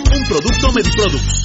un producto Mediproducts.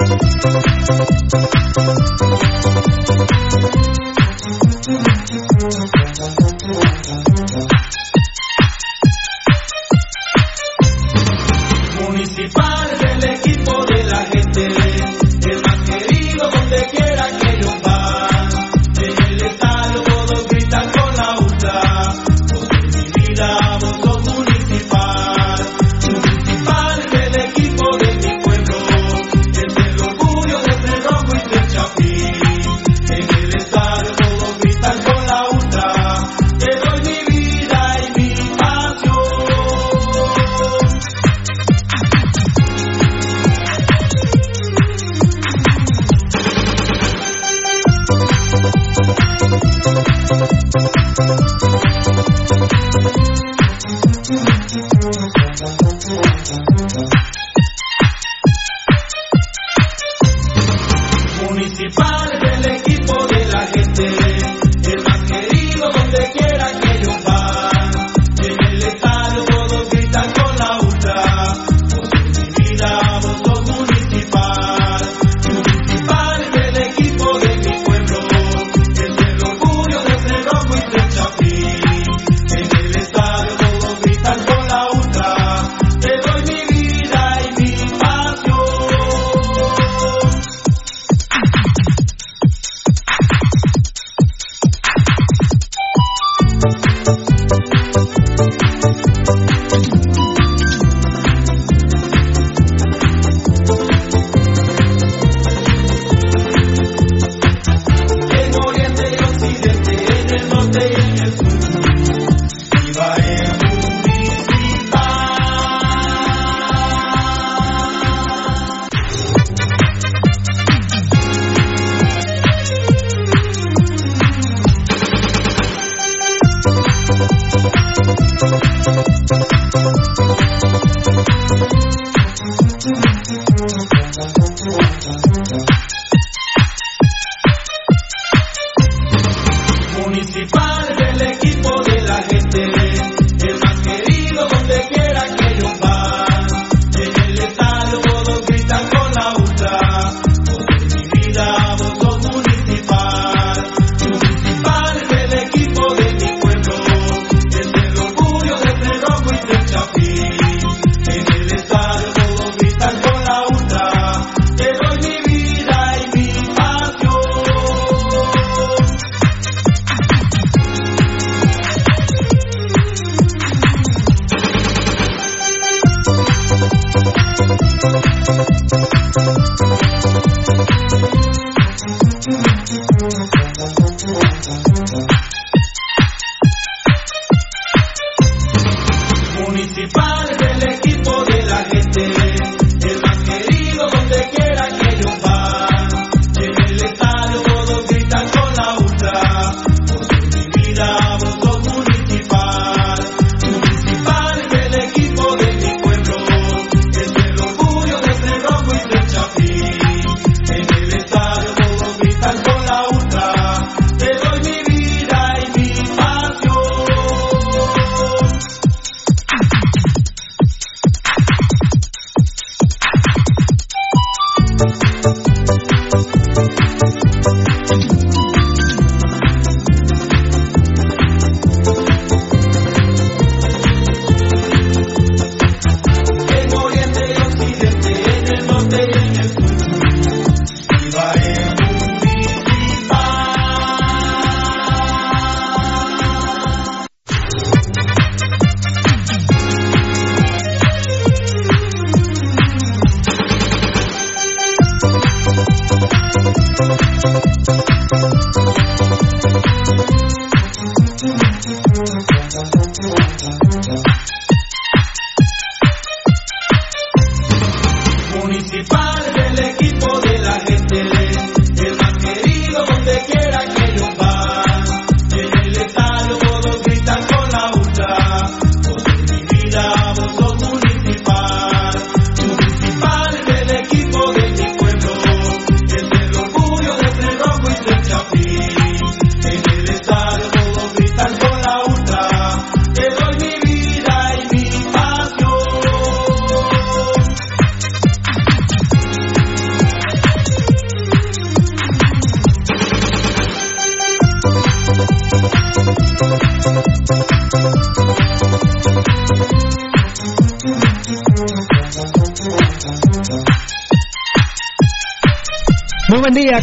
Municipal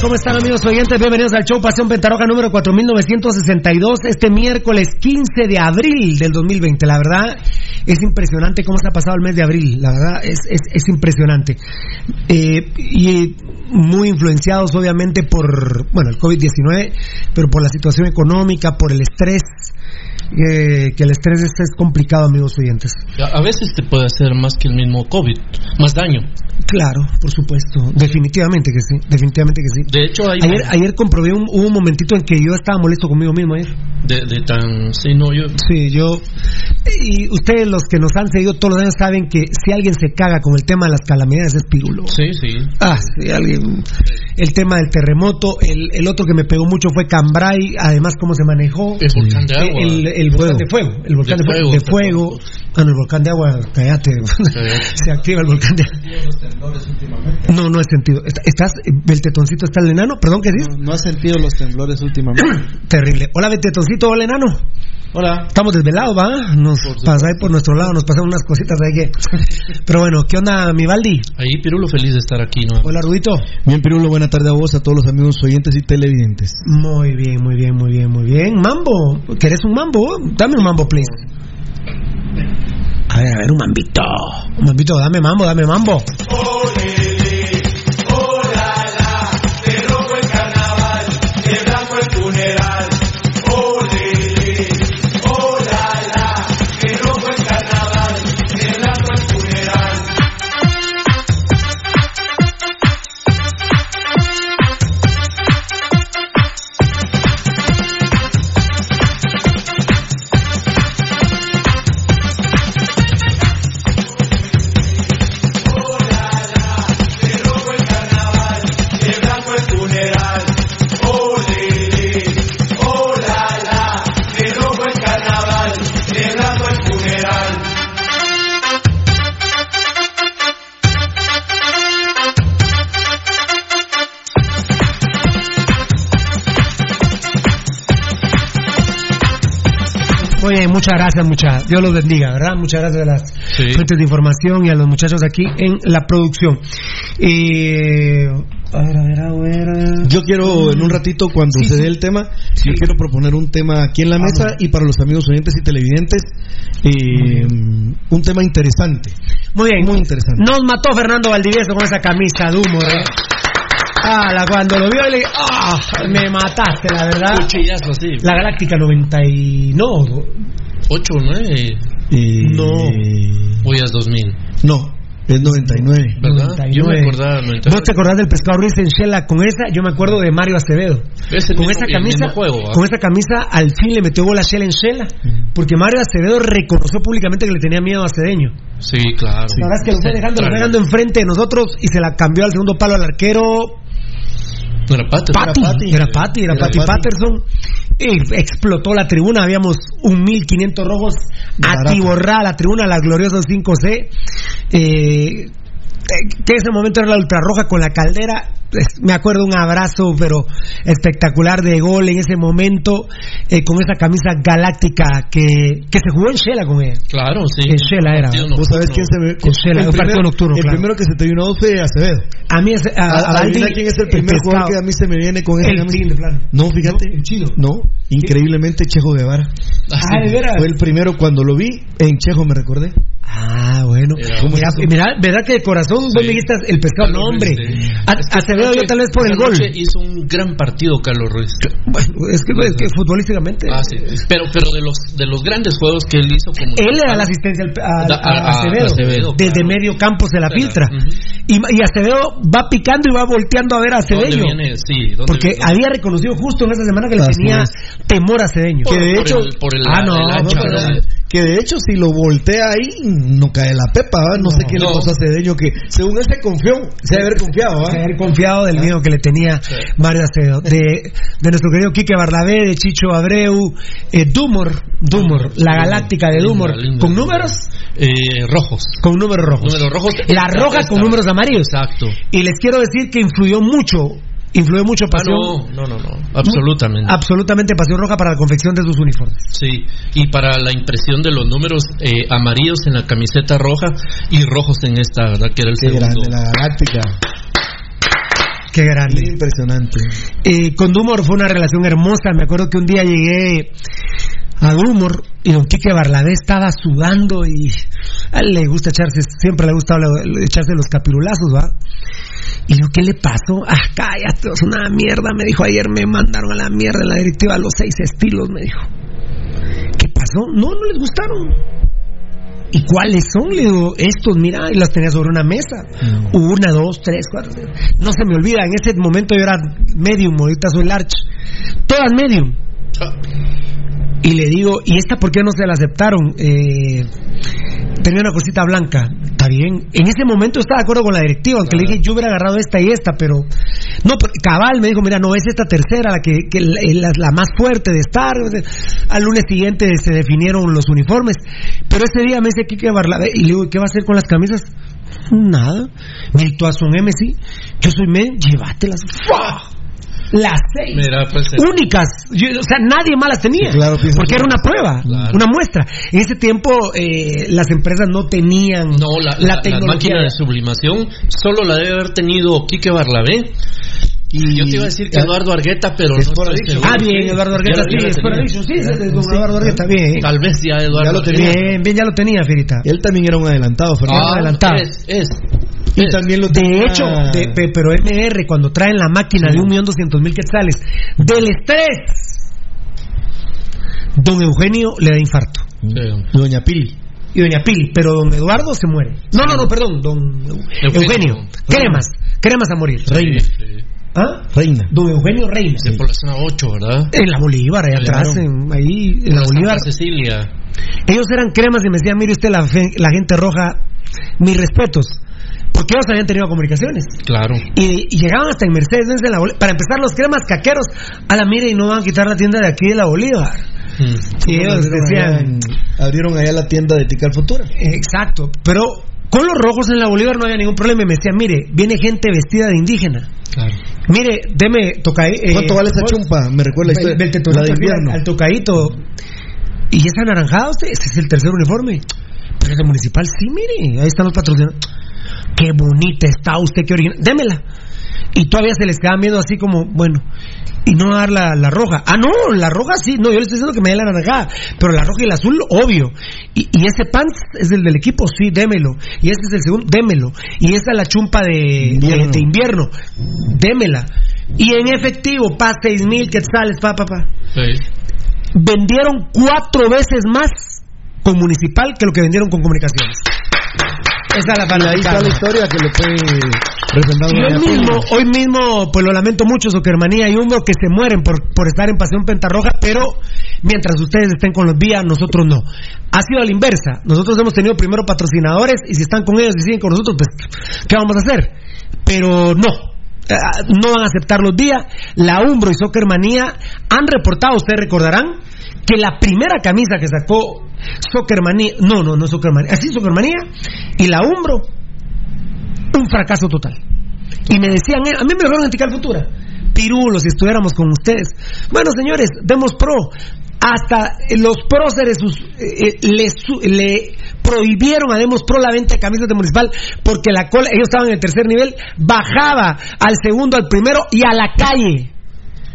¿cómo están amigos oyentes? Bienvenidos al show Pasión Pentaroja número 4962, este miércoles 15 de abril del 2020. La verdad es impresionante cómo se ha pasado el mes de abril, la verdad es, es, es impresionante. Eh, y muy influenciados obviamente por, bueno, el COVID-19, pero por la situación económica, por el estrés, eh, que el estrés es complicado amigos oyentes. A veces te puede hacer más que el mismo COVID, más daño. Claro, por supuesto, definitivamente que sí, definitivamente que sí. De hecho, hay Ayer, ayer comprobé un, hubo un momentito en que yo estaba molesto conmigo mismo ayer. de, de tan... Sí, no, yo... Sí, yo. Y ustedes, los que nos han seguido todos los años, saben que si alguien se caga con el tema de las calamidades es Pirulo. Sí, sí. Ah, sí, alguien. El tema del terremoto, el, el otro que me pegó mucho fue Cambrai, además cómo se manejó. El volcán de agua. El, el volcán de fuego. El volcán de, De fuego. fuego, De fuego. Ah, no, el volcán de agua, cállate. se activa el volcán de No, no he sentido. Est- ¿Estás, el tetoncito está el enano? Perdón, ¿qué dices? No has sentido los temblores últimamente. Terrible. Hola, Betetoncito, hola, enano. Hola. Estamos desvelados, ¿va? Nos pasáis por nuestro lado, nos pasan unas cositas de ahí que... Pero bueno, ¿qué onda, mi Baldi? Ahí Pirulo feliz de estar aquí, ¿no? Hola, Rudito. Bien, Pirulo, buena tarde a vos, a todos los amigos oyentes y televidentes. Muy bien, muy bien, muy bien, muy bien. Mambo, ¿querés un mambo? Dame un mambo, please. A ver, a ver, un mambito. Un mambito, dame mambo, dame mambo. De bien, muchas gracias, muchas. Dios los bendiga, ¿verdad? Muchas gracias a las Sí. fuentes de información y a los muchachos aquí en la producción. Eh, a ver, a ver, a ver. Yo quiero, en un ratito, cuando Sí, se sí. dé el tema, yo quiero proponer un tema aquí en la Vamos. mesa y para los amigos oyentes y televidentes, eh, un tema interesante. Muy bien. Muy interesante. Nos mató Fernando Valdivieso con esa camisa de humo, ¿eh? Ah, la, cuando lo vio, le ah, me mataste, la verdad. Cuchillazo así. La Galáctica 90 y... No, 8, 9. Eh, No. Hoy es 2000. No, es 99. ¿Verdad? Yo 99. me acordaba 99. ¿Vos te acordás del pescado Ruiz en Shela con esa? Yo me acuerdo de Mario Acevedo. Es con mismo- esa camisa, juego, ¿ah? con esa camisa al fin le metió gol a Shela en Shela, porque Mario Acevedo reconoció públicamente que le tenía miedo a Cedeño. Sí, claro. La verdad es que lo fue dejando, lo fue dejando enfrente de nosotros y se la cambió al segundo palo al arquero No era. Pati, Pati. era Pati, era Pati. Patterson. Explotó la tribuna, habíamos un 1500 rojos atiborrada la tribuna, la gloriosa 5C. Eh, que ese momento era la ultrarroja con la caldera. Es- Me acuerdo un abrazo, pero espectacular de gol en ese momento, eh, con esa camisa galáctica que, que se jugó en Shela con ella. Claro, sí. En Shela era. Partido ¿Vos sabés nocturno. quién se ve? En Shela, el partido nocturno, El claro. primero que se te vino fue Acevedo. A mí, es, a, a A- Baldi, quién es el primer jugador que a mí se me viene con esa El camisa. Plano. No, fíjate. No, el Chino. No, increíblemente Chejo Guevara. Ah, de veras. Fue el primero cuando lo vi, en Chejo me recordé. Ah, bueno. bueno. Mira, mira, verdad que de corazón vos me dijiste el pescado, no hombre. A- Acevedo yo tal vez por el gol. Hizo un gran partido Carlos Ruiz. Bueno, es que, es que futbolísticamente. Ah, sí. Pero, pero de los de los grandes juegos que él hizo como Él le da la asistencia al- a, Da- a a- a Acevedo. Acevedo, Desde claro. medio campo se la filtra. y, y Acevedo va picando y va volteando a ver a ¿Dónde Acevedo. viene? Sí, ¿dónde Porque viene? había reconocido justo en esa semana que le tenía temor a Cedeño. Que de hecho, ah, no, que de hecho si lo voltea ahí no cae la pepa, no, sé qué le no. pasó a Cedeño que según se confió, se debe haber confiado, ¿va? de haber confiado del miedo que le tenía Mario Acevedo. De, de nuestro querido Quique Barlabé, de Chicho Abreu, eh, Dumor, Dumor, la galáctica de Dumor, con números, Eh, rojos. con números rojos. Números rojos. La Esta- roja esta- con números amarillos. Exacto. Y les quiero decir que influyó mucho, influyó mucho Ah, pasión. no, no, no, no, absolutamente. Absolutamente pasión roja para la confección de sus uniformes. Sí, y para la impresión de los números eh, amarillos en la camiseta roja y rojos en esta, ¿verdad? Que era el Qué segundo. grande la galáctica, Qué grande. impresionante. Eh, con Dumor fue una relación hermosa. Me acuerdo que un día llegué a Dumor y don Quique Barlabé estaba sudando y a él le gusta echarse, siempre le ha gustado echarse los capirulazos, ¿va? Y yo, ¿qué le pasó? Ah, cállate, es una mierda. Me dijo, ayer me mandaron a la mierda en la directiva a los seis estilos, me dijo. ¿Qué pasó? No, no les gustaron. ¿Y cuáles son? Le digo, estos, mira, y las tenía sobre una mesa. Una, dos, tres, cuatro. No se me olvida, en ese momento yo era medium, ahorita soy large. Todas medium. Y le digo, ¿y esta por qué no se la aceptaron? Eh, tenía una cosita blanca. Está bien. En ese momento estaba de acuerdo con la directiva, aunque le dije, yo hubiera agarrado esta y esta, pero. No, porque cabal me dijo, mira, no, es esta tercera la que, que la, la- la más fuerte de estar. Al lunes siguiente se definieron los uniformes. Pero ese día me dice Kike Barlabé, y le digo, ¿qué va a hacer con las camisas? Nada. Todas son M, sí. Yo soy men, llévatelas. ¡Fua! Las seis Mira, pues, únicas. Yo- o sea, nadie más las tenía. Sí, claro, pienso porque que- era una prueba, Claro. una muestra. En ese tiempo eh, las empresas no tenían No, la, la, la tecnología. máquina de sublimación solo la debe haber tenido Quique Barlabé. Y yo te iba a decir que Eduardo Argueta, pero Es no estoy. Ah, bien, Eduardo Argueta, sí, es sí, es Eduardo Argueta, bien. Tal vez ya Eduardo Ya lo tenía. Bien, bien, ya lo tenía, Fierita. Él también era un adelantado, Fernando. Ah, adelantado. Es, es. y también lo De hecho, pero MR, cuando traen la máquina de un millón doscientos mil quetzales, del estrés, don Eugenio le da infarto. Doña Pili. Y doña Pili, pero don Eduardo se muere. No, no, no, perdón, don Eugenio. Eugenio. Cremas, cremas a morir. Reina. Sí, sí. ¿Ah? Reina. Don Eugenio Reina. De por la zona 8, ¿verdad? En la Bolívar, ahí Claro. atrás, en- ahí, en la Bolívar. Cecilia. Ellos eran cremas y me decían, mire usted, la, fe- la gente roja, mis respetos. Porque ellos habían tenido comunicaciones. Claro. Y, y llegaban hasta en Mercedes Benz la Bolívar. Para empezar, los cremas caqueros, a la mire y no van a quitar la tienda de aquí de la Bolívar. Y ellos Abrieron allá decían, abrieron allá la tienda de Tical Futura. exacto. Pero con los rojos en la Bolívar no había ningún problema. Y me decían, mire, viene gente vestida de indígena. Claro. Mire, deme, toca. eh, ¿Cuánto vale esa chumpa? Me recuerda la historia. tú, la de al- invierno. Al tocadito. ¿Y es anaranjado usted? Ese es el tercer uniforme. Pero es de municipal, sí, mire. Ahí están los patrocinadores. Qué bonita está usted, qué original. Démela. Y todavía se les quedan viendo así como, bueno, y no dar la, la roja. Ah, no, la roja sí, no, yo les estoy diciendo que me dé la naranjada, pero la roja y el azul, obvio. Y, y ese pants es el del equipo, sí, démelo. Y este es el segundo, démelo. Y esta es la chumpa de Invierno. de- de invierno, démela. Y en efectivo, pa, seis mil quetzales, pa, pa, pa Sí. vendieron cuatro veces más con municipal que lo que vendieron con comunicaciones. Esa es la Y ahí está fanaticada. la historia que le puede presentar Y hoy mismo, hoy mismo, pues lo lamento mucho, Soquermanía y Humo, que se mueren por, por estar en Pasión Pentarroja, pero mientras ustedes estén con los vías, nosotros no. Ha sido a la inversa. Nosotros hemos tenido primero patrocinadores y si están con ellos y siguen con nosotros, pues, ¿qué vamos a hacer? Pero no. Ah, No van a aceptar los días. La Umbro y Soccermanía han reportado, ustedes recordarán, que la primera camisa que sacó Soccermanía, no, no, no Soccermanía, así Soccermanía y la Umbro, un fracaso total. Y me decían, eh, a mí me lo en Tical Futura. Pirulos, si estuviéramos con ustedes. Bueno, señores, demos pro. Hasta los próceres eh, eh, le, le prohibieron a Demos Pro la venta de camisas de municipal porque la cola, ellos estaban en el tercer nivel, bajaba al segundo, al primero y a la calle.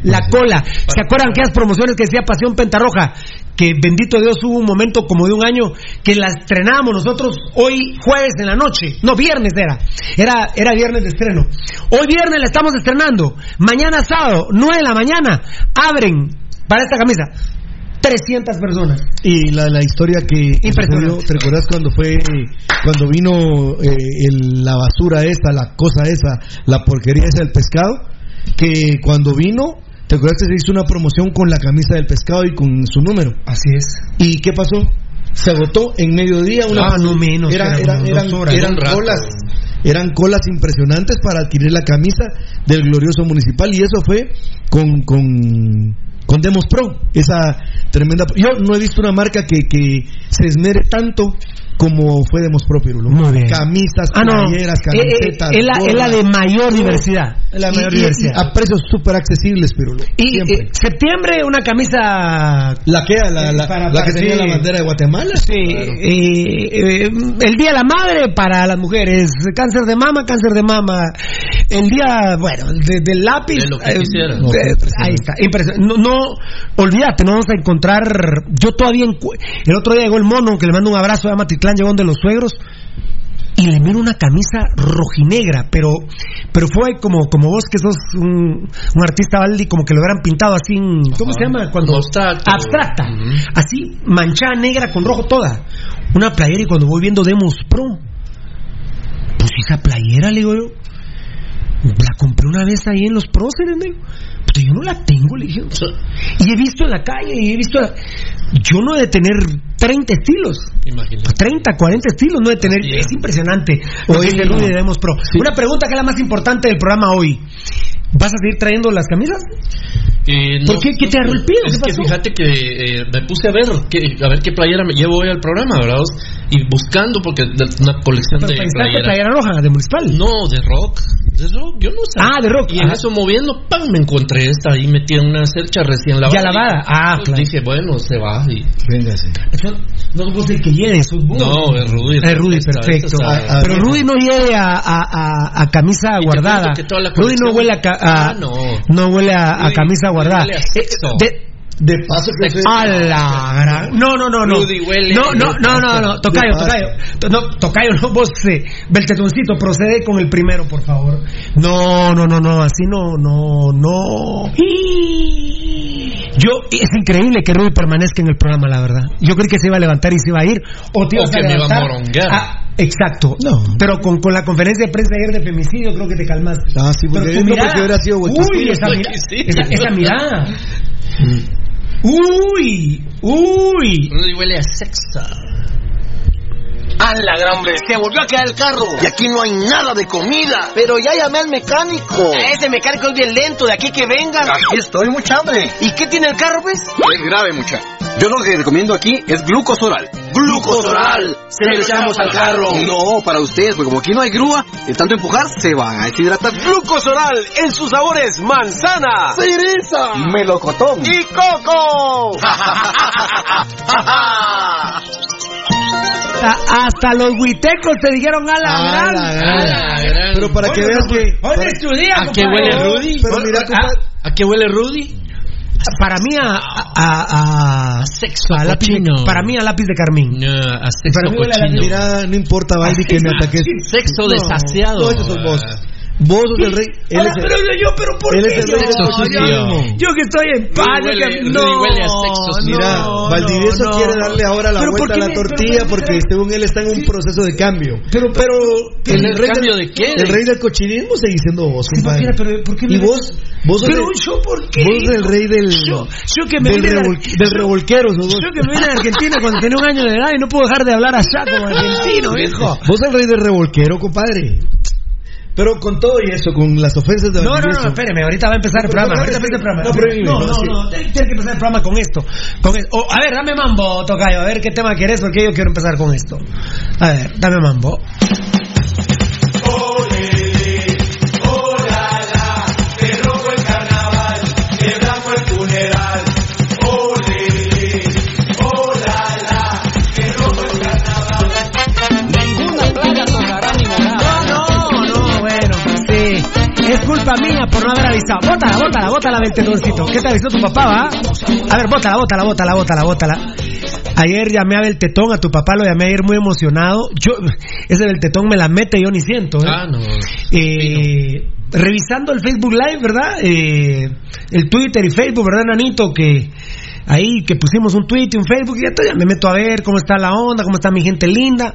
La cola. ¿Se acuerdan aquellas promociones que decía Pasión Pentarroja? Que bendito Dios hubo un momento como de un año que la estrenábamos nosotros hoy jueves en la noche. No, viernes era. Era, era viernes de estreno. Hoy viernes la estamos estrenando. Mañana sábado, 9 de la mañana, abren para esta camisa. 300 personas. Y la, la historia que que Impresionante. sucedió, ¿te recuerdas cuando fue, cuando vino eh, el- la basura esa, la cosa esa, la porquería esa del pescado? Que cuando vino, ¿te acuerdas que se hizo una promoción con la camisa del pescado y con su número? Así es. ¿Y qué pasó? Se agotó en mediodía una Ah, no menos, Era- eran horas. eran rato. colas eran colas impresionantes para adquirir la camisa del glorioso municipal y eso fue con con con Demos Pro esa tremenda yo no he visto una marca que, que se esmere tanto como fue Demos Pro Pirulo Muy bien. camisas Ah, no. playeras Eh, eh, camisetas es la- es la de mayor diversidad. Es la mayor y- diversidad. y a precios súper accesibles Pirulo Y eh, septiembre una camisa la que la, la, Para- la para- que tenía sí. la bandera de Guatemala Sí, eh, eh, el día de la madre para las mujeres, cáncer de mama, cáncer de mama. El día, bueno, de- del lápiz. De lo que eh, de- No, ahí está, impresionante. No, no, olvídate, no vamos a encontrar. Yo todavía. El otro día llegó el mono, que le mando un abrazo a Matitlán, llegó de los suegros. Y le miro una camisa rojinegra, pero pero fue como como vos que sos un, un artista Valdi, como que lo hubieran pintado así, en- ¿cómo se llama? Cuando abstracta, así manchada negra con rojo toda, una playera y cuando voy viendo Demos Pro, pues esa playera le digo yo, la compré una vez ahí en los próceres, digo, pero yo no la tengo, le dije, y he visto en la calle y he visto, la- yo no he de tener 30 estilos. Imagínate. 30, 40 estilos, no de tener. Así Es es. impresionante. Hoy Sí. de Rudy de Demos Pro. Una pregunta que es la más importante del programa hoy. ¿Vas a seguir trayendo las camisas? Eh, ¿Por qué? ¿Qué te agarró el? Es ¿Qué que fíjate que eh, me puse a ver qué, a ver qué playera me llevo hoy al programa, ¿verdad? Y buscando porque de- una colección Pero de playeras. playera roja de municipal. No, de rock. De rock, yo no sé. Ah, de rock, Y en ajá. eso moviendo, ¡pam! Me encontré esta ahí metida en una cercha recién lavada. Ya lavada. Ah, Pues claro. Dije, bueno, se va. Y... Véngase. No vos el que lleve, sos vos. No, es Rudy. Es Rudy, Esta- perfecto. esta está- Ah, Pero Rudy no lleve a, a, a- a camisa guardada. Rudy no huele a, a- Ah, no. no huele a, camisa guardada. huele a sexo. Eh, de- De paso que A la gran- No, no, no, no. Rudy huele- No, no, no, no, no. Tocayo, tocayo. To- No, tocayo, no, vos, eh, Beltetoncito, procede con el primero, por favor. No, no, no, no, así no, no, no. Yo, es increíble que Rudy permanezca en el programa, la verdad. Yo creí que se iba a levantar y se iba a ir. O te O que me iba a moronguear. Exacto. No. Pero con, con la conferencia de prensa ayer de femicidio, creo que te calmaste. Ah, sí, porque- Pero tu no, mirada- porque hubiera sido Uy, esa, mira- esa, esa mirada. Uy, uy. Rudy huele a sexo. ¡A la gran hombre! Se volvió a quedar el carro. Y aquí no hay nada de comida. Pero ya llamé al mecánico. Ese mecánico es bien lento. De aquí que vengan. Aquí estoy, mucha hambre. ¿Y qué tiene el carro, pues? Es grave, mucha. Yo lo que recomiendo aquí es glucosoral. ¡Glucosoral! Se lo echamos al carro. No, para ustedes, porque como aquí no hay grúa, de tanto empujar, se van a deshidratar. ¡Glucosoral! En sus sabores manzana, cereza, Melocotón. y coco. Hasta, hasta los huitecos te dijeron a la Ah, gran. la gran. A la gran. Pero para que veas que. Hoy es tu día, ¿A qué huele Rudy? Pero mira, Ah, compadre, ¿A qué huele Rudy? Para mí a, a, a, sexo a lápiz de, para mí a lápiz de carmín. No, a sexo Para mí la- no importa, Baldi, que me ataques. Sexo No, desasiado. No, ese sos vos. Vos sos el rey. Él es el- pero yo, pero ¿por él qué es el yo? rey del socialismo. Yo que estoy en yo Rudy no, huele a sexo sucio. Mira, no, Valdivieso no. quiere darle ahora la Pero ¿por vuelta a la me- tortilla ¿por qué porque según él está en un proceso de cambio. Pero, pero, ¿El cambio de qué? El rey del cochinismo sigue siendo vos, Sí, compadre. pero, pero, ¿por qué me- y vos, vos sos Pero el, yo, ¿por qué? vos sos el rey del, Yo, yo que me del, revol- del revolquero, vos. Yo que me vine de Argentina cuando tenía un año de edad y no puedo dejar de hablar allá como argentino, viejo. Vos sos el rey del revolquero, compadre. Pero con todo y eso, con las ofensas de No, no, no, espéreme, ahorita va a empezar el programa. pero- Ahorita empieza el programa. no, no, no, no, tiene que empezar el programa con esto. Con oh, a ver, dame mambo, Tocayo, a ver qué tema quieres, porque yo quiero empezar con esto. A ver, dame mambo. Culpa mía por no haber avisado. Bótala, bótala, bótala del. ¿Qué te avisó tu papá, va? A ver, bótala, bótala, bótala, bótala, bótala. Ayer llamé a Beltetón, a tu papá lo llamé ayer muy emocionado. Yo, ese Beltetón me la mete, yo ni siento. ¿eh? Ah, no. Eh, revisando el Facebook Live, ¿verdad? Eh, el Twitter y Facebook, ¿verdad, Nanito? Que ahí que pusimos un tweet y un Facebook y ya me meto a ver cómo está la onda, cómo está mi gente linda.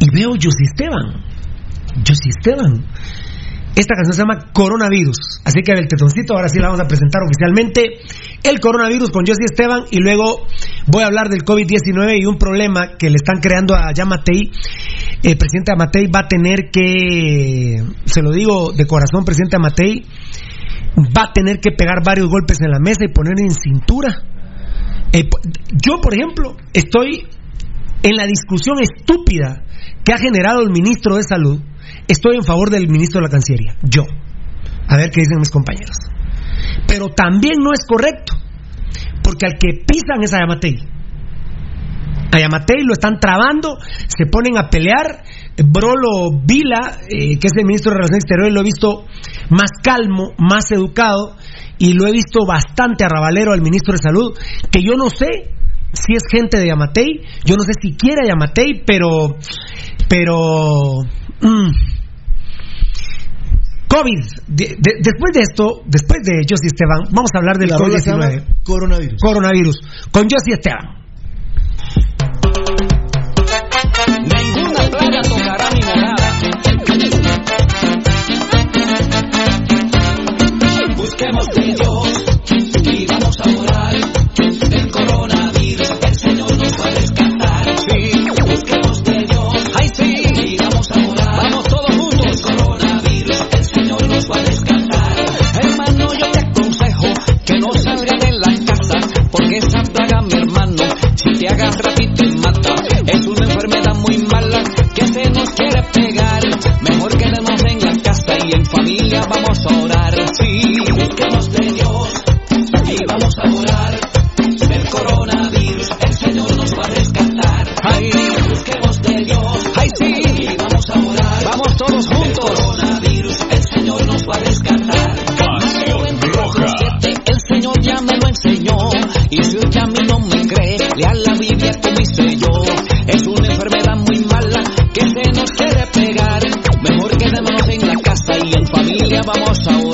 Y veo José Esteban. José Esteban. Esta canción se llama Coronavirus. Así que el tetoncito, ahora sí la vamos a presentar oficialmente. El coronavirus con Josie Esteban. Y luego voy a hablar del COVID-19 y un problema que le están creando a Yamatei. El presidente Amatei va a tener que, se lo digo de corazón, presidente Amatei, va a tener que pegar varios golpes en la mesa y poner en cintura. Eh, yo, por ejemplo, estoy en la discusión estúpida que ha generado el ministro de Salud estoy en favor del ministro de la Cancillería, yo. A ver qué dicen mis compañeros. Pero también no es correcto, porque al que pisan es a Yamatei. A Yamatei lo están trabando, se ponen a pelear. Brolo Vila, eh, que es el ministro de Relaciones Exteriores, lo he visto más calmo, más educado, y lo he visto bastante arrabalero al ministro de Salud, que yo no sé si es gente de Yamatei, yo no sé si quiere a Yamatei, pero, pero Mm. COVID. después de esto, después de Josie Esteban, vamos a hablar del COVID-19. Coronavirus. Coronavirus. Con Josie Esteban. Te agarra y te mata. Es una enfermedad muy mala que se nos quiere pegar. Mejor quedemos en la casa y en familia vamos a orar. Sí, busquemos de Dios y vamos a orar. Del coronavirus, el Señor nos va a rescatar. Ay, busquemos de Dios. Ay, sí, y vamos a orar. Vamos todos juntos. Familia vamos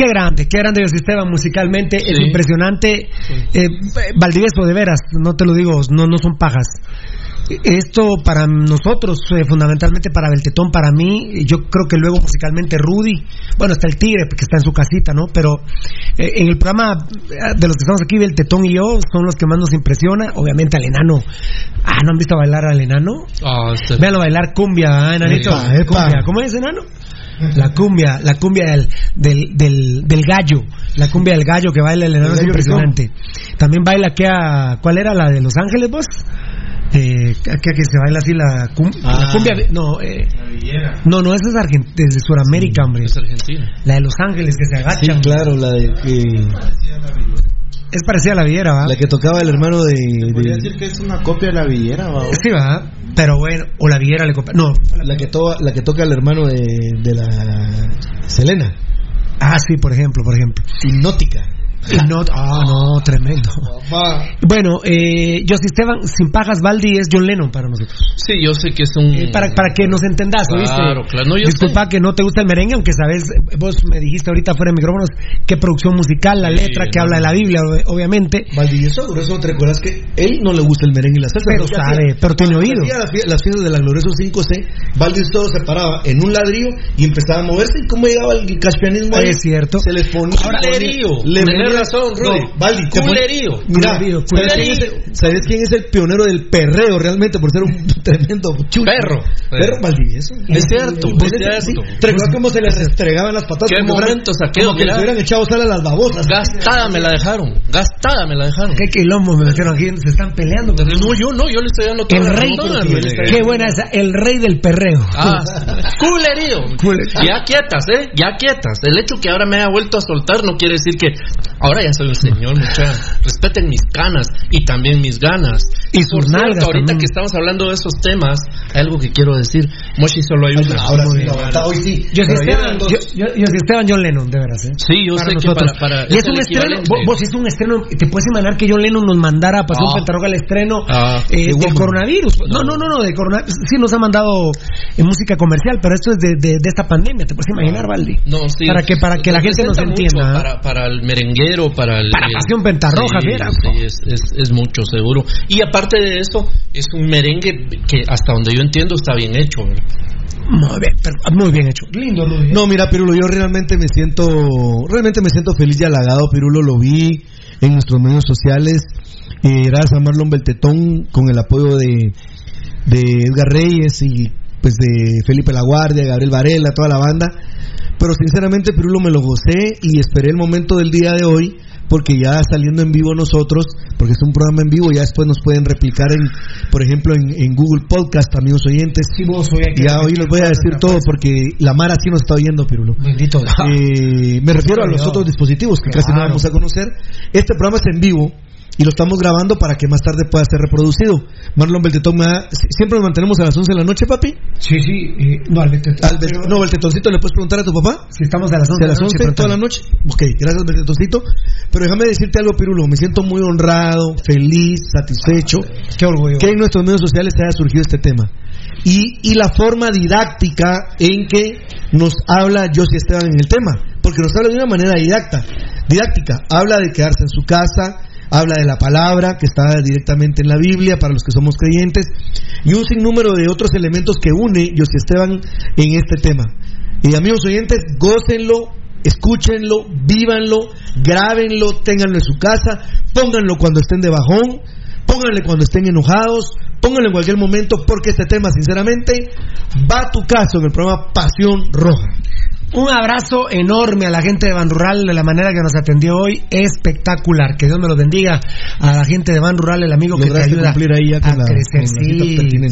Qué grande, qué grande José Esteban musicalmente, es impresionante. Eh, Valdivieso, de veras, no te lo digo, no, no son pajas. Esto para nosotros, eh, fundamentalmente para Beltetón, para mí, yo creo que luego musicalmente Rudy, bueno, está el Tigre, que está en su casita, ¿no? Pero eh, en el programa eh, de los que estamos aquí, Beltetón y yo, son los que más nos impresiona. Obviamente al enano. Ah, ¿no han visto bailar al enano? Ah, este- Véanlo bailar cumbia, ¿ah, enanito? Epa, epa. Cumbia. ¿Cómo es, enano? La cumbia, la cumbia del, del, del, del gallo, la cumbia del gallo que baila el enano es impresionante. También baila que a, ¿cuál era la de Los Ángeles, vos? Eh, que, que se baila así la, cum- la Ah. cumbia, no, eh, no, no, esa es Argent desde Sudamérica, hombre. Es Argentina. La de Los Ángeles que se Sí, agachan. claro, la de que, Es parecida a la villera, ¿va? la que tocaba el hermano de, Podría de- decir que es una copia de la villera, ¿va? Sí, va. Pero bueno, o la villera le copia. No. la que to- la que toca el hermano de, de la Selena, Ah, sí, por ejemplo, por ejemplo. hipnótica. No, ah, no, tremendo. Bueno, eh, José Esteban, sin pajas, Baldi es John Lennon para nosotros. Sí, yo sé que es un. Eh, para, para que nos entendas, ¿oíste? Claro, claro. No, Disculpa que no te gusta el merengue, aunque sabes, vos me dijiste ahorita fuera de micrófonos qué producción musical, la Sí, letra que no. habla de la Biblia, ob- obviamente. Valdivieso Glorioso, ¿te recuerdas que él no le gusta el merengue y la salsa? Pero sabe, pero tiene oído. Las, fie- las fiestas de la Glorioso 5C, Valdivieso se paraba en un ladrillo y empezaba a moverse. ¿Y cómo llegaba el caspianismo ahí? Es cierto. Se les ponía. Culerío. le Tenés razón, Rudy. No, Valdi, te Culerío. Mira, Culerío, ¿sabes quién, es el, sabes quién es el pionero del perreo realmente por ser un tremendo chucho? Perro. Perro Valdivieso. Es cierto, es cierto. sí. ¿Te cómo se les restregaban las patas? ¿Qué momentos aquellos, Como que les hubieran echado sal a las babosas. Gastada me la dejaron. Gastada me la dejaron. Qué quilombo me metieron aquí, se están peleando. No, yo no, yo le estoy dando toda El rey, qué buena esa, el rey del perreo. Ah, culerío. Cule- Ya quietas, ¿eh? Ya quietas. El hecho que ahora me haya vuelto a soltar no quiere decir que ahora ya soy un señor, mucha. Respeten mis canas y también mis ganas. Y sus nalgas ahorita también. que estamos hablando de esos temas, hay algo que quiero decir. Moshi solo hay una. Ahora sí, hoy sí. Yo soy Esteban, yo, yo- Esteban John Lennon, de veras, ¿eh? Sí, yo sé que nosotros. para- para- y es, un estreno, vos, es un estreno, te puedes imaginar que John Lennon nos mandara a Pasión Ah. Pentarroga el estreno Ah, eh, de del Woman. coronavirus. No, no, no, no, de coronavirus. Sí nos ha mandado en música comercial, pero esto es de, de, de esta pandemia, te puedes imaginar, Valdi. No, sí. Para que, para que la gente nos entienda. ¿ah? Para, para el para el. Para Pasión Pentarroja, sí, viera. Sí, es, es, es mucho, seguro. Y aparte de eso, es un merengue que hasta donde yo entiendo está bien hecho. ¿verdad? Muy bien, pero- muy bien hecho. Lindo, Rudy. No, mira, Pirulo, yo realmente me siento, realmente me siento feliz y halagado, Pirulo, lo vi en nuestros medios sociales, eh, gracias a Marlon Beltetón, con el apoyo de, de Edgar Reyes y pues de Felipe La Guardia, Gabriel Varela, toda la banda, pero sinceramente Pirulo me lo gocé y esperé el momento del día de hoy, porque ya saliendo en vivo nosotros, porque es un programa en vivo, ya después nos pueden replicar en, por ejemplo, en, en Google Podcast, amigos oyentes, Sí, vos, que- ya hoy les voy a decir todo porque la Mara sí nos está oyendo, Pirulo. Bendito. Eh, me refiero a los otros dispositivos que casi no vamos a conocer. Este programa es en vivo y lo estamos grabando para que más tarde pueda ser reproducido. Marlon Beltetón, me da- siempre nos mantenemos a las 11 de la noche, papi. Sí, sí. eh, no, al Beltetón. Al Bet- no, Beltetoncito, ¿le puedes preguntar a tu papá? Si estamos a las 11 ¿De la las noche. 11 toda la noche? Ok, gracias, Beltetoncito. Pero déjame decirte algo, Pirulo. Me siento muy honrado, feliz, satisfecho Qué orgullo. que en nuestros medios sociales haya surgido este tema. Y, y la forma didáctica en que nos habla Josie Esteban en el tema. Porque nos habla de una manera didacta, didáctica. Habla de quedarse en su casa, habla de la palabra que está directamente en la Biblia para los que somos creyentes y un sinnúmero de otros elementos que une Josie Esteban en este tema. Y amigos oyentes, gócenlo, escúchenlo, vívanlo, grábenlo, ténganlo en su casa, pónganlo cuando estén de bajón, pónganle cuando estén enojados, pónganlo en cualquier momento, porque este tema, sinceramente, va a tu caso en el programa Pasión Roja. Un abrazo enorme a la gente de Ban Rural de la manera que nos atendió hoy. Espectacular. Que Dios me los bendiga. A la gente de Ban Rural, el amigo que te ayuda cumplir ahí ya a la- crecer.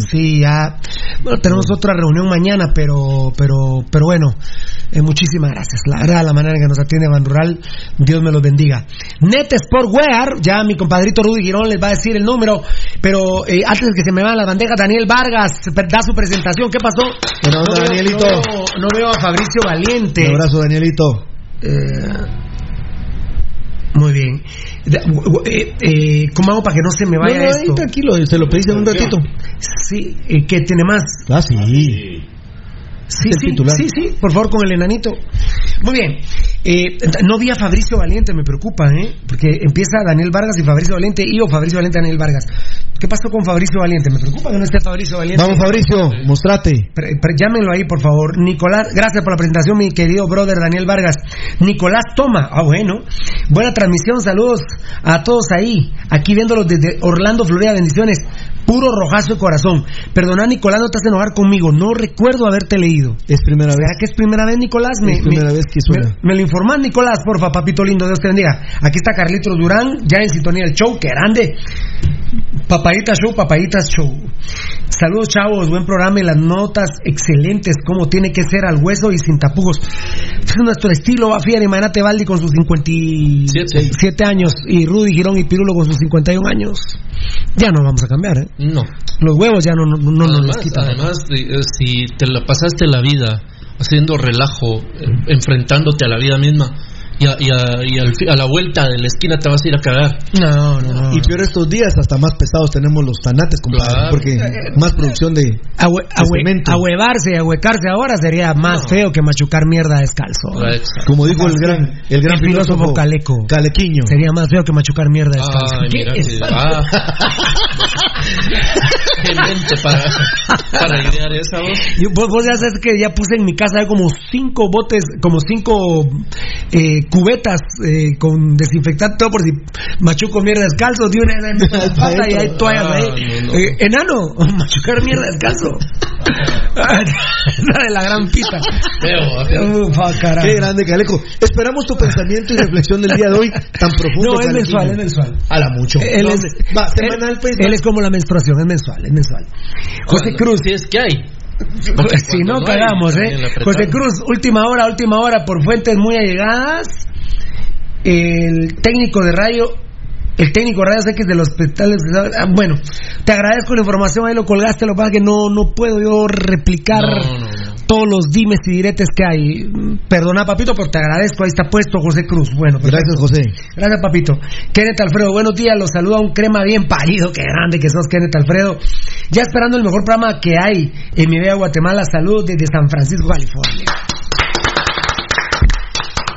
Sí, ya. Bueno, tenemos otra reunión mañana, pero, pero, pero bueno. eh, muchísimas gracias. La verdad, la manera que nos atiende Ban Rural, Dios me los bendiga. Net Sportwear, ya mi compadrito Rudy Girón les va a decir el número, pero eh, antes de que se me van las bandejas, Daniel Vargas da su presentación. ¿Qué pasó? Buena onda, no, veo, Danielito. no veo- no veo a Fabricio Un abrazo, Danielito. Eh, muy bien. Eh, eh, ¿Cómo hago para que no se me vaya No, no, esto? tranquilo, se lo pediste en un ratito. Sí, eh, que tiene más. Ah, sí. Sí, el sí, titular. sí, sí, por favor, con el enanito. Muy bien. Eh, no vi a Fabricio Valiente, me preocupa, ¿eh? Porque empieza Daniel Vargas y Fabricio Valiente, y o Fabricio Valiente, Daniel Vargas. ¿Qué pasó con Fabricio Valiente? Me preocupa que no esté Fabricio Valiente. Vamos, Fabricio, mostrate. Pre- pre- llámenlo ahí, por favor. Nicolás, gracias por la presentación, mi querido brother Daniel Vargas. Nicolás Toma, ah, bueno. Buena transmisión, saludos a todos ahí. Aquí viéndolos desde Orlando, Florida, bendiciones. Puro rojazo de corazón. Perdona, Nicolás, no te haces enojar conmigo. No recuerdo haberte leído. Es primera ¿Será vez. que es primera vez, Nicolás? Es primera vez que suena. Me, me lo informás, Nicolás, porfa, papito lindo, Dios te bendiga. Aquí está Carlitos Durán, ya en sintonía del show, que grande. Papaditas Show, Papaditas Show. Saludos, chavos, buen programa y las notas excelentes, como tiene que ser al hueso y sin tapujos. Es nuestro estilo, va Fier, imagínate Valdi con sus 57 años y Rudy Girón y Pirulo con sus 51 años. Ya no vamos a cambiar, ¿eh? No. Los huevos ya no, no, no nos los quitan. además, eh, si te la pasaste la vida haciendo relajo, eh, enfrentándote a la vida misma, y, a, y a- y al fi- a la vuelta de la esquina te vas a ir a cagar. No, no, no. Y peor estos días, hasta más pesados tenemos los tanates, compadre. Claro. Porque más producción de, Ahue- ahuevarse y ahuecarse ahora sería más feo que machucar mierda descalzo. Como dijo el gran, el gran El filósofo filósofo Caleco. Calequiño. Sería más feo que machucar mierda descalzo. Ay, ¿Qué mira es? que- ah. Para, para idear esa voz. Yo- vos, vos ya sabes que ya puse en mi casa como cinco botes, como cinco eh, cubetas eh, con desinfectante, todo por si machuco mierda descalzo, de una en la pata y hay toallas Ah, ahí. no, no. Eh, enano, machucar mierda descalzo. La de la gran pita. Ufa. Qué grande, Caleco. Esperamos tu pensamiento y reflexión del día de hoy tan profundo. No, es mensual, es mensual. A la mucho. Él es. Va, semanal, él- pues. él es como la menstruación, es mensual, es mensual. José Cruz. Si es que hay. Si no, cagamos, ¿eh? José Cruz, última hora, última hora, por fuentes muy allegadas. El técnico de radio, el técnico de radio sé que es de los hospitales. ah, Bueno, te agradezco la información, ahí lo colgaste, lo que pasa es que no, no puedo yo replicar No, no, no. Todos los dimes y diretes que hay. Perdona, papito, pero te agradezco, ahí está puesto José Cruz. Bueno, perfecto. Gracias, José. Gracias, papito. Kenneth Alfredo, buenos días. Los saluda un crema bien parido. Qué grande que sos, Kenneth Alfredo. Ya esperando el mejor programa que hay en mi bella Guatemala. Saludos desde San Francisco, California.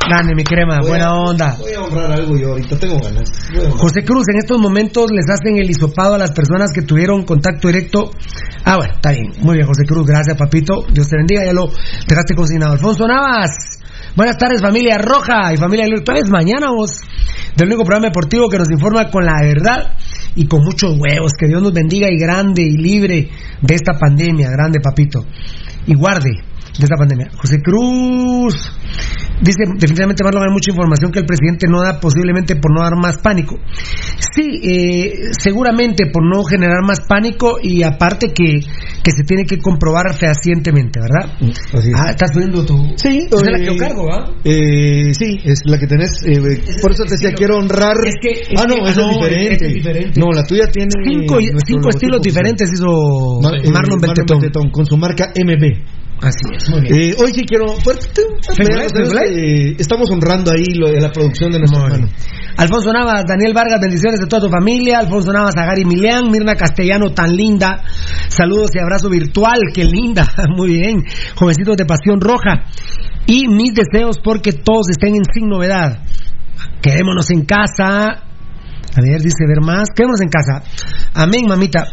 Grande, mi crema. Voy a- Buena onda. Voy a honrar algo yo ahorita, tengo ganas. José Cruz, en estos momentos les hacen el hisopado a las personas que tuvieron contacto directo. Ah, bueno, está bien. Muy bien, José Cruz. Gracias, papito. Dios te bendiga. Ya lo dejaste consignado. Alfonso Navas. Buenas tardes, familia roja y familia virtuales. Mañana vos, del único programa deportivo que nos informa con la verdad y con muchos huevos. Que Dios nos bendiga y grande y libre de esta pandemia. Grande, papito. Y guarde de esta pandemia. José Cruz dice definitivamente Marlon hay mucha información que el presidente no da posiblemente por no dar más pánico. Sí, eh, seguramente por no generar más pánico y aparte que, que se tiene que comprobar fehacientemente, ¿verdad? Así es. Ah, estás poniendo tu... Sí, es la que yo cargo, ¿va? Eh, sí, es la que tenés. eh, por eso te decía, quiero honrar. Es que- es ah, no, que- esa no, es diferente. es. No, la tuya tiene. Cinco, cinco estilos diferentes hizo eh, Marlon Beltetón. con su marca MB. Así es, muy bien. Eh, hoy sí quiero. pues, eh, estamos honrando ahí lo de la producción de nuestro hermano. Alfonso Navas, Daniel Vargas, bendiciones de toda tu familia. Alfonso Navas, Agari Milián, Mirna Castellano, tan linda. Saludos y abrazo virtual, qué linda. Muy bien. Jovencitos de Pasión Roja. Y mis deseos porque todos estén en sin novedad. Quedémonos en casa. A ver, dice ver más. Quedémonos en casa. Amén, mamita.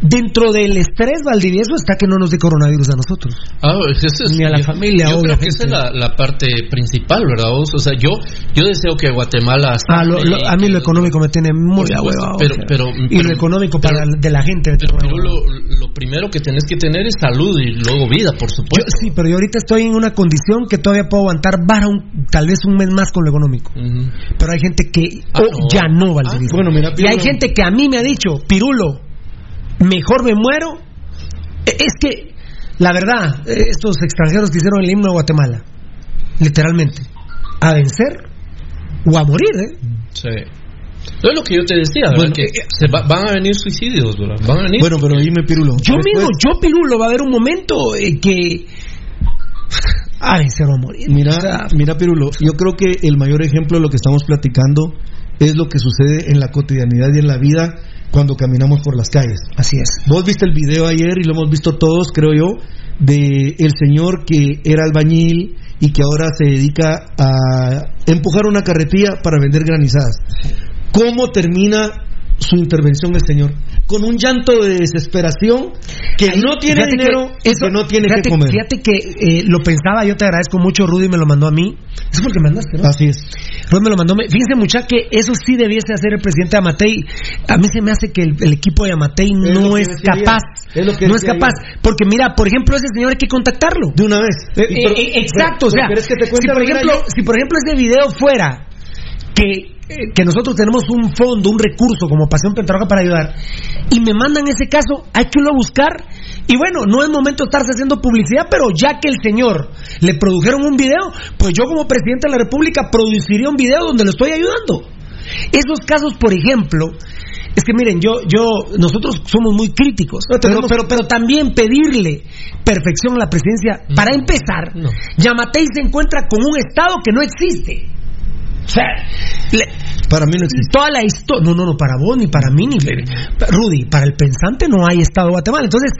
Dentro del estrés Valdivieso está que no nos dé coronavirus a nosotros. Ah, es- Ni a la yo- familia, Yo creo que obviamente. esa es la, la parte principal, ¿verdad? vos? O sea, yo, yo deseo que Guatemala. Ah, lo- lo- y- a mí lo económico me tiene muy a hueva. pero- pero- y pero- lo económico pero- para de la gente. Pero lo, lo primero que tenés que tener es salud y luego vida, por Yo- supuesto. sí, pero yo ahorita estoy en una condición que todavía puedo aguantar vara un- tal vez un mes más con lo económico. Pero hay gente que Ah, oh, no. ya no, Valdivieso. bueno, mira, y hay gente que a mí me ha dicho, Pirulo, mejor me muero. E- Es que, la verdad, estos extranjeros que hicieron el himno de Guatemala, literalmente, a vencer o a morir, ¿eh? Sí. No es lo que yo te decía, ¿verdad? Bueno, que eh, se va- van a venir suicidios, ¿verdad? Van a venir. Bueno, pero dime, Pirulo. Yo después- mismo, yo Pirulo, va a haber un momento eh, que a vencer o a morir. Mira, O sea, mira, Pirulo, yo creo que el mayor ejemplo de lo que estamos platicando es lo que sucede en la cotidianidad y en la vida cuando caminamos por las calles. así es. Vos viste el video ayer y lo hemos visto todos, creo yo, de el señor que era albañil y que ahora se dedica a empujar una carretilla para vender granizadas. ¿Cómo termina su intervención el señor? Con un llanto de desesperación que Ahí, no tiene dinero que y que no tiene fíjate, que comer. Fíjate que eh, lo pensaba, yo te agradezco mucho, Rudy me lo mandó a mí. Eso porque mandaste, ¿no? Así es. Rudy me lo mandó. Fíjense, mucha que eso sí debiese hacer el presidente Amatei. A mí se me hace que el, el equipo de Amatei Es no es capaz. Es lo que no es capaz. Porque mira, por ejemplo, ese señor hay que contactarlo. De una vez. Eh, pero- eh, exacto, pero- o sea, pero ¿querés que te si por ejemplo, yo? si por ejemplo ese video fuera que que nosotros tenemos un fondo, un recurso como Pasión Pentarroja para ayudar, y me mandan ese caso, hay que irlo a buscar. Y bueno, no es momento de estarse haciendo publicidad, pero ya que el señor le produjeron un video, pues yo como presidente de la República produciría un video donde lo estoy ayudando. Esos casos, por ejemplo, es que miren, yo, yo, nosotros somos muy críticos, pero, pero, pero también pedirle perfección a la presidencia, para empezar, Yamatei se encuentra con un Estado que no existe. O sea, le- para mí no existe. Toda la historia, no, no, no, para vos ni para mí ni Rudy, para el pensante no hay Estado de Guatemala. Entonces,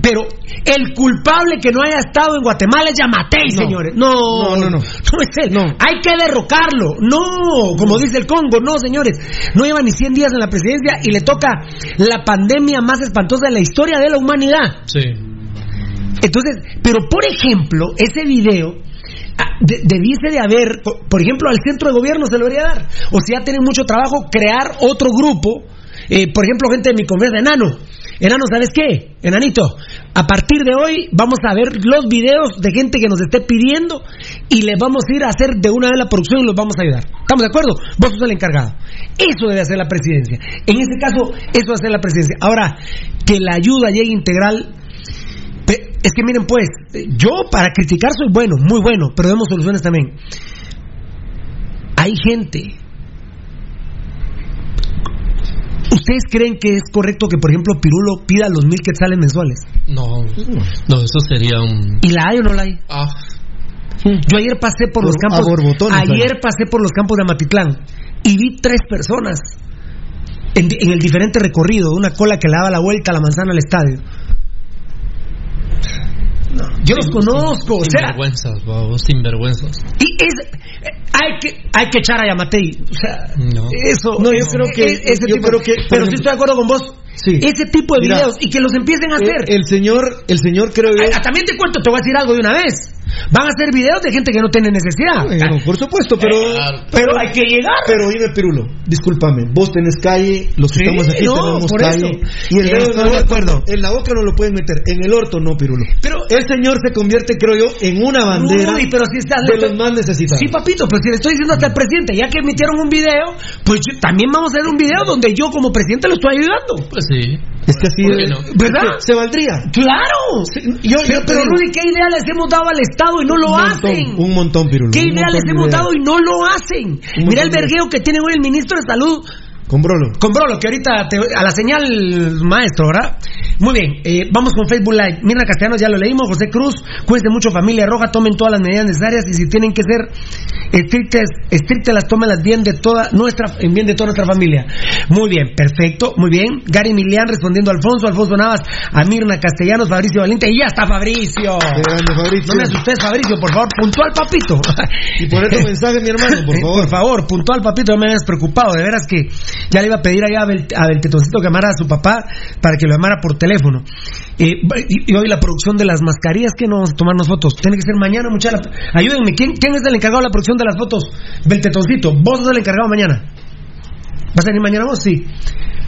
pero el culpable que no haya estado en Guatemala es Yamatei, No. señores. No, No, no, no. no es él. Hay que derrocarlo. No, como dice el Congo, no, señores. No lleva ni 100 días en la presidencia y le toca la pandemia más espantosa de la historia de la humanidad. Sí. Entonces, pero por ejemplo, ese video de- debiese de haber, por, ejemplo, al centro de gobierno se lo debería dar. O si ya tienen mucho trabajo, crear otro grupo. eh, por ejemplo, gente de mi confianza, enano. Enano, ¿sabes qué? Enanito, a partir de hoy vamos a ver los videos de gente que nos esté pidiendo y les vamos a ir a hacer de una vez la producción y los vamos a ayudar. ¿Estamos de acuerdo? Vos sos el encargado. Eso debe hacer la presidencia. En este caso, eso debe hacer la presidencia. Ahora, que la ayuda llegue integral Es que miren pues, yo para criticar soy bueno, muy bueno, pero demos soluciones también. Hay gente. ¿Ustedes creen que es correcto que, por ejemplo, Pirulo pida los mil quetzales mensuales? No, no, eso sería un. ¿Y la hay o no la hay? Ah, Yo ayer pasé por los Por- campos. Ayer pasé por los campos de Amatitlán y vi tres personas en, en el diferente recorrido, una cola que le daba la vuelta a la manzana al estadio. No, yo los conozco, o sea, Sinvergüenzas, babos, sinvergüenzas. y es hay que hay que echar a Yamatei, o sea, No. eso No, yo creo que- e- ese yo tipo- creo que, pero ejemplo- sí estoy de acuerdo con vos. Sí. Ese tipo de Mira, videos y que los empiecen a hacer. El, el señor, el señor creo yo. Ah, también te cuento, te voy a decir algo de una vez. Van a hacer videos de gente que no tiene necesidad. Bueno, por supuesto, pero, pero hay que llegar. Pero dime, Pirulo, discúlpame, vos tenés calle, los que Sí, estamos aquí no, tenemos por calle. eso. Y el dedo en Estoy la de boca- acuerdo. En la boca no lo pueden meter, en el orto no, Pirulo. Pero el señor se convierte, creo yo, en una bandera Uy, pero si estás de los más necesitados. Sí, papito, pues si le estoy diciendo hasta el presidente, ya que emitieron un video, pues yo- también vamos a hacer un video donde yo como presidente lo estoy ayudando. Pues sí. Es que así ¿Por qué es- no? ¿Verdad? se valdría. Claro. yo- pero, yo Rudy, ¿qué idea les hemos dado al Estado y no lo un hacen? un montón, Pirulo. ¿Qué idea les hemos dado y no lo hacen? Mira el vergueo que tiene hoy el ministro de Salud Con Brolo. con Brolo, que ahorita te- a la señal maestro, ¿verdad? Muy bien, eh, vamos con Facebook Live. Mirna Castellanos, ya lo leímos. José Cruz, cuídense mucho, familia roja, tomen todas las medidas necesarias y si tienen que ser estrictas, estrictas las tómenlas bien de toda nuestra, en bien de toda nuestra familia. Muy bien, perfecto, muy bien. Gary Milian respondiendo a Alfonso, Alfonso Navas, a Mirna Castellanos, Fabricio Valente, y ya está Fabricio. Grande, Fabricio. No me asustes, Fabricio, por favor, puntual, papito. Y por tu mensaje, mi hermano, por favor. Por favor, puntual, papito, no me hayas preocupado. De veras que ya le iba a pedir a, Bel, a Beltetoncito que llamara a su papá para que lo llamara por teléfono. Eh, y, y hoy la producción de las mascarillas, que no vamos a tomarnos fotos. Tiene que ser mañana, muchachos. Ayúdenme, ¿quién, ¿quién es el encargado de la producción de las fotos? Beltetoncito, vos sos el encargado mañana. ¿Vas a venir mañana vos? Sí.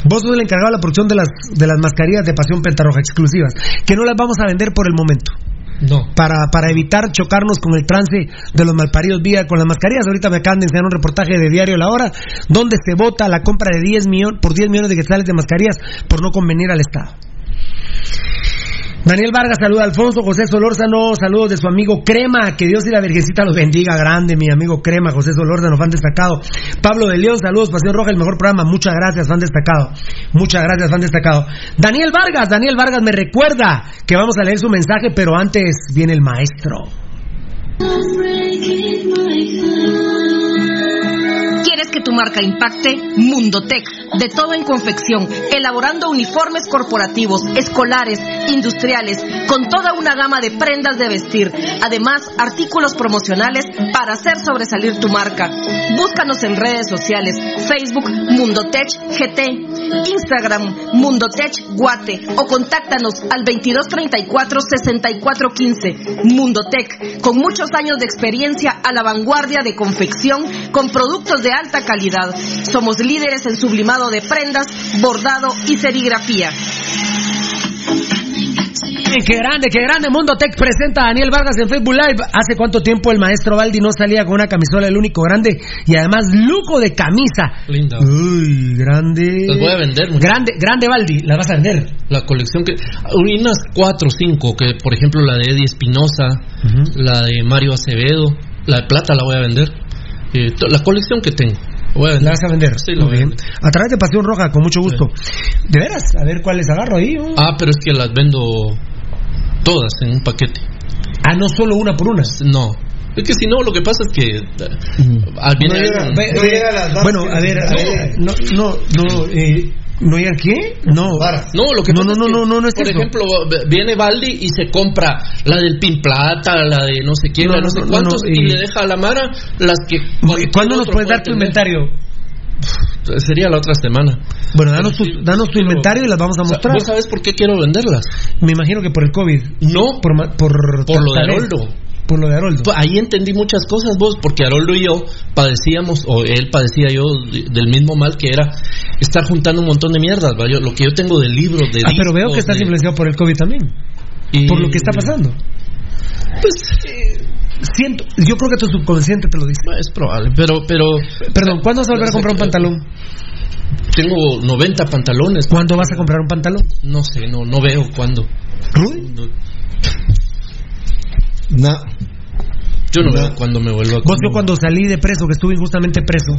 Vos sos el encargado de la producción de las, de las mascarillas de Pasión Pentarroja exclusivas, que no las vamos a vender por el momento. No. Para, para evitar chocarnos con el trance de los malparidos vía con las mascarillas. Ahorita me acaban de enseñar un reportaje de Diario La Hora donde se vota la compra de 10 millones por 10 millones de quetzales de mascarillas por no convenir al Estado. Daniel Vargas saluda a Alfonso, José Solórzano, saludos de su amigo Crema, que Dios y la Virgencita los bendiga, grande mi amigo Crema, José Solórzano, fan destacado. Pablo de León, saludos, Pasión Roja, el mejor programa, muchas gracias, fan destacado. Muchas gracias, fan destacado. Daniel Vargas, Daniel Vargas me recuerda que vamos a leer su mensaje, pero antes viene el maestro. ¿Quieres que tu marca impacte? Mundotech, de todo en confección, elaborando uniformes corporativos, escolares, industriales, con toda una gama de prendas de vestir. Además, artículos promocionales para hacer sobresalir tu marca. Búscanos en redes sociales, Facebook Mundotech GT, Instagram Mundotech Guate o contáctanos al 2234 6415. Mundotech, con muchos años de experiencia a la vanguardia de confección con productos de alta calidad. Somos líderes en sublimado de prendas, bordado y serigrafía. Qué grande, qué grande. Mundo Tech presenta a Daniel Vargas en Facebook Live. ¿Hace cuánto tiempo el maestro Baldi no salía con una camisola el único grande? Y además, lujo de camisa. Linda. Uy, grande. Las voy a vender. muchachos. Grande, grande Baldi. ¿La vas a vender? La colección que. Unas cuatro o cinco, que por ejemplo la de Eddie Espinosa, la de Mario Acevedo, la de plata la voy a vender. Eh, la colección que tengo. vender. ¿La vas a vender? Sí, a bien. A través de Pasión Roja, con mucho gusto. De veras, a ver cuáles agarro ahí. Ah, pero es que las vendo todas en un paquete. Ah, no solo una por una. No. Es que si no, lo que pasa es que. ah, viene No llega- alguien- ve- ve- bueno, a ver, a ver, no, no, no, eh, ¿no llega qué? No, No, lo que no, pasa no, es no, que, no, no, no es Por eso. ejemplo, viene Baldi y se compra la del Pin Plata, la de no sé quién, No, la de no, no, sé no, cuántos, no, y y- le deja a la Mara las que. ¿Cuándo nos puedes dar tu inventario? Sería la otra semana. Bueno, danos tu, danos tu inventario y las vamos a mostrar. ¿Vos sabes por qué quiero venderlas? Me imagino que por el COVID. No, por por, por lo de. Haroldo. Por lo de Haroldo. Pues ahí entendí muchas cosas vos, porque Haroldo y yo padecíamos, o él padecía yo de- del mismo mal que era estar juntando un montón de mierdas. Yo- lo que yo tengo de libros, de Ah, pero veo que estás de- influenciado por el COVID también. y- Por lo que está pasando. Pues, eh, siento, yo creo que tu subconsciente te lo dice. Es probable, pero, pero. Perdón, ¿cuándo vas a volver a comprar un pantalón? Tengo 90 pantalones. ¿Cuándo vas a comprar un pantalón? No sé, no, no veo cuándo. ¿Rudy? No. Yo no, veo cuándo me vuelvo a Vos, yo cuando salí de preso, que estuve injustamente preso,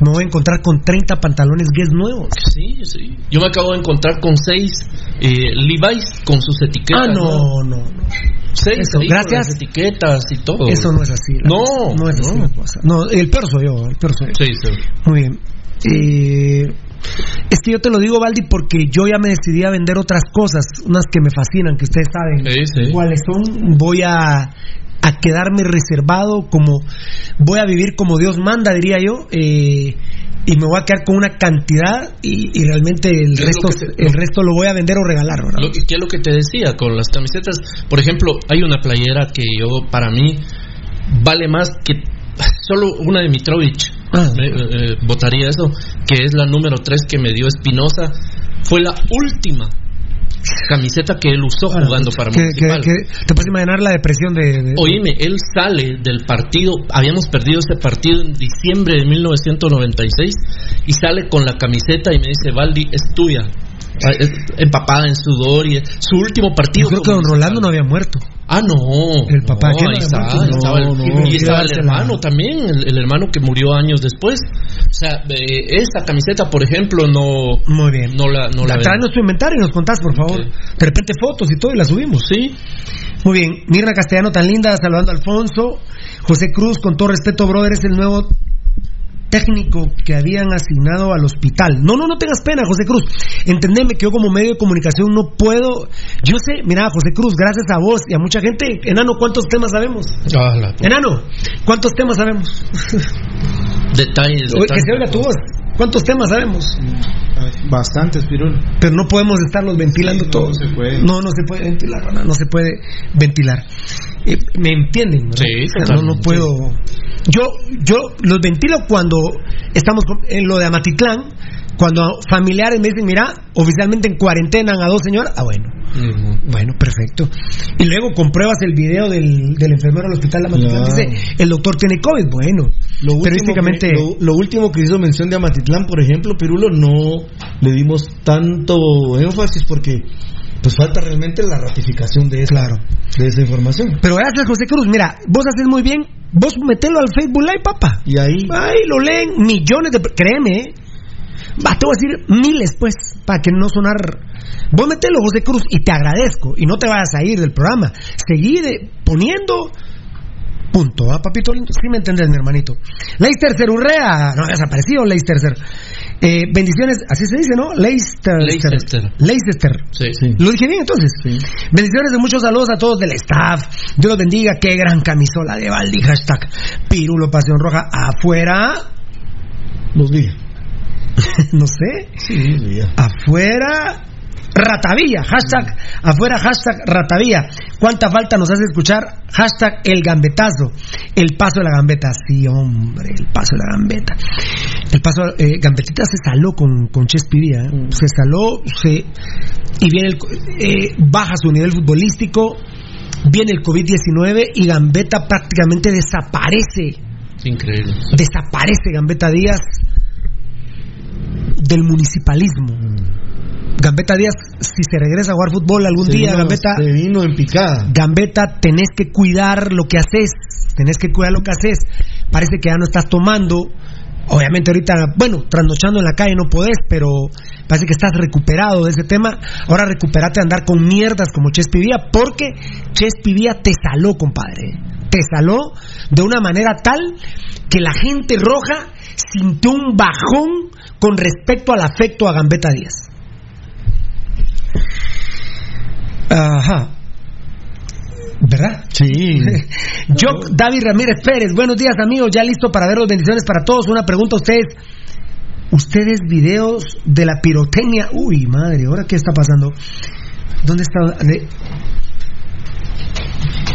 me voy a encontrar con 30 pantalones Guess nuevos. Sí, sí. Yo me acabo de encontrar con seis eh, Levi's con sus etiquetas. Ah, no, no, no. Seis Eso, gracias. las etiquetas y todo. Eso no es así. No, no es así no. la cosa. No, el peor soy yo, el peor soy yo. Sí, sí. Muy bien. Eh, es que yo te lo digo, Baldi, porque yo ya me decidí a vender otras cosas, unas que me fascinan, que ustedes saben Sí, sí. cuáles son. Voy a, a quedarme reservado, como voy a vivir como Dios manda, diría yo. eh, y me voy a quedar con una cantidad y, y realmente el resto te- el resto lo voy a vender o regalar ¿verdad? Lo ¿Qué es lo que te decía con las camisetas? Por ejemplo, hay una playera que yo, para mí, vale más que solo una de Mitrovich. Ah. Me- eh, votaría eso, que es la número 3 que me dio Espinosa. Fue la última camiseta que él usó jugando para Que- Municipal. que- te puedes imaginar la depresión de, de- Oíme, él sale del partido, habíamos perdido ese partido en diciembre de 1996 y sale con la camiseta y me dice, Valdi, es tuya. Es Empapada en sudor y su último partido. Yo creo que don Rolando no había muerto. Ah, no. El papá, No, ¿qué no ahí está, estaba el- No, y estaba el hermano también, el, el hermano que murió años después. O sea, eh, esa camiseta, por ejemplo, no. Muy bien. No la, no la tu inventario y nos contás, por favor. De repente fotos y todo y las subimos. Sí. Muy bien. Mirna Castellano, tan linda, saludando a Alfonso. José Cruz, con todo respeto, brother, es el nuevo técnico que habían asignado al hospital. No, no, no tengas pena, José Cruz. Entendeme que yo como medio de comunicación no puedo... Yo sé, mira, José Cruz, gracias a vos y a mucha gente, enano, ¿cuántos temas sabemos? Ah, la- Enano, ¿cuántos temas sabemos? Detalles, Oye, que detalles. se oiga tu voz. ¿Cuántos temas sabemos? Bastantes, Pirul. Pero no podemos estarlos ventilando no, todos. no se puede. No, no se puede ventilar, Rana, no se puede ventilar. Eh, ¿Me entienden? verdad? Sí, O sea, no, no puedo. Yo, yo los ventilo cuando estamos con- en lo de Amatitlán, cuando familiares me dicen, mira, oficialmente en cuarentena a dos señoras. Ah, bueno. Bueno, perfecto. Y luego compruebas el video del, del enfermero del hospital de Amatitlán. Dice, el doctor tiene COVID. Bueno, Lo último, que, lo, lo último que hizo mención de Amatitlán, por ejemplo, Pirulo, no le dimos tanto énfasis porque pues falta realmente la ratificación de esa, de esa información. Pero gracias, José Cruz. Mira, vos haces muy bien. Vos metelo al Facebook Live, papá. Y ahí. Ahí lo leen millones de. Créeme, ¿eh? Va, te voy a decir miles, pues, para que no sonar. Vos metelo, José Cruz, y te agradezco. Y no te vayas a ir del programa. Seguí de- poniendo Punto, ¿ah, papito lindo? Sí me entendés, mi hermanito. Leicester Cerurrea, no ha desaparecido Leicester Cer. Eh, bendiciones, así se dice, ¿no? Leicester. Leicester. Leicester. Sí. ¿Lo dije bien entonces? Bendiciones de muchos saludos a todos del staff. Dios los bendiga. Qué gran camisola de Baldi. Hashtag Pirulo Pasión Roja. Afuera. Los días. no sé. Sí, los días. Afuera. Ratavía, hashtag afuera, hashtag Ratavía. ¿Cuánta falta nos hace escuchar? Hashtag el gambetazo. El paso de la gambeta. Sí, hombre, el paso de la gambeta. El paso, eh, Gambetita se saló con, con. ¿eh? Se saló, se, y viene el, eh, baja su nivel futbolístico. Viene el COVID-19 y Gambetta prácticamente desaparece. Increíble. Desaparece Gambetta Díaz del municipalismo. Gambetta Díaz, si se regresa a jugar fútbol algún Se día, vino- Gambetta, se vino en picada. Gambetta, tenés que cuidar lo que haces, tenés que cuidar lo que haces. Parece que ya no estás tomando. Obviamente ahorita, bueno, trasnochando en la calle no podés, pero parece que estás recuperado de ese tema. Ahora recuperate a andar con mierdas como Chespivía, porque Chespivía te saló, compadre. Te saló de una manera tal que la gente roja sintió un bajón con respecto al afecto a Gambetta Díaz. Ajá. ¿Verdad? Sí. Jock David Ramírez Pérez, buenos días amigos, ya listo para ver los bendiciones para todos. Una pregunta a ustedes. ¿Ustedes videos de la pirotecnia? Uy, madre, ¿ahora qué está pasando? ¿Dónde está?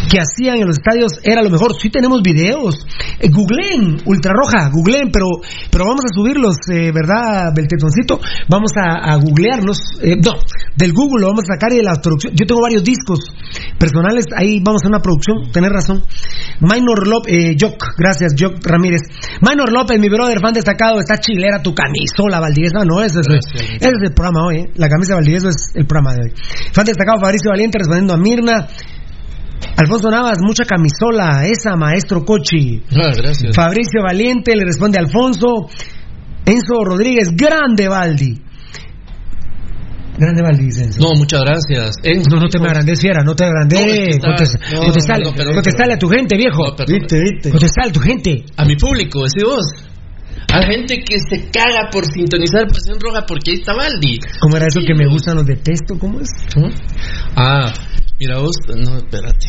Que hacían en los estadios era lo mejor. Sí tenemos videos. Eh, googleen, ultrarroja, googleen, pero, pero vamos a subirlos, eh, ¿verdad, Beltetoncito? Vamos a, a googlearlos. eh, no, del Google lo vamos a sacar y de la producción. Yo tengo varios discos personales, ahí vamos a hacer una producción, tenés razón. Minor López, eh, Jock, gracias, Jock Ramírez. Minor López, mi brother, fan destacado, está chilera tu camisola, Valdivieso. No, ese es, ese es el programa hoy, eh. La camisa de Valdivieso es el programa de hoy. Fan destacado, Fabricio Valiente, respondiendo a Mirna. Alfonso Navas, mucha camisola, esa maestro Cochi. Ah, gracias. Fabricio Valiente le responde a Alfonso. Enzo Rodríguez, grande Baldi. Grande Baldi, dice Enzo. No, muchas gracias. Enzo. No, no te me agrandes, no te agrandes. No, es que no, contestale, no, perdón, contestale a tu gente, viejo. Viste, viste. Contestale a tu gente. A mi público, decís vos. A gente que se caga por sintonizar Pasión Roja porque ahí está Baldi. ¿Cómo era eso que me gustan los detesto? ¿Cómo es? ¿Cómo? Ah, mira vos, no, espérate.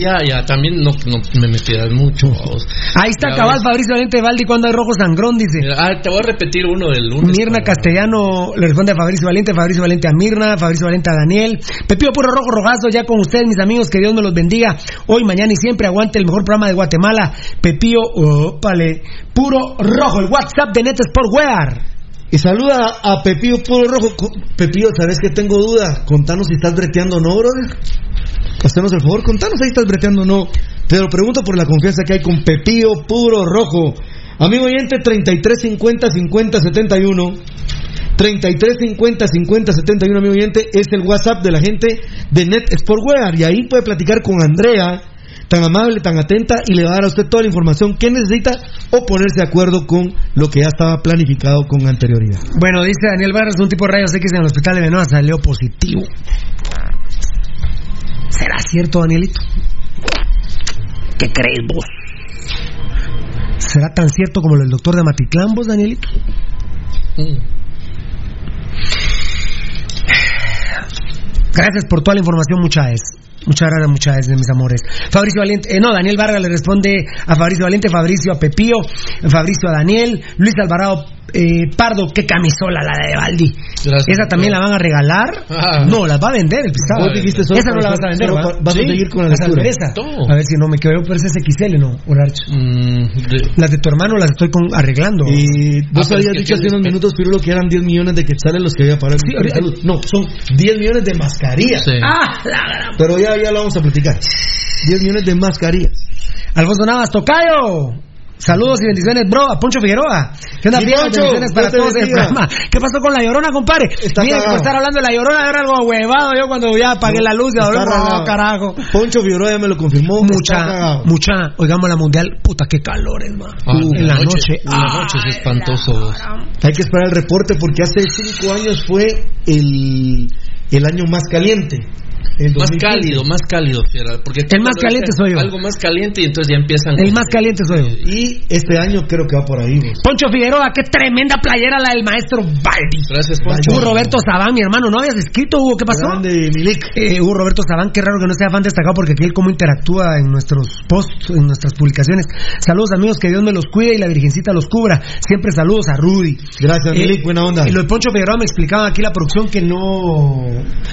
ya, ya, también no, no me meterás mucho. vos. Ahí está cabal. Fabricio Valiente Baldi cuando hay rojo sangrón, dice. Mira, Ah, te voy a repetir uno del lunes. Mirna Castellano le responde a Fabricio Valiente, Fabricio Valiente a Mirna, Fabricio Valiente a Daniel. Pepío Puro Rojo Rojazo, ya con ustedes, mis amigos, que Dios me los bendiga. Hoy, mañana y siempre aguante el mejor programa de Guatemala. Pepío, Puro Rojo, el WhatsApp de Net Sport Wear. Y saluda a Pepillo Puro Rojo. Pepillo, ¿sabes que tengo duda? Contanos si estás breteando o no, brother. Hacenos el favor, contanos si estás breteando o no. Te lo pregunto por la confianza que hay con Pepillo Puro Rojo. Amigo oyente, 33 50 50 71. 33 50 50 71, amigo oyente, es el WhatsApp de la gente de Net Sportwear. Y ahí puede platicar con Andrea, tan amable, tan atenta, y le va a dar a usted toda la información que necesita o ponerse de acuerdo con lo que ya estaba planificado con anterioridad. Bueno, dice Daniel Vargas, un tipo de rayos X en el hospital de Benoa salió positivo. ¿Será cierto, Danielito? ¿Qué crees vos? ¿Será tan cierto como del doctor de Matitlán, vos, Danielito? Gracias por toda la información, muchas Muchas gracias, muchas de mis amores. Fabricio Valiente, eh, no, Daniel Vargas le responde a Fabricio Valiente, Fabricio a Pepío, Fabricio a Daniel, Luis Alvarado eh, Pardo, qué camisola la de Baldi. Esa también la van a regalar. Ah. No, las va a vender el pisado. Vos dijiste solo Esa no la vas a vender, vas a seguir con la lectura. A ver si no me quedo, pero es XL, ¿no? Olarcho. Mm, Las de tu hermano las estoy con- arreglando. Y Ah, vos es habías dicho hace unos minutos, Pirulo, que eran 10 millones de quetzales los que había para el Sí, ahorita-. No, son 10 millones de mascarillas. Sí. ¡Ah! La gran- Pero ya, ya lo vamos a platicar. 10 millones de mascarillas. Alfonso Navas, Tocayo. Saludos y bendiciones, bro, a Poncho Figueroa. ¿Qué onda? Poncho, Bendiciones para todos en el bendiga. programa. ¿Qué pasó con la llorona, compadre? Está Miren, cagado. por estar hablando de la llorona, era algo huevado yo cuando ya apagué la luz y raro. no, carajo. Poncho Figueroa ya me lo confirmó. Mucha, mucha, oigamos la mundial, puta, qué calores, man. ah, en la noche. En la noche es espantoso. Hay que esperar el reporte porque hace 5 años fue el, el año más caliente. Más 2015. cálido, más cálido. Porque El más caliente soy yo. Algo más caliente y entonces ya empiezan. El más caliente soy yo. Y este año creo que va por ahí. vos. Poncho Figueroa, qué tremenda playera la del maestro Baldi. Gracias, Hugo Roberto Sabán, mi hermano, ¿no habías escrito, Hugo? ¿Qué pasó? Grande, Milik. Eh, Hugo Roberto Sabán, qué raro que no sea fan destacado porque aquí él cómo interactúa en nuestros posts, en nuestras publicaciones. Saludos amigos, que Dios me los cuide y la Virgencita los cubra. Siempre saludos a Rudy. Gracias, Eh, Milik, buena onda. Y lo de Poncho Figueroa me explicaba aquí la producción que no...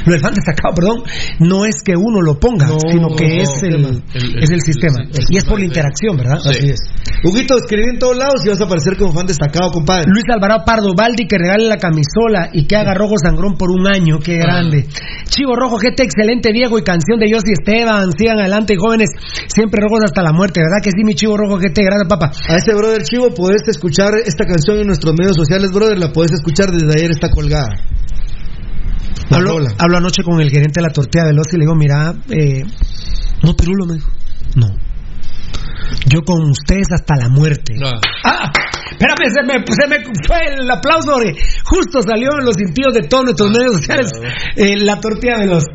Lo del fan destacado, perdón, no es que uno lo ponga, No, sino que no, es, el, el- el- es el sistema. y es por la interacción, ¿verdad? Así es. Huguito, escribí en todos lados y vas a aparecer como fan destacado, compadre. Luis Alvarado Pardo, Baldi que regale la camisola y que haga rojo sangrón por un año, qué grande. Chivo Rojo, GT, excelente viejo y canción de Yossi Esteban, sigan adelante jóvenes, siempre rojos hasta la muerte, ¿verdad que sí, mi Chivo Rojo GT? Gracias, papá. A ese brother Chivo puedes escuchar esta canción en nuestros medios sociales, brother. La puedes escuchar desde ayer, está colgada. Hablo, hablo anoche con el gerente de la tortilla veloz y le digo, mira, eh, no, Pirulo, me dijo, no. Yo con ustedes hasta la muerte. Ah, espérame, se me, se me fue el aplauso justo salió en los sentidos de todos nuestros medios sociales eh, la tortilla veloz.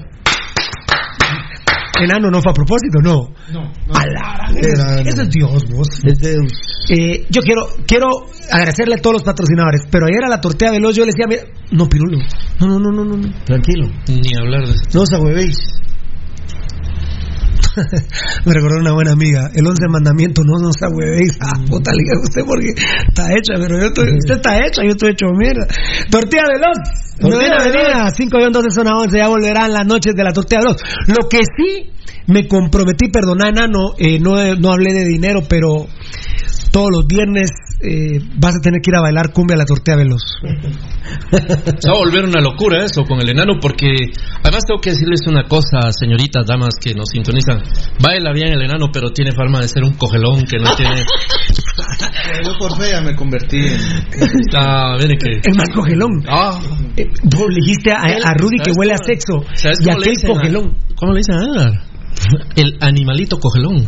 Enano no fue a propósito, no. No. A la es- Dios, vos. Es Deus. Eh, yo quiero quiero agradecerle a todos los patrocinadores, pero ayer a la tortilla veloz yo le decía, mira, no, Pirulo, no, no, no, no, no, no. Tranquilo. Ni hablar de eso. No os ahuevéis. Me recordó una buena amiga, el once mandamiento, no nos ahuevéis. Ah, puta, le usted porque está hecha, pero yo estoy, usted está hecha, yo estoy hecho mierda. Tortilla veloz. Tortilla Novena avenida, 5 12 zona 11, ya volverán las noches de la tortilla veloz. Lo que sí me comprometí, perdona, enano, eh, no, no hablé de dinero, pero todos los viernes eh, vas a tener que ir a bailar cumbia a la tortilla veloz. Se va a volver una locura eso con el enano porque además tengo que decirles una cosa, señoritas, damas que nos sintonizan. Baila bien el enano, pero tiene fama de ser un cogelón que no tiene... Yo por fea me convertí en. Ah, mire que... El más cogelón. Ah, Eh, vos le dijiste a, a Rudy que ¿Sabes huele a cómo- sexo ¿sabes y cómo le aquel dicen a- cogelón. ¿Cómo le dicen a Edgar? El animalito cogelón.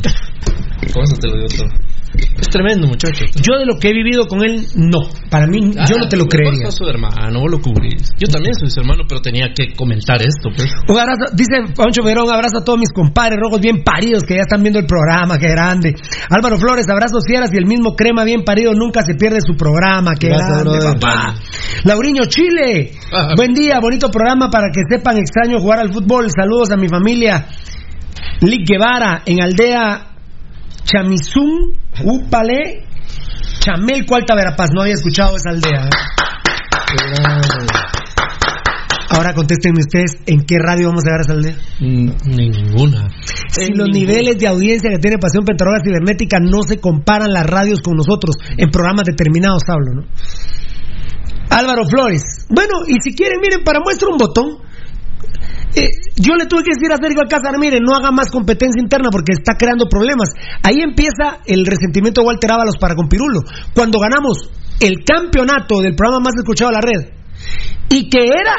Con eso te lo digo todo. Es tremendo, muchacho. Yo de lo que he vivido con él, no. Para mí, yo no te lo Ah, creería. Su hermano, vos lo cubrís. Yo también soy su hermano, pero tenía que comentar esto, pues. Un abrazo, dice Pancho Verón, abrazo a todos mis compadres rojos bien paridos que ya están viendo el programa, qué grande. Álvaro Flores, abrazos fieras y el mismo crema bien parido nunca se pierde su programa, qué Gracias, grande, brother. papá. Lauriño Chile, Ajá. buen día, bonito programa para que sepan extraño jugar al fútbol. Saludos a mi familia. Lick Guevara, en aldea Chamizum, Upale, Chamelco, Alta Verapaz. No había escuchado esa aldea. ¿eh? Ahora contéstenme ustedes, ¿en qué radio vamos a llegar a esa aldea? Ninguna. Si En los niveles de audiencia que tiene Pasión Pentaroga Cibernética no se comparan las radios con nosotros, en programas determinados hablo, ¿no? Álvaro Flores. Bueno, y si quieren, miren, para muestra un botón. Eh, yo le tuve que decir a Sergio Alcázar, mire, no haga más competencia interna porque está creando problemas. Ahí empieza el resentimiento de Walter Ábalos para con Pirulo. Cuando ganamos el campeonato del programa más escuchado de la red y que era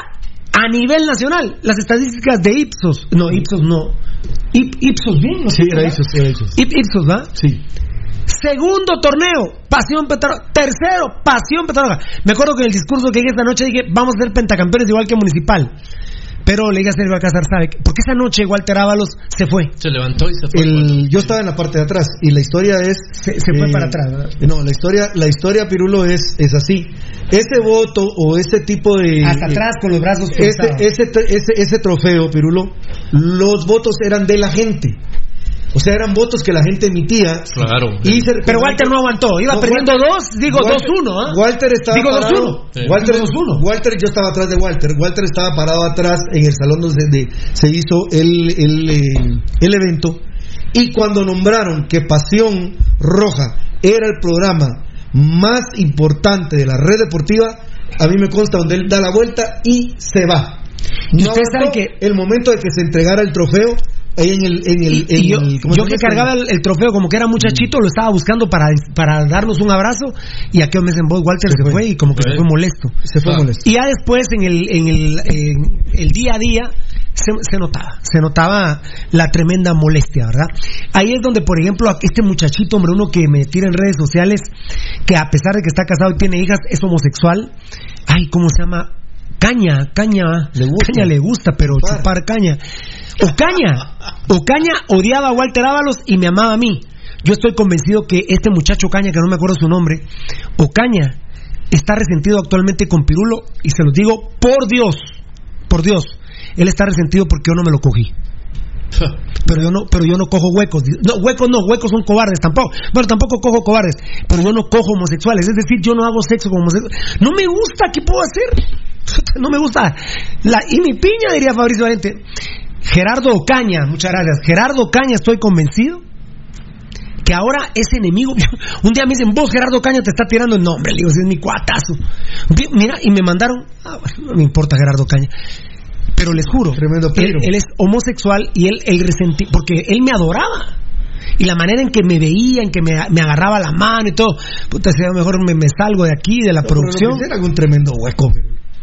a nivel nacional, las estadísticas de Ipsos, no, Ipsos no, Ip- Ipsos bien, ¿no? Sí, era Ipsos, era Ipsos. Ip- Ipsos, ¿va? Sí. Segundo torneo, Pasión Petaroga. Tercero, Pasión Petaroga. Me acuerdo que en el discurso que dije esta noche dije, vamos a ser pentacampeones igual que Municipal. Pero le dije a Sergio Alcázar, ¿sabe? Porque esa noche Walter Ábalos se fue. Se levantó y se fue. El, yo estaba en la parte de atrás y la historia es Se, se fue eh, para atrás, ¿verdad? no la historia la historia Pirulo es es así ese voto o ese tipo de Hasta atrás con los brazos ese, cruzados. ese, ese, ese trofeo Pirulo los votos eran de la gente o sea eran votos que la gente emitía Claro. y se- Pero Walter no aguantó, iba No, perdiendo Walter- dos, digo Walter- 2-1, ¿ah? Walter estaba Digo parado. 2-1. Sí. Walter, Digo 2-1. Walter, yo estaba atrás de Walter. Walter estaba parado atrás en el salón donde de- se hizo el, el, eh, el evento. Y cuando nombraron que Pasión Roja era el programa más importante de la red deportiva, a mí me consta donde él da la vuelta y se va. Y No saben aguantó que- el momento de que se entregara el trofeo en el en el, Y, en y yo, el- ¿cómo yo se que cargaba el, el trofeo como que era muchachito, lo estaba buscando para, para darnos un abrazo y aquí me dicen voz Walter se, fue. fue y como que se Fue. fue molesto. se fue Ah. molesto. Y ya después en el, en el, en el día a día se, se notaba, se notaba la tremenda molestia, ¿verdad? Ahí es donde, por ejemplo, este muchachito, hombre, uno que me tira en redes sociales, que a pesar de que está casado y tiene hijas, es homosexual. Ay, ¿cómo se llama? Caña, caña, caña le gusta, pero chupar caña. Ocaña, Ocaña odiaba a Walter Ábalos y me amaba a mí. Yo estoy convencido que este muchacho Ocaña, que no me acuerdo su nombre, Ocaña, está resentido actualmente con Pirulo y se lo digo por Dios, por Dios, él está resentido porque yo no me lo cogí. Pero yo no, pero yo no cojo huecos. No, huecos no, huecos son cobardes tampoco. Bueno, tampoco cojo cobardes, pero yo no cojo homosexuales. Es decir, yo no hago sexo con homosexuales. No me gusta, ¿qué puedo hacer? No me gusta. La, y mi piña, diría Fabricio Valente. Gerardo Ocaña, muchas gracias. Gerardo Ocaña, estoy convencido que ahora es enemigo. Un día me dicen, vos Gerardo Ocaña te está tirando el nombre. Le digo, es mi cuatazo. Mira, y me mandaron, ah, bueno, no me importa Gerardo Ocaña. Pero les juro, él, él, es homosexual y él, él resentí, porque él me adoraba. Y la manera en que me veía, en que me, me agarraba la mano y todo, puta, si a lo mejor me, me salgo de aquí, de la No, producción. Era un tremendo hueco.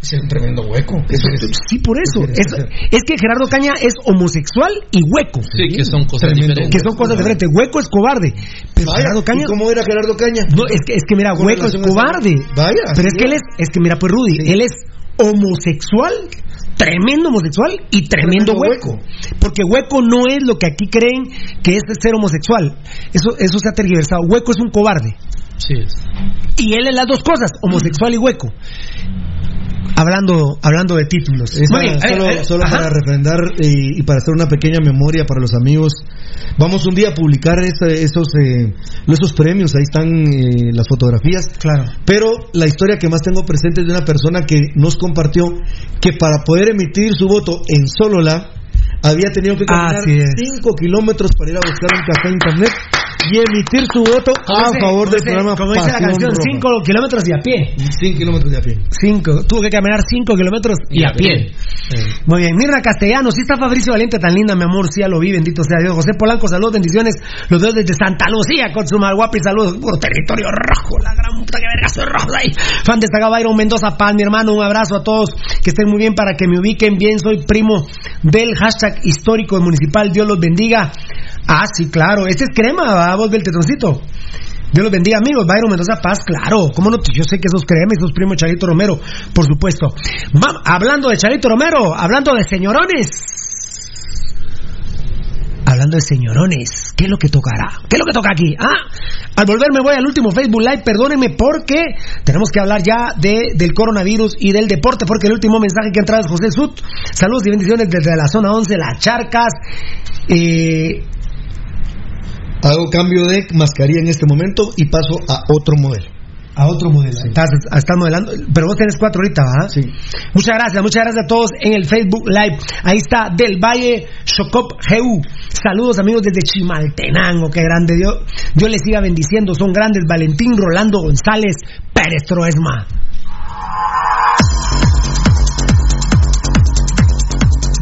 Es un tremendo hueco. Sí, por eso. Es, es que Gerardo Caña es homosexual y hueco. Sí, que son cosas Tremendo. diferentes. Que son cosas diferentes. Hueco es cobarde. Pero Vaya, Gerardo Caña. ¿y cómo era Gerardo Caña? No, es que, es que mira, Hueco es cobarde. Vaya, Pero es que él es. es, es que mira, pues Rudy, él es homosexual, tremendo homosexual y tremendo, Tremendo hueco. Porque hueco no es lo que aquí creen que es ser homosexual. Eso, eso se ha tergiversado. Hueco es un cobarde. Sí. Y él es las dos cosas, homosexual y hueco. Hablando, hablando de títulos. Esta- Muy bien, solo eh, eh, solo para refrendar eh, y para hacer una pequeña memoria para los amigos, vamos un día a publicar ese- esos eh, esos premios, ahí están eh, las fotografías. Claro. Pero la historia que más tengo presente es de una persona que nos compartió que para poder emitir su voto en Solola había tenido que caminar Así es. 5 kilómetros para ir a buscar un café internet y emitir su voto a dice- favor del dice- programa Como dice la canción, Roja. 5 kilómetros y a pie. 5 kilómetros de a pie. 5. Tuvo que caminar 5 kilómetros y, a pie. Muy bien. Mirna Castellano, sí está Fabricio Valiente tan linda, mi amor. Sí, ya lo vi, bendito sea Dios. José Polanco, saludos, bendiciones. Los veo desde Santa Lucía con su malguapi. Saludos, puro territorio rojo. La gran puta que vergazo rojo ahí. Fan destacado Byron Mendoza Pan, mi hermano. Un abrazo a todos. Que estén muy bien para que me ubiquen bien. Soy primo del hashtag histórico de municipal. Dios los bendiga. Ah, sí, claro. Este es crema, ¿va? vos del tetoncito. Dios los bendiga, amigos. Byron Mendoza Paz, claro. ¿Cómo no? Yo sé que sos crema y sos primo Charito Romero, por supuesto. Hablando de Charito Romero, hablando de señorones. Hablando de señorones, ¿qué es lo que tocará? ¿Qué es lo que toca aquí? Ah, al volver me voy al último Facebook Live, perdónenme porque tenemos que hablar ya de, del coronavirus y del deporte, porque el último mensaje que ha entrado es José Sut. Saludos y bendiciones desde la zona 11, Las Charcas. Eh, Hago cambio de mascarilla en este momento y paso a otro modelo. A otro modelo. Estás, estás modelando. Pero vos tenés cuatro ahorita, ¿verdad? Sí. Muchas gracias, muchas gracias a todos en el Facebook Live. Ahí está Del Valle Chocop GU. Saludos amigos desde Chimaltenango, qué grande Dios. Dios les siga bendiciendo, son grandes. Valentín Rolando González Pérez Troesma.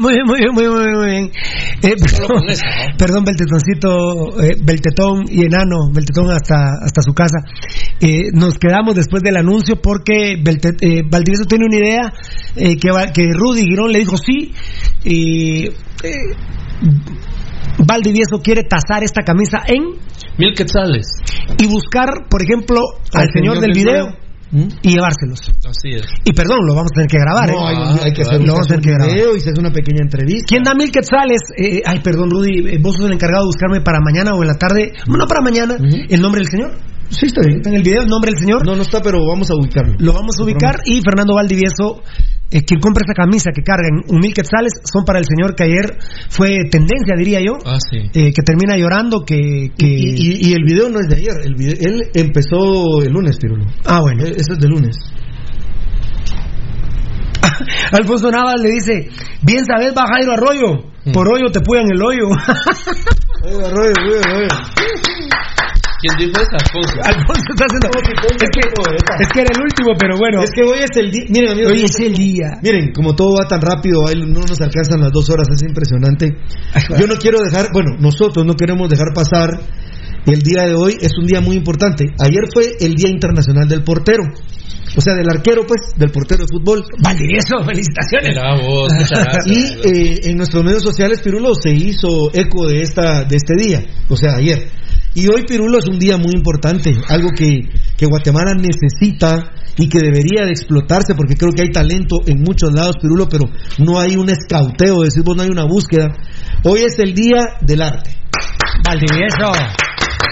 Muy bien, muy bien, muy bien, muy bien. Eh, perdón, perdón, Beltetoncito, eh, Beltetón y Enano, Beltetón hasta, hasta su casa. Eh, nos quedamos después del anuncio porque eh, Valdivieso tiene una idea eh, que, que Rudy Girón le dijo sí. Y Valdivieso quiere tasar esta camisa en Mil quetzales. y buscar, por ejemplo, al, Al señor, del video y llevárselos. Así es. Y perdón, lo vamos a tener que grabar. No, ¿eh? hay, hay que hacer, Lo vamos a tener que un grabar. video y se hace una pequeña entrevista. ¿Quién da mil quetzales? Eh, ay, perdón, Rudy, eh, vos sos el encargado de buscarme para mañana o en la tarde. No para mañana, el nombre del señor. Sí, está bien. ¿Está en el video el nombre del señor? No, no está, pero vamos a ubicarlo. Lo vamos a ubicar y Fernando Valdivieso, eh, quien compra esta camisa que carga en un mil quetzales, son para el señor que ayer fue tendencia, diría yo, Ah, sí. eh, que termina llorando, que... que... Y, y- y el video no es de ayer. El video- él empezó el lunes, Pirulo. Ah, bueno. E- Ese es de lunes. Alfonso Navas le dice, bien sabes, va Jairo Arroyo, por hoyo te puyan el hoyo. ¿Quién dijo eso? Alfonso. Alfonso está haciendo. Es que, es que era el último, pero bueno. Es que hoy es el día. Miren, amigos. Hoy es el día. Miren, como todo va tan rápido, ahí no nos alcanzan las dos horas, es impresionante. Yo no quiero dejar, bueno, nosotros no queremos dejar pasar el día de hoy, es un día muy importante. Ayer fue el Día Internacional del Portero. O sea, del arquero, pues, del portero de fútbol. Valdivieso, felicitaciones. Vos, muchas gracias. Y eh, en nuestros medios sociales, Pirulo se hizo eco de esta de este día, o sea, ayer. Y hoy, Pirulo, es un día muy importante, algo que, que Guatemala necesita y que debería de explotarse, porque creo que hay talento en muchos lados, Pirulo, pero no hay un escauteo, decimos, no hay una búsqueda. Hoy es el Día del Arte. Valdivieso.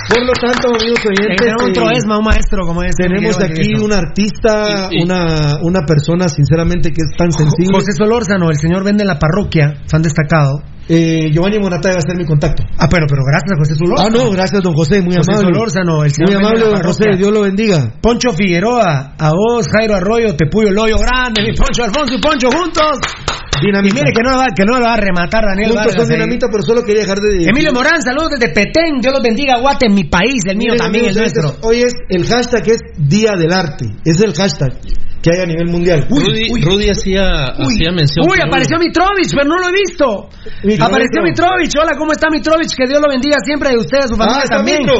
Por lo tanto, amigos oyentes, Tenemos otro eh, esma, un maestro como este. tenemos aquí un artista, Sí, sí. una, una persona, sinceramente, que es tan sensible. José Solórzano, el señor vende en la parroquia, fan destacado. Eh, Giovanni Monata va a ser mi contacto. Ah, pero, pero gracias a José Solórzano. Ah, no, gracias, don José, muy José amable. Solórzano, el Muy amable, don José. Dios lo bendiga. Poncho Figueroa, a vos, Jairo Arroyo, Tepuyo Loyo, grande, mi Poncho Alfonso y Poncho juntos. Dinamita. Y mire que no, va, que no lo va a rematar Daniel Juntos Vargas. son ahí. dinamita, pero solo quería dejar de... Emilio Morán, saludos desde Petén. Dios los bendiga, Guate, mi país, el mío Miren, también, el amigos nuestro. oyentes, Hoy es el hashtag es Día del Arte. Es el hashtag que hay a nivel mundial. Rudy, Rudy hacía, hacía mención. Uy, apareció Mitrovich, pero no lo he visto. Apareció Mitro. Mitrovich. Hola, ¿cómo está Mitrovich? Que Dios lo bendiga siempre de usted, a su familia Ah, también. Mitro.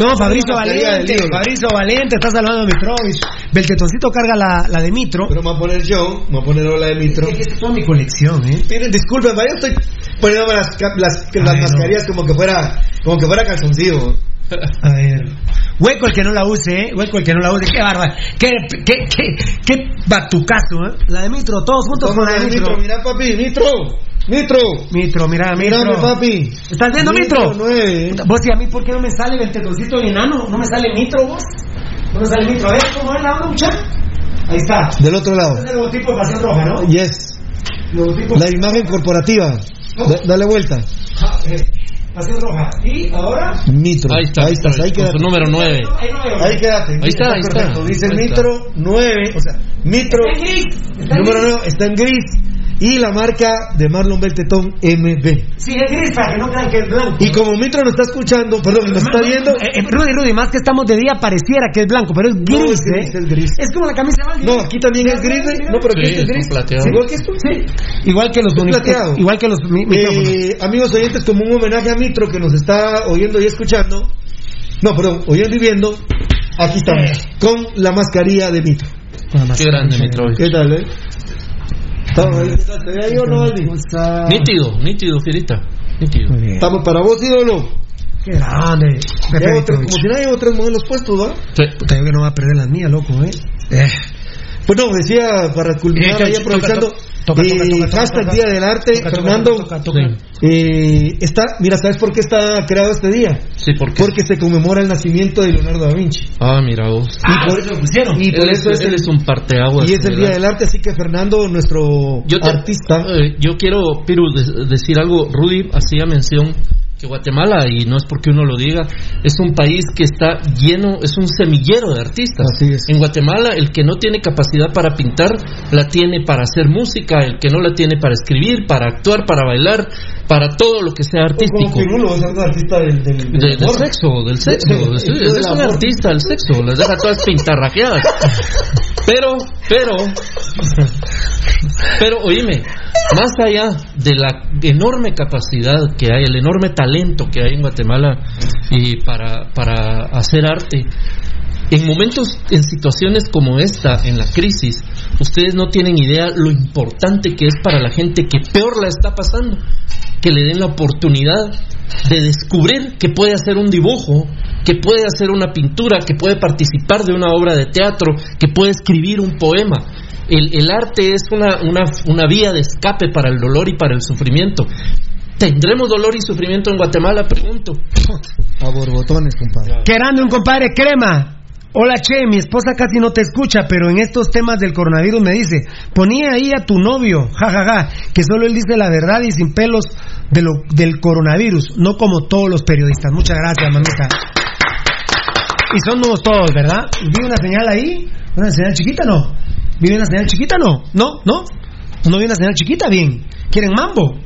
No, Fabricio lío. Fabricio Valente, está saludando a Mitrovich. Beltetoncito carga la, la de Mitro. Pero me voy a poner yo, me voy a poner hola de Mitro. Esta es toda mi colección, ¿eh? Miren, disculpen, yo estoy poniéndome las, las, las Ay, no. mascarillas como que fuera como que fuera calzoncillo. A ver. Hueco el que no la use, ¿eh? Hueco el que no la use. Qué bárbaro. Qué, qué, qué, qué batucazo, ¿eh? La de Mitro, todos juntos con la de Mitro, Mitro. mira papi, Mitro, Mitro. Mitro, mira, Mitro. Mírame papi. ¿Estás viendo Mitro? nueve. Vos y a mí, ¿por qué no me sale el tetoncito de enano? ¿No me sale Mitro, vos? ¿No me sale Mitro? A ver, ¿cómo es la onda, muchacho? Ahí está. Del otro lado. Es el logotipo de Pasión Roja, ¿no? Yes. Logotipo. La imagen corporativa. Da- dale vuelta. Ah, Pasión Roja. ¿Y ahora? Mitro. Ahí está, Ahí estás, ahí su número 9. Ahí quédate. Ahí está, ahí está. Dice está. Mitro 9, o sea, Mitro Está en gris. Está en número gris. 9 está en gris y la marca de Marlon Beltetón MB. Sí, es gris para que no crean que es blanco. Y como Mitro nos está escuchando, perdón, nos está viendo, Eh, eh, Rudy, Rudy, más que estamos de día pareciera que es blanco, pero es No, gris, es gris, ¿eh? es gris. Es como la camisa de. No, aquí también es gris, ¿eh? No, pero aquí Sí, es es gris. plateado. Sí, Igual que esto. Sí. Igual que los Es uni- plateado. eh, igual que los mi- micrófonos. Eh, amigos oyentes, como un homenaje a Mitro que nos está oyendo y escuchando, no, perdón, oyendo y viendo, aquí estamos, Eh. con la mascarilla de Mitro. Qué grande, Mitrovich. ¿Qué tal, eh? ¿Te no, Aldi? Nítido, nítido, Fierita. Nítido. Estamos para vos, ídolo. Qué grande. Como si nadie llevo tres modelos puestos, ¿va? Sí. Puta, yo que no va a perder las mías, loco, ¿eh? Eh. Pues no, decía, para culminar Eh, ahí toca, aprovechando, toca, toca, eh, toca, toca, hashtag toca. Día del Arte, Fernando, toca, toca. eh, está, mira, ¿sabes por qué está creado este día? Sí, ¿por qué? Porque se conmemora el nacimiento de Leonardo da Vinci. Ah, mira vos. y por, lo pusieron. y por Él eso es, es él el, es un parteaguas. y es el. Día del Arte, así que Fernando, nuestro Yo te- artista, eh, yo quiero, Piru, de- decir algo. Rudy hacía mención que Guatemala, y no es porque uno lo diga, es un país que está lleno, es un semillero de artistas. Así es. En Guatemala, el que no tiene capacidad para pintar, la tiene para hacer música, el que no la tiene para escribir, para actuar, para bailar, para todo lo que sea como artístico. Pirulo, es un artista del, del, del De- del sexo, del sexo. De- Sí, del es un artista del sexo, las deja todas pintarrajeadas. Pero, pero, pero, oíme, más allá de la enorme capacidad que hay, el enorme talento que hay en Guatemala y para, para hacer arte, en momentos, en situaciones como esta, en la crisis, ustedes no tienen idea lo importante que es para la gente que peor la está pasando, que le den la oportunidad de descubrir que puede hacer un dibujo, que puede hacer una pintura, que puede participar de una obra de teatro, que puede escribir un poema. El, el arte es una, una, una vía de escape para el dolor y para el sufrimiento. ¿Tendremos dolor y sufrimiento en Guatemala? Pregunto. A borbotones, compadre. Qué grande un compadre crema. Hola Che, mi esposa casi no te escucha, pero en estos temas del coronavirus me dice, ponía ahí a tu novio, jajaja, que solo él dice la verdad y sin pelos de lo, del coronavirus, no como todos los periodistas. Muchas gracias, mamita. Y somos todos, ¿verdad? ¿Vi una señal ahí? ¿Una señal chiquita? No. ¿Vi una señal chiquita? No. ¿No? ¿No? ¿No vi una señal chiquita? Bien. ¿Quieren mambo?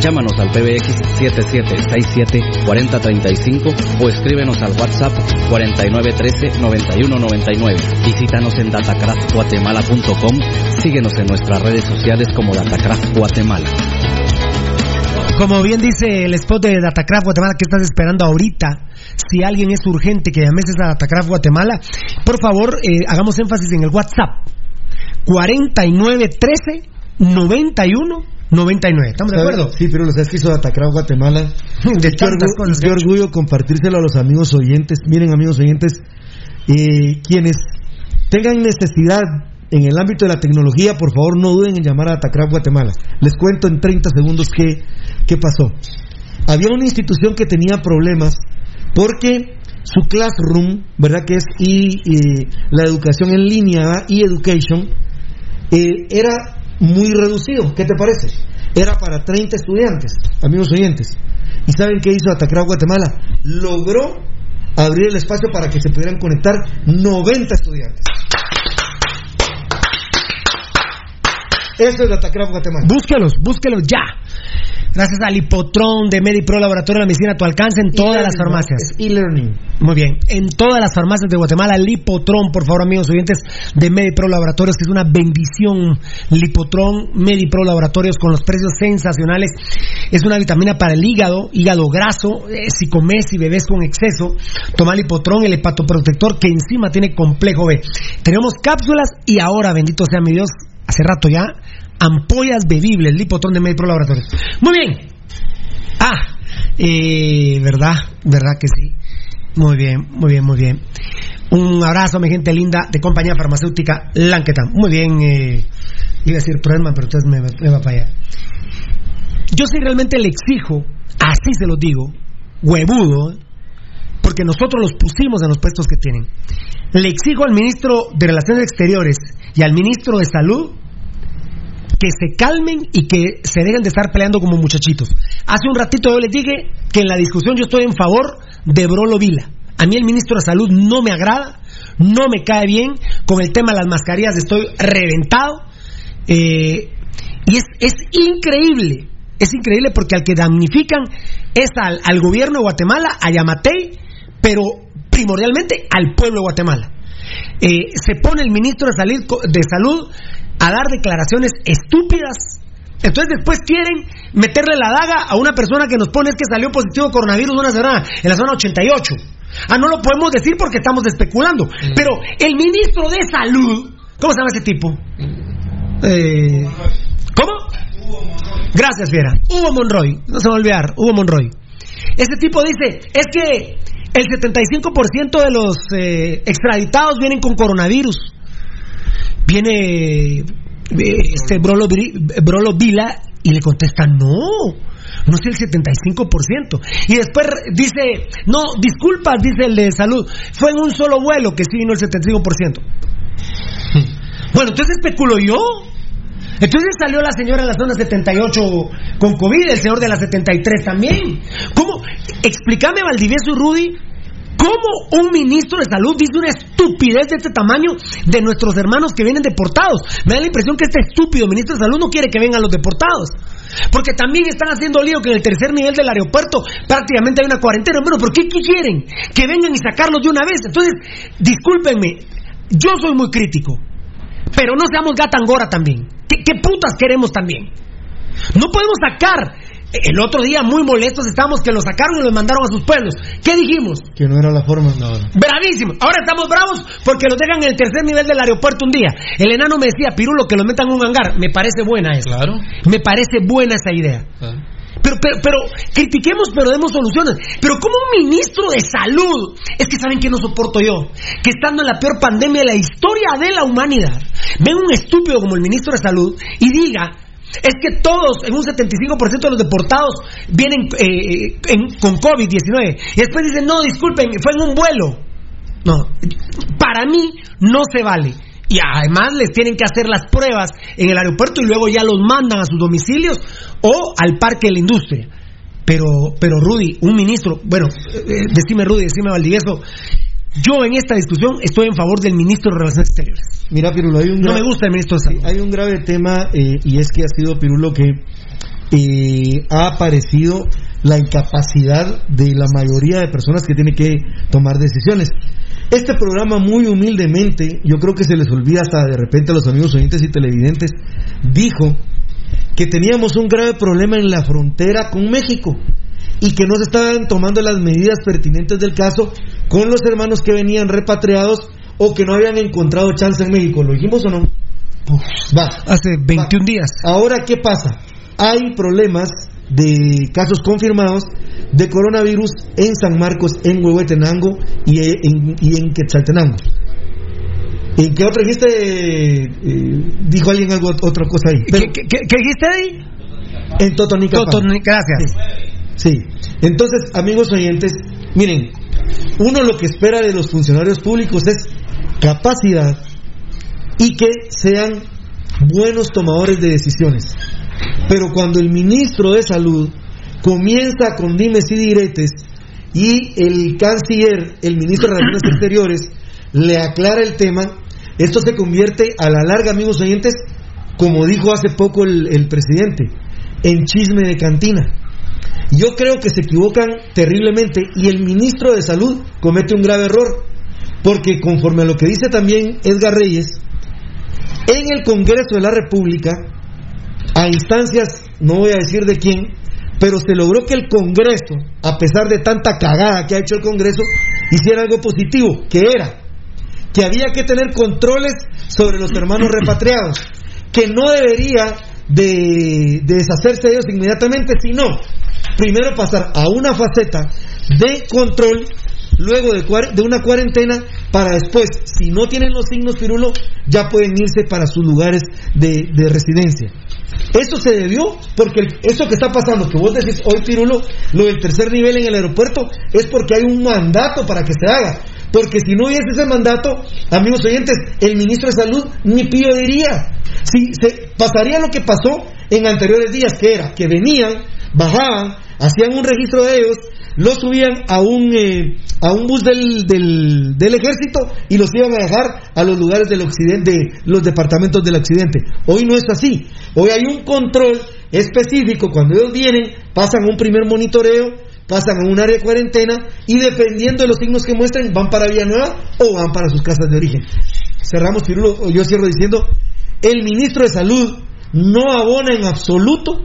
Llámanos al PBX 7767-4035 o escríbenos al WhatsApp 4913-9199. Visítanos en datacraftguatemala.com. Síguenos en nuestras redes sociales como Datacraft Guatemala. Como bien dice el spot de Datacraft Guatemala, ¿qué estás esperando ahorita? Si alguien es urgente que llames a Datacraft Guatemala, por favor, eh, hagamos énfasis en el WhatsApp. 4913 91 99. ¿Estamos de acuerdo? Sí, pero lo sabes que hizo Datacraft Guatemala. De qué, tantas orgu- cosas qué orgullo compartírselo a los amigos oyentes. Miren, amigos oyentes, eh, quienes tengan necesidad en el ámbito de la tecnología, por favor no duden en llamar a Datacraft Guatemala. Les cuento en 30 segundos qué, qué pasó. Había una institución que tenía problemas porque su classroom, ¿verdad? Que es y, y la educación en línea y education, eh, era muy reducido. ¿Qué te parece? Era para 30 estudiantes, amigos oyentes. ¿Y saben qué hizo Atacrao Guatemala? Logró abrir el espacio para que se pudieran conectar 90 estudiantes. Eso es Atacrao Guatemala. Búsquelos, búsquelos ya. Gracias al Hipotrón de MediPro Laboratorio de la Medicina a tu alcance en todas las farmacias. E-learning. Muy bien. En todas las farmacias de Guatemala, Lipotrón, por favor, amigos oyentes de MediPro Laboratorios, que es una bendición. Lipotrón, MediPro Laboratorios, con los precios sensacionales. Es una vitamina para el hígado, hígado graso. eh, si comes y bebes con exceso, toma Lipotrón, el hepatoprotector, que encima tiene complejo B. Tenemos cápsulas y ahora, bendito sea mi Dios, hace rato ya, ampollas bebibles, Lipotrón de MediPro Laboratorios. Muy bien. Ah, eh, verdad, verdad que sí. Muy bien, muy bien, muy bien. Un abrazo mi gente linda de compañía farmacéutica Lanketan. Muy bien, eh, iba a decir problema, pero entonces me, va para allá. Yo sí realmente le exijo, así se lo digo, huevudo. Porque nosotros los pusimos en los puestos que tienen. Le exijo al ministro de Relaciones Exteriores y al ministro de Salud que se calmen y que se dejen de estar peleando como muchachitos. Hace un ratito yo les dije que en la discusión yo estoy en favor de Brolo Vila. A mí el ministro de Salud no me agrada, no me cae bien. Con el tema de las mascarillas estoy reventado. Eh, y es, es increíble, es increíble porque al que damnifican es al, al gobierno de Guatemala, a Yamatei, pero primordialmente al pueblo de Guatemala. Eh, se pone el ministro de, Salud- de Salud a dar declaraciones estúpidas. Entonces después quieren meterle la daga a una persona que nos pone que salió positivo coronavirus una semana en la zona 88. Ah, no lo podemos decir porque estamos especulando. Pero el ministro de Salud, ¿cómo se llama ese tipo? Eh, ¿Cómo? Gracias, Fiera. Hugo Monroy, no se va a olvidar, Hugo Monroy. Ese tipo dice, es que el 75% de los eh, extraditados vienen con coronavirus. Viene eh, este Brolo, Vila y le contesta, no, no es el 75%. Y después dice, no, disculpas, dice el de salud, fue en un solo vuelo que sí vino el 75%. Bueno, entonces especulo yo. Entonces salió la señora de la zona 78 con COVID, el señor de la 73 también. ¿Cómo? Explícame, Valdivieso y Rudy, ¿cómo un ministro de salud dice una estupidez de este tamaño de nuestros hermanos que vienen deportados? Me da la impresión que este estúpido ministro de salud no quiere que vengan los deportados. Porque también están haciendo lío que en el tercer nivel del aeropuerto prácticamente hay una cuarentena. Bueno, ¿por qué, qué quieren? Que vengan y sacarlos de una vez. Entonces, discúlpenme, yo soy muy crítico. Pero no seamos gata angora también. ¿Qué, qué putas queremos también? No podemos sacar. El otro día, muy molestos estábamos que los sacaron y los mandaron a sus pueblos. ¿Qué dijimos? Que no era la forma. Bravísimo. Ahora estamos bravos porque los dejan en el tercer nivel del aeropuerto un día. El enano me decía, Pirulo, que los metan en un hangar. Me parece buena esa. Claro. Me parece buena esa idea. Pero, pero, pero, critiquemos, pero demos soluciones. Pero como un ministro de salud, es que saben que no soporto yo, que estando en la peor pandemia de la historia de la humanidad, ven un estúpido como el ministro de salud y diga Es que todos, en un 75% de los deportados, vienen eh, en- con COVID-19. Y después dicen, no, disculpen, fue en un vuelo. No, para mí no se vale. Y además les tienen que hacer las pruebas en el aeropuerto y luego ya los mandan a sus domicilios o al parque de la industria. Pero, pero Rudy, un ministro, bueno, eh, decime Rudy, decime Valdivieso, yo en esta discusión estoy en favor del ministro de Relaciones Exteriores. Mira, Pirulo, hay un No me gusta el ministro de Salud. Hay un grave tema eh, y es que ha sido Pirulo que eh, ha aparecido la incapacidad de la mayoría de personas que tienen que tomar decisiones. Este programa muy humildemente, yo creo que se les olvida hasta de repente a los amigos oyentes y televidentes, dijo que teníamos un grave problema en la frontera con México y que no se estaban tomando las medidas pertinentes del caso con los hermanos que venían repatriados o que no habían encontrado chance en México. ¿Lo dijimos o no? Va. Hace 21 días. Ahora, ¿qué pasa? Hay problemas de casos confirmados de coronavirus en San Marcos, en Huehuetenango y en, y en Quetzaltenango. ¿En qué otro dijiste? Eh, dijo alguien algo, otra cosa ahí. ¿Qué, qué- qué- qué dijiste ahí? En Totonicapán. Totoni- gracias. Sí. sí. Entonces, amigos oyentes, miren, uno lo que espera de los funcionarios públicos es capacidad y que sean buenos tomadores de decisiones. Pero cuando el ministro de Salud comienza con dimes y diretes y el canciller, el ministro de Relaciones Exteriores, le aclara el tema, esto se convierte a la larga, amigos oyentes, como dijo hace poco el, el presidente, en chisme de cantina. Yo creo que se equivocan terriblemente y el ministro de Salud comete un grave error, porque conforme a lo que dice también Edgar Reyes, en el Congreso de la República, a instancias, no voy a decir de quién, pero se logró que el Congreso, a pesar de tanta cagada que ha hecho el Congreso, hiciera algo positivo, que era que había que tener controles sobre los hermanos repatriados, que no debería de, de deshacerse de ellos inmediatamente, sino primero pasar a una faceta de control, luego de, de una cuarentena, para después, si no tienen los signos pirulo, ya pueden irse para sus lugares de residencia. Eso se debió porque eso que está pasando, que vos decís hoy Pirulo, lo del tercer nivel en el aeropuerto, es porque hay un mandato para que se haga. Porque si no hubiese ese mandato, amigos oyentes, el ministro de Salud ni pío diría. Si se pasaría lo que pasó en anteriores días, que era que venían, bajaban, hacían un registro de ellos, los subían a un eh, a un bus del, del, del ejército y los iban a dejar a los lugares del occidente, los departamentos del occidente. Hoy no es así. Hoy hay un control específico. Cuando ellos vienen, pasan un primer monitoreo, pasan a un área de cuarentena y dependiendo de los signos que muestren, van para Villanueva o van para sus casas de origen. Cerramos, Pirulo, yo cierro diciendo, el ministro de Salud no abona en absoluto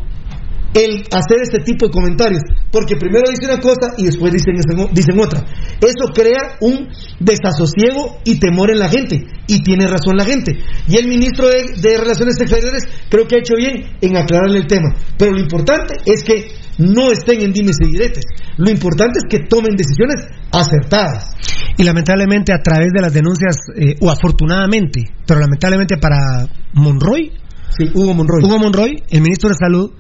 el hacer este tipo de comentarios, porque primero dice una cosa y después dicen, dicen otra. Eso crea un desasosiego y temor en la gente, y tiene razón la gente. Y el ministro de, de Relaciones Exteriores creo que ha hecho bien en aclararle el tema, pero lo importante es que no estén en dimes y diretes, lo importante es que tomen decisiones acertadas. Y lamentablemente a través de las denuncias, eh, o afortunadamente, pero lamentablemente para Monroy, sí, Hugo Monroy, Hugo Monroy, el ministro de Salud,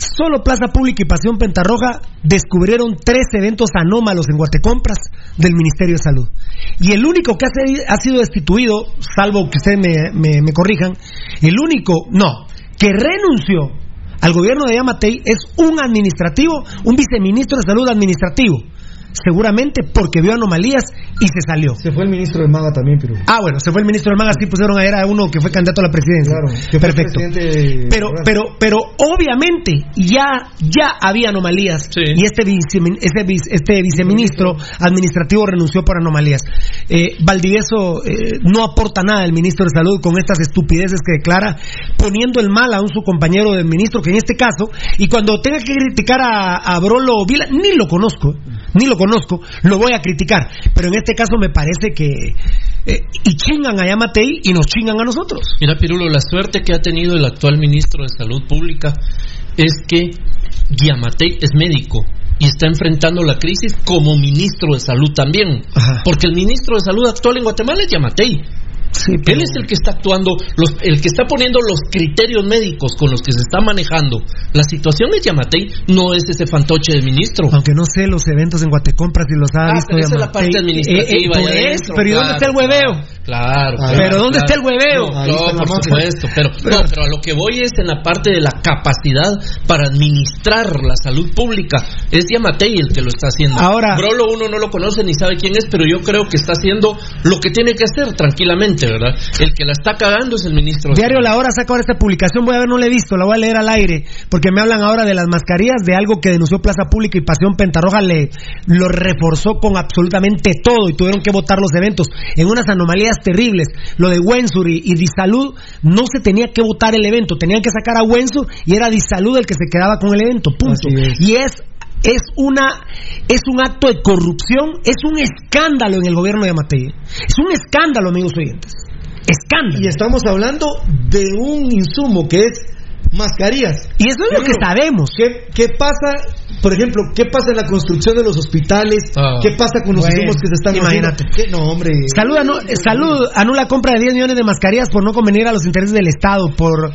solo Plaza Pública y Pasión Pentarroja descubrieron tres eventos anómalos en Guatecompras del Ministerio de Salud. Y el único que ha, sido destituido, salvo que ustedes me corrijan, el único, no, que renunció al gobierno de Yamatei es un administrativo, un viceministro de Salud administrativo. Seguramente porque vio anomalías y se salió. Se fue el ministro de Maga también, pero... Ah, bueno, se fue el ministro del Maga, sí pusieron ayer a uno que fue candidato a la presidencia. Claro, que fue Perfecto. de- Pero, pero, pero obviamente ya, ya había anomalías y este, vice- este viceministro administrativo renunció por anomalías. Eh, Valdivieso eh, no aporta nada el ministro de Salud con estas estupideces que declara, poniendo el mal a un su compañero del ministro, que en este caso, y cuando tenga que criticar a, a Brolo Vila, ni lo conozco, ni lo conozco, lo voy a criticar. Pero en este caso me parece que. eh, y chingan a Yamatei y nos chingan a nosotros. Mira, Pirulo, la suerte que ha tenido el actual ministro de Salud Pública es que Giamatei es médico y está enfrentando la crisis como ministro de Salud también. Porque el ministro de Salud actual en Guatemala es Él es el que está actuando, los, el que está poniendo los criterios médicos con los que se está manejando. La situación es Yamatei, no es ese fantoche de ministro. Aunque no sé los eventos en Guatecompras si los ha Ah, visto pero esa es la parte administrativa. Eh, eh, pero ¿y dónde claro, está el hueveo? Claro, Ah, claro, pero ¿dónde claro. está el hueveo? No, por supuesto, pero, no, pero a lo que voy es en la parte de la capacidad para administrar la salud pública. Es Yamatei el que lo está haciendo. Ahora- Brolo uno no lo conoce ni sabe quién es, pero yo creo que está haciendo lo que tiene que hacer tranquilamente, ¿verdad? El que la está cagando es el ministro. Diario La Hora saca ahora esta publicación, voy a ver, no la he visto, la voy a leer al aire, porque me hablan ahora de las mascarillas, de algo que denunció Plaza Pública y Pasión Pentarroja le lo reforzó con absolutamente todo y tuvieron que votar los eventos en unas anomalías terribles. Lo de Wensur y, y Disalud, no se tenía que votar el evento, tenían que sacar a Wensur y era Disalud el que se quedaba con el evento, punto. Y es es una es un acto de corrupción, es un escándalo en el gobierno de Amatei. Es un escándalo, amigos oyentes. Escándalo. Y estamos hablando de un insumo que es mascarillas. Y eso es lo que sabemos. ¿Qué, qué pasa, por ejemplo, qué pasa en la construcción de los hospitales? ¿Qué pasa con los Bueno, insumos que se están imagínate. haciendo? ¿Qué? No, hombre. Salud, anu- salud anula compra de 10 millones de mascarillas por no convenir a los intereses del Estado. Por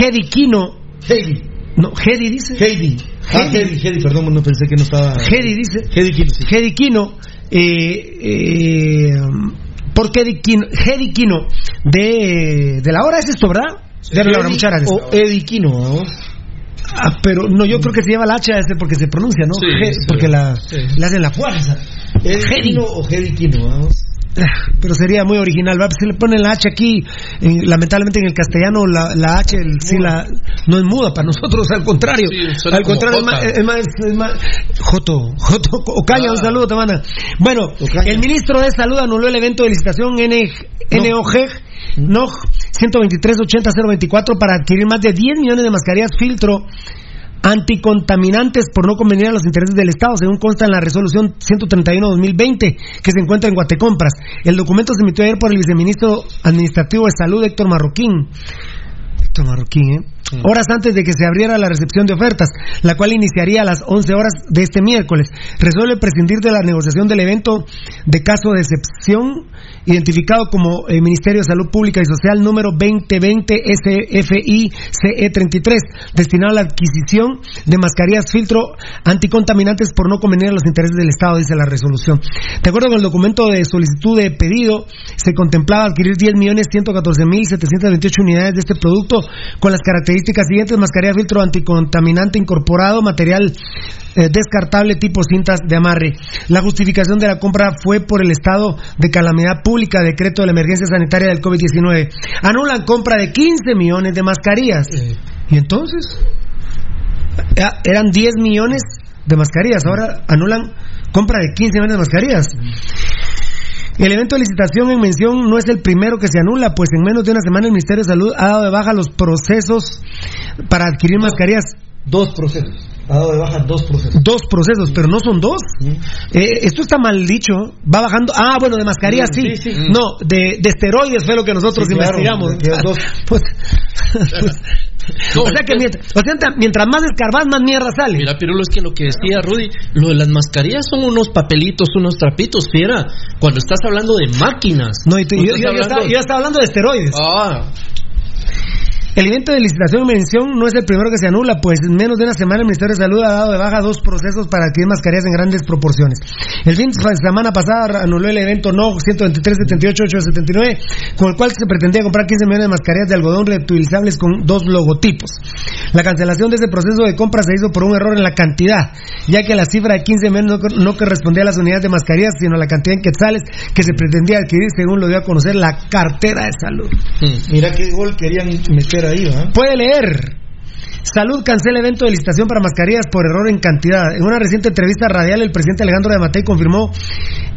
Hedy Kino. Heidi. No, Hedy dice. Heidi. Ah, Heidi, Heidi, perdón, no pensé que no estaba. Hedy dice. Heidi Kino, sí. Hedy Kino. Eh, eh, por Hedy Kino, Hedy Kino de, de la hora es esto, ¿verdad? De la hora, Hedy muchas gracias. O Eddie Kino, vamos. Ah, pero no, yo creo que se lleva la H a este porque se pronuncia, ¿no? Sí, He- sí. porque la, Sí. le hacen la fuerza. Eddie Hedy. Kino o Heidi Kino, vamos. Pero sería muy original, ¿verdad? Si le ponen la H aquí, en- lamentablemente en el castellano la, la H el- sí la, no es muda para nosotros, al contrario. Sí, al contrario, es más, es más, es más- Joto, Joto, Ocaña, Ah. un saludo, te manda. Bueno, el ministro de Salud anuló el evento de licitación N, NOG, NOG 123-80-024 para adquirir más de 10 millones de mascarillas filtro anticontaminantes por no convenir a los intereses del Estado, según consta en la resolución 131-2020 que se encuentra en Guatecompras. El documento se emitió ayer por el viceministro administrativo de Salud, Héctor Marroquín. Marroquín, ¿eh? Horas antes de que se abriera la recepción de ofertas, la cual iniciaría a las 11 horas de este miércoles. Resuelve prescindir de la negociación del evento de caso de excepción, identificado como eh, Ministerio de Salud Pública y Social número 2020 SFI CE33, destinado a la adquisición de mascarillas filtro anticontaminantes por no convenir a los intereses del Estado, dice la resolución. De acuerdo con el documento de solicitud de pedido, se contemplaba adquirir 10.114.728 unidades de este producto con las características siguientes: mascarilla filtro anticontaminante incorporado, material eh, descartable tipo cintas de amarre. La justificación de la compra fue por el estado de calamidad pública, decreto de la emergencia sanitaria del COVID-19. Anulan compra de 15 millones de mascarillas. ¿Y entonces? Ya, Eran 10 millones de mascarillas, ahora anulan compra de 15 millones de mascarillas. El evento de licitación en mención no es el primero que se anula, pues en menos de una semana el Ministerio de Salud ha dado de baja los procesos para adquirir mascarillas. Dos procesos. Ha dado de baja dos procesos. Dos procesos, pero no son dos. Eh, esto está mal dicho. Va bajando. Ah, bueno, de mascarillas sí. Sí, sí. No, de, de esteroides fue lo que nosotros claro, investigamos. de o sea que mientras, o sea, mientras más escarbas, más mierda sale. Mira, Pirulo, es que lo que decía Rudy, lo de las mascarillas son unos papelitos, unos trapitos, fiera. Cuando estás hablando de máquinas. No, y tú- yo- yo hablando- estaba, yo estaba hablando de esteroides. Ah, El evento de licitación en mención no es el primero que se anula, pues en menos de una semana el Ministerio de Salud ha dado de baja dos procesos para adquirir mascarillas en grandes proporciones. El fin de semana pasada anuló el evento NO 123-78-879, con el cual se pretendía comprar 15 millones de mascarillas de algodón reutilizables con dos logotipos. La cancelación de ese proceso de compra se hizo por un error en la cantidad, ya que la cifra de 15 millones no, correspondía a las unidades de mascarillas, sino a la cantidad en quetzales que se pretendía adquirir, según lo dio a conocer la cartera de salud. Mira qué gol querían meter Puede leer. Salud cancela evento de licitación para mascarillas por error en cantidad. En una reciente entrevista radial, el presidente Alejandro de Matei confirmó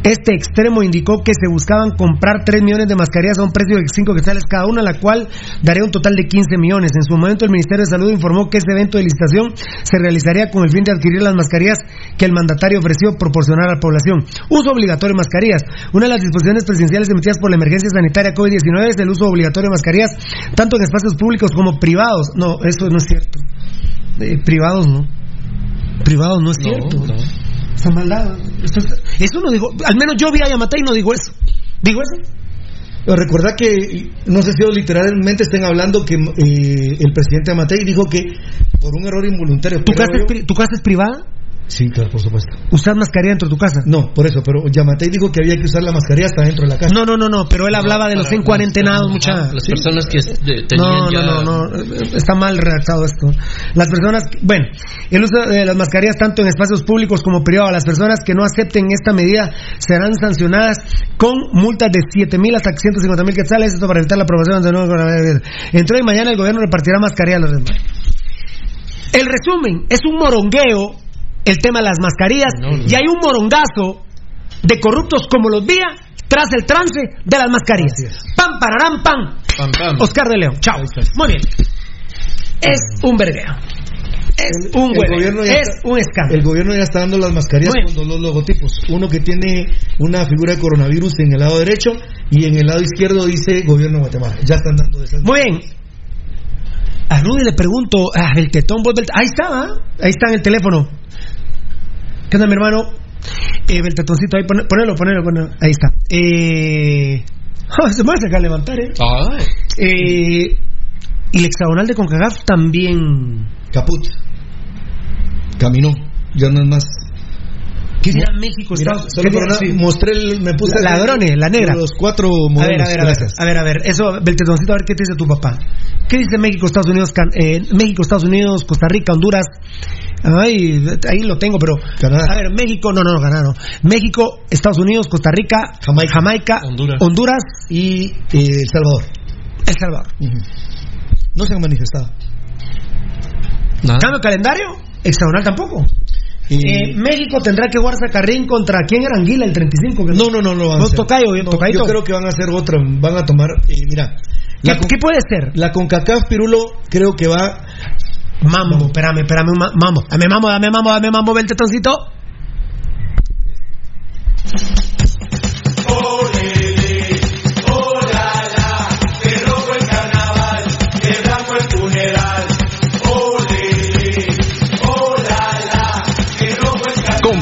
este extremo. Indicó que se buscaban comprar 3 millones de mascarillas a un precio de 5 quetzales cada una, la cual daría un total de 15 millones. En su momento, el Ministerio de Salud informó que este evento de licitación se realizaría con el fin de adquirir las mascarillas que el mandatario ofreció proporcionar a la población. Uso obligatorio de mascarillas. Una de las disposiciones presidenciales emitidas por la emergencia sanitaria COVID-19 es el uso obligatorio de mascarillas, tanto en espacios públicos como privados. No, eso no es cierto. Eh, privados no. Privados no es cierto. Esa maldad. Esto es- eso no digo. Al menos yo vi a Yamatei y no digo eso. ¿Digo eso? Recordá que, no sé si ellos literalmente estén hablando que eh, el presidente Amatei dijo que por un error involuntario. ¿Tu casa, es, ¿Tu casa es privada? Sí, claro, por supuesto. ¿Usas mascarilla dentro de tu casa? No, por eso, pero Yamatei dijo que había que usar la mascarilla hasta dentro de la casa. No, no, no, no, pero él hablaba de los en cuarentenados, mucha. Las Sí. personas que de- No, tenían no, ya... no, no, eh, está mal redactado esto. Las personas, bueno, el uso de las mascarillas tanto en espacios públicos como privados, las personas que no acepten esta medida serán sancionadas con multas de 7 mil hasta 150 mil quetzales, esto para evitar la aprobación de nuevo. Entre hoy y mañana el gobierno repartirá mascarillas a los demás. El resumen es un morongueo el tema de las mascarillas y hay un morongazo de corruptos como los vía tras el trance de las mascarillas. Pam, pararán, pam. Pam, pam. Oscar de León, chao. Muy bien. Es un vergueo. Es un el gobierno Es está- un escándalo. El gobierno ya está dando las mascarillas bien. con dos logotipos. Uno que tiene una figura de coronavirus en el lado derecho y en el lado izquierdo dice Gobierno de Guatemala. Ya están dando esas. Muy bien. A Rudy le pregunto, ah, el tetón Ahí está, ¿ah? ahí está en el teléfono. ¿Qué onda, mi hermano? Eh, el tetoncito ahí, pone- ponelo, ponelo, ponelo. Ahí está. Eh... ah, se me acá levantar, ¿eh? Ah, Eh, y el hexagonal de CONCACAF también. Caput. Caminó. Ya no es más. ¿Qué dirá México? Mira, Estados- solo por una- sí. mostré el, me puse La ladrone, la negra. Los cuatro modelos. a ver, a ver, gracias. a ver, a ver, eso, Beltetoncito, a ver qué te dice tu papá. ¿Qué dice México, Estados Unidos, Can- eh, México, Estados Unidos, Costa Rica, Honduras? Ay, ahí lo tengo, pero. A ver, México, no, no, no, Canadá, no. México, Estados Unidos, Costa Rica, Jamaica, Honduras, y eh, El Salvador. El Salvador. No se han manifestado. ¿Cambio de calendario? Hexagonal tampoco. Eh, México tendrá que jugar Zacarrín contra quién era Anguila el 35. que No, no, no lo van a ¿No hacer. tocayo, yo- No? Yo creo que van a hacer otra. Van a tomar. eh, mira. ¿Qué, qué puede ser? La CONCACAF Pirulo creo que va. Mambo, espérame, espérame, mambo. Dame mambo, dame mambo, dame mambo, ven tetoncito.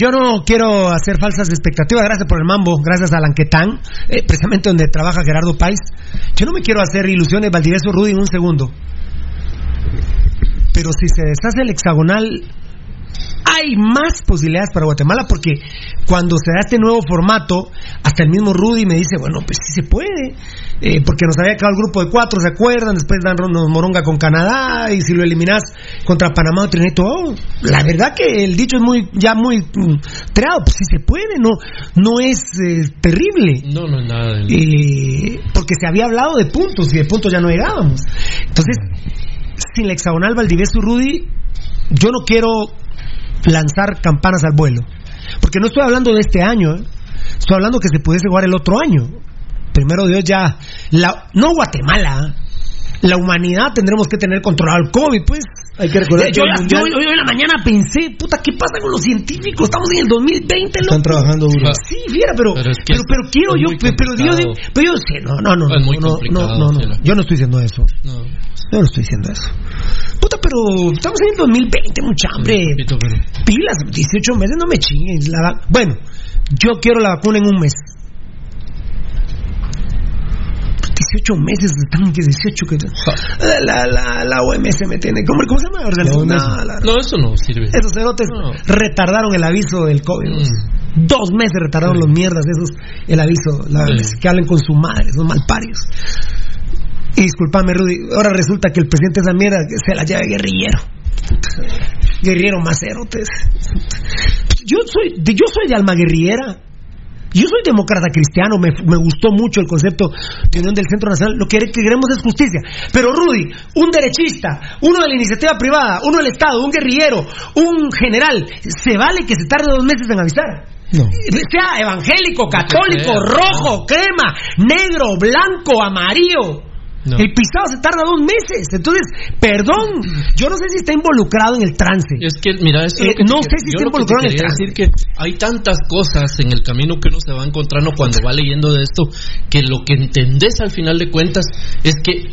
Yo no quiero hacer falsas expectativas, gracias por el mambo, gracias a Lanquetán, eh, precisamente donde trabaja Gerardo Páez. Yo no me quiero hacer ilusiones, Valdivieso Rudy, en un segundo. Pero si se deshace el hexagonal, hay más posibilidades para Guatemala porque cuando se da este nuevo formato, hasta el mismo Rudy me dice, bueno, pues sí se puede, eh, porque nos había quedado el grupo de cuatro, ¿se acuerdan? Después dan nos moronga con Canadá y si lo eliminas contra Panamá o Trinidad. La verdad que el dicho es muy ya muy mm, treado, pues sí se puede, no, no es eh, terrible. no, no es nada de... Eh, porque se había hablado de puntos y de puntos ya no llegábamos. Entonces, sin la hexagonal Valdivieso y Rudy, yo no quiero lanzar campanas al vuelo. Porque no estoy hablando de este año, ¿eh? estoy hablando que se pudiese jugar el otro año. Primero Dios ya, la, no Guatemala, ¿eh? La humanidad tendremos que tener controlado el COVID, pues. Hay que recordar Eh, que yo, el la- mundial- yo- yo- yo en la mañana pensé, puta, ¿qué pasa con los científicos? Estamos en el 2020, loco. Están trabajando duro. Sí, fiera, pero Pero pero, es que es- pero, quiero yo, pero yo, complicado. pero yo sé, no, no, no, Es muy no, no, no, no, yo no estoy diciendo eso. No. Yo no estoy diciendo eso. Puta, pero estamos en el 2020, mucha hambre. Pilas, 18 meses, no me chingues. La bueno, yo quiero la vacuna en un mes. 18 meses, están que 18 que la, la, la OMS me tiene. ¿Cómo, cómo se llama? La. No, la- No, eso no sirve. esos cerotes No. retardaron el aviso del COVID. Mm. Dos meses retardaron los mierdas esos el aviso. La-. Que hablen con su madre, son malparios. Y disculpame, Rudy, ahora resulta que el presidente de esa mierda se la lleva de guerrillero. Guerrillero más cerotes. Yo soy, de- yo soy de alma guerrillera. Yo soy demócrata cristiano, me, me gustó mucho el concepto de unión del Centro Nacional. Lo que queremos es justicia. Pero Rudy, un derechista, uno de la iniciativa privada, uno del Estado, un guerrillero, un general, ¿se vale que se tarde dos meses en avisar? No. Sea evangélico, católico, rojo, crema, negro, blanco, amarillo. No. El pisado se tarda dos meses. Entonces, perdón, yo no sé si está involucrado en el trance. Es que, mira, eso es Eh, que no sé si está involucrado en el trance. decir que hay tantas cosas en el camino que uno se va encontrando cuando va leyendo de esto que lo que entendés al final de cuentas es que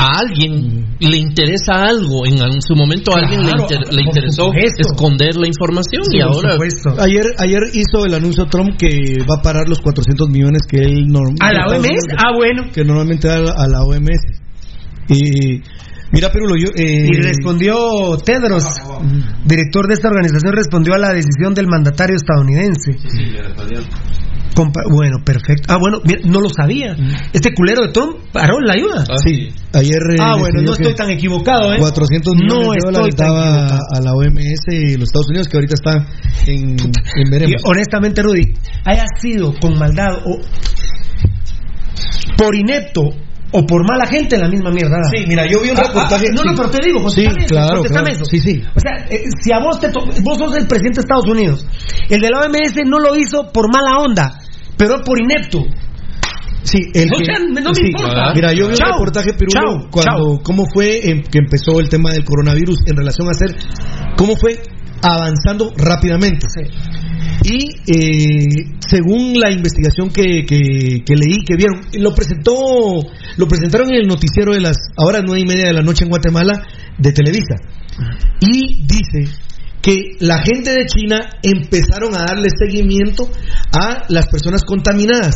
a alguien le interesa algo en, su momento a alguien le, inter- interesó supuesto. esconder la información y ahora Ayer, ayer hizo el anuncio Trump que va a parar los 400 millones que él norm- ¿A la OMS? Ah, bueno. que normalmente da a la OMS. Y mira, Pirulo, yo eh, Y respondió Tedros, director de esta organización, respondió a la decisión del mandatario estadounidense. Compa- bueno, perfecto. Ah, bueno, mira, no lo sabía. Este culero de Trump paró la ayuda. sí, ayer eh, Ah, bueno, no estoy tan equivocado, ¿eh? 400 millones no de estoy dólares daba a la OMS y los Estados Unidos que ahorita está en, en Y veremos. honestamente, Rudy, haya sido con maldad o por inepto o por mala gente, la misma mierda. Sí, mira, yo vi un Ah, reportaje- ah, no, no, sí. pero te digo, Sí, contestame eso, claro, claro. eso. Sí, sí. O sea, eh, si a vos te to- vos sos el presidente de Estados Unidos, el de la OMS no lo hizo por mala onda, pero por inepto. Sí, el O que- sea, no me sí. importa. Mira, yo vi Chao. un reportaje Chao. cuando cómo fue que empezó el tema del coronavirus en relación a hacer cómo fue avanzando rápidamente. Y eh, según la investigación que, leí, que vieron, lo presentó, lo presentaron en el noticiero de las ahora nueve y media de la noche en Guatemala de Televisa. Y dice que la gente de China empezaron a darle seguimiento a las personas contaminadas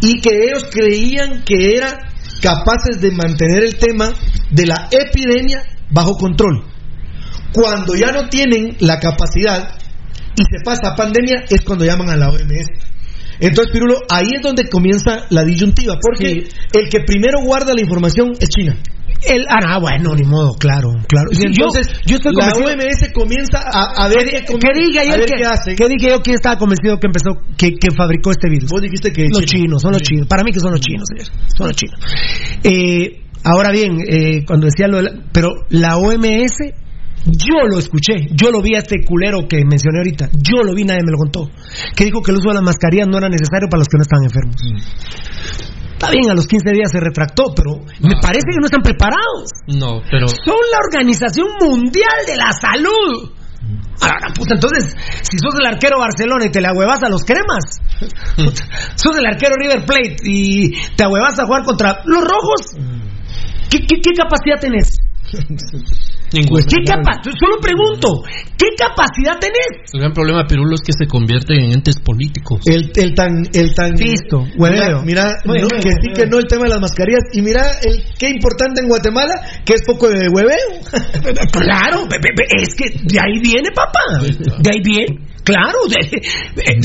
y que ellos creían que eran capaces de mantener el tema de la epidemia bajo control. Cuando ya no tienen la capacidad y se pasa a pandemia es cuando llaman a la OMS. Entonces, Pirulo, ahí es donde comienza la disyuntiva, porque el que primero guarda la información es China. El, ah, bueno, ni modo, claro, claro. Sí, yo- entonces, yo estoy la OMS comienza a, a ver, qué, ¿Qué dije a ayer ver que, qué hace. ¿Qué dije yo? ¿Quién estaba convencido que empezó, que, que fabricó este virus? Vos dijiste que los China. chinos, son los chinos. Para mí que son los chinos, señor. Son los chinos. Eh, ahora bien, eh, cuando decía lo de la, pero la OMS, yo lo escuché, yo lo vi a este culero que mencioné ahorita, yo lo vi, nadie me lo contó, que dijo que el uso de las mascarillas no era necesario para los que no estaban enfermos. Está bien, a los 15 días se retractó, pero me parece que no están preparados. no, pero Son la Organización Mundial de la Salud. Ahora, puta, entonces, si sos el arquero Barcelona y te la huevas a los cremas, sos el arquero River Plate y te ahuevas a jugar contra los rojos, ¿qué, qué, qué capacidad tenés? ningún ¿Qué capa- Solo pregunto, ¿qué capacidad tenés? el gran problema de Pirulo es que se convierten en entes políticos. El, el tan, el tan. Listo, Mira, hueveo. mira no, que sí que no el tema de las mascarillas. Y mira el qué importante en Guatemala, que es poco de hueveo. Claro, be- be- be- es que de ahí viene, papá. De ahí viene. Claro, de- eh,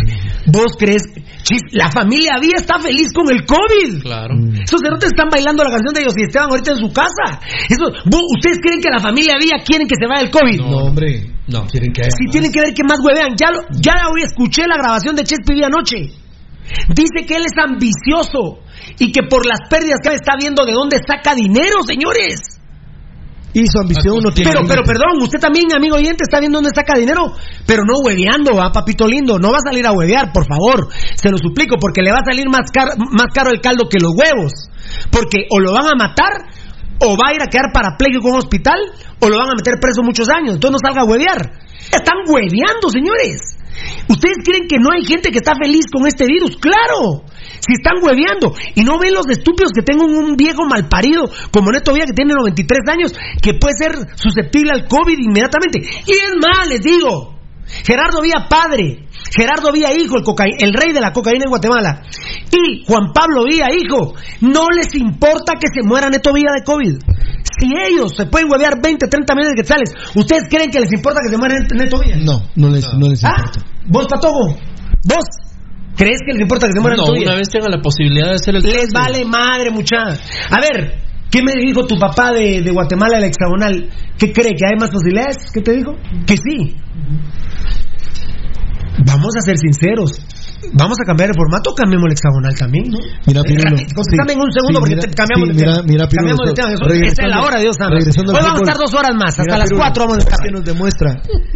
vos crees, chis, la familia Vía está feliz con el COVID. Claro. Esos cerotes están bailando la canción de ellos y Esteban ahorita en su casa. Eso, vos- ¿Ustedes creen que la familia Vía quieren que se vaya el COVID? No, hombre. No. Quieren que haya Si más. tienen que ver que más huevean. Ya, lo- ya hoy escuché la grabación de Chespi Vía anoche. Dice que él es ambicioso y que por las pérdidas que él está viendo de dónde saca dinero, señores. Y su ambición no tiene. Pero, pero, perdón, usted también, amigo oyente, está viendo dónde saca dinero, pero no hueveando, ¿va, papito lindo? No va a salir a huevear, por favor. Se lo suplico, porque le va a salir más caro, más caro el caldo que los huevos. Porque o lo van a matar, o va a ir a quedar parapléjico en un hospital, o lo van a meter preso muchos años. Entonces no salga a huevear. Están hueveando, señores. ¿Ustedes creen que no hay gente que está feliz con este virus? ¡Claro! Si están hueveando y no ven los estúpidos que tengo un viejo malparido como Neto Villa que tiene 93 años que puede ser susceptible al COVID inmediatamente. Y es más, les digo, Gerardo Villa padre, Gerardo Villa hijo, el, coca- el rey de la cocaína en Guatemala, y Juan Pablo Villa hijo, no les importa que se muera Neto Villa de COVID. Si ellos se pueden huevear 20, 30 millones de quetzales, ¿ustedes creen que les importa que se muera Neto Villa? No, no les, no les ¿Ah? ¿Vos, Patogo? ¿Vos? ¿Crees que les importa que se muera No, una vez tengan la posibilidad de hacer el Les vale madre, muchacha. A ver, ¿qué me dijo tu papá de, de Guatemala, el hexagonal? ¿Qué cree? ¿Que hay más posibilidades? ¿Qué te dijo? Que sí. Vamos a ser sinceros. Vamos a cambiar el formato, cambiemos el hexagonal también, ¿no? Mira, Pirulo. En un segundo Sí, porque mira, te- cambiamos sí, de tema. mira, mira, Pirulo, cambiamos de tema. Eso- Esa es la hora, Dios santo. Hoy vamos a estar dos horas más, hasta Mira, las Pirulo, cuatro vamos a estar. que nos demuestra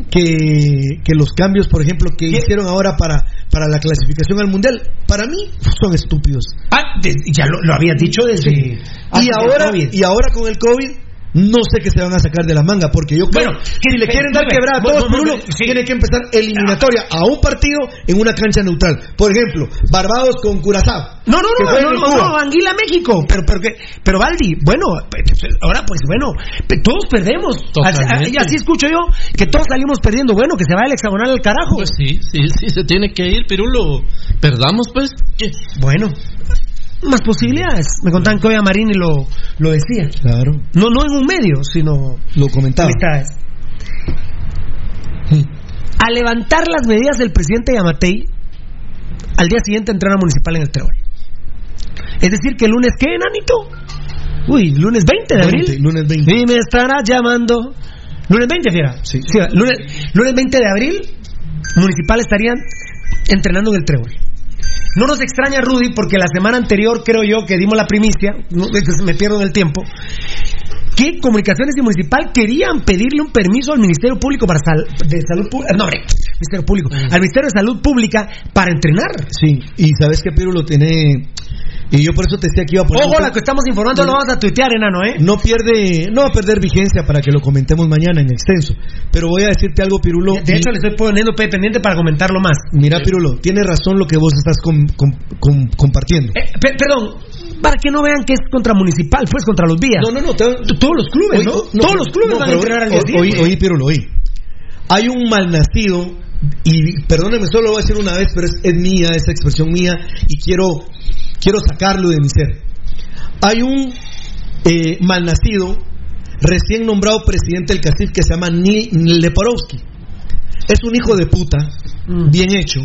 que, que los cambios, por ejemplo, que hicieron ahora para, para la clasificación al mundial, para mí son estúpidos. Ah, ya lo, lo habías dicho desde. Y ahora, y ahora con el COVID, no sé qué se van a sacar de la manga, porque yo creo Bueno, que si le quieren dar que- quebrada todos, sí. tiene que empezar eliminatoria a un partido en una cancha neutral. Por ejemplo, Barbados con Curazao. No, no, no, no, no, no, Anguila México, pero, pero, que- pero Valdi, bueno, ahora pues bueno, todos perdemos. Así, así escucho yo, que todos salimos perdiendo, bueno, que se vaya el hexagonal al carajo. Pues sí, sí, sí, se tiene que ir, Pirulo. Perdamos, pues. ¿Qué? Bueno, más posibilidades. Me contaban que hoy a Marini lo, lo decía. Claro. No, no en un medio, sino Lo comentaba. amistades. A levantar las medidas del presidente Yamatei, al día siguiente entrena municipal en el Trébol. Es decir, que el lunes, ¿qué, Nanito? Uy, lunes 20 de abril. 20, lunes 20. Y me estará llamando. Lunes 20, fiera. Sí. lunes, lunes 20 de abril, municipal estarían entrenando en el Trébol. No nos extraña, Rudy, porque la semana anterior, creo yo, que dimos la primicia, me pierdo en el tiempo, que Comunicaciones y Municipal querían pedirle un permiso al Ministerio Público para sal- de Salud Pública, no, Ministerio Público, al Ministerio de Salud Pública para entrenar. Sí, y sabes que Pirulo tiene. Y yo por eso te decía que iba a poner. Ojo, la que estamos informando lo vamos a tuitear, enano, ¿eh? No pierde, no va a perder vigencia para que lo comentemos mañana en extenso. Pero voy a decirte algo, Pirulo. De hecho, le estoy poniendo pe- pendiente para comentarlo más. Mira, Pirulo, tiene razón lo que vos estás com- com- com- compartiendo. Eh, pe- perdón, para que no vean que es contra Municipal, pues contra los días. No, no, no. te- Todos los clubes, ¿no? no, Todos los clubes no, van a entrenar al día Oí, oí, Pirulo, oí. Hay un malnacido, y perdóneme, solo lo voy a decir una vez, pero es, es mía, esa expresión mía, y quiero, quiero sacarlo de mi ser. Hay un eh, malnacido, recién nombrado presidente del CACIF, que se llama Ni Leporowski. Es un hijo de puta, Mm. bien hecho,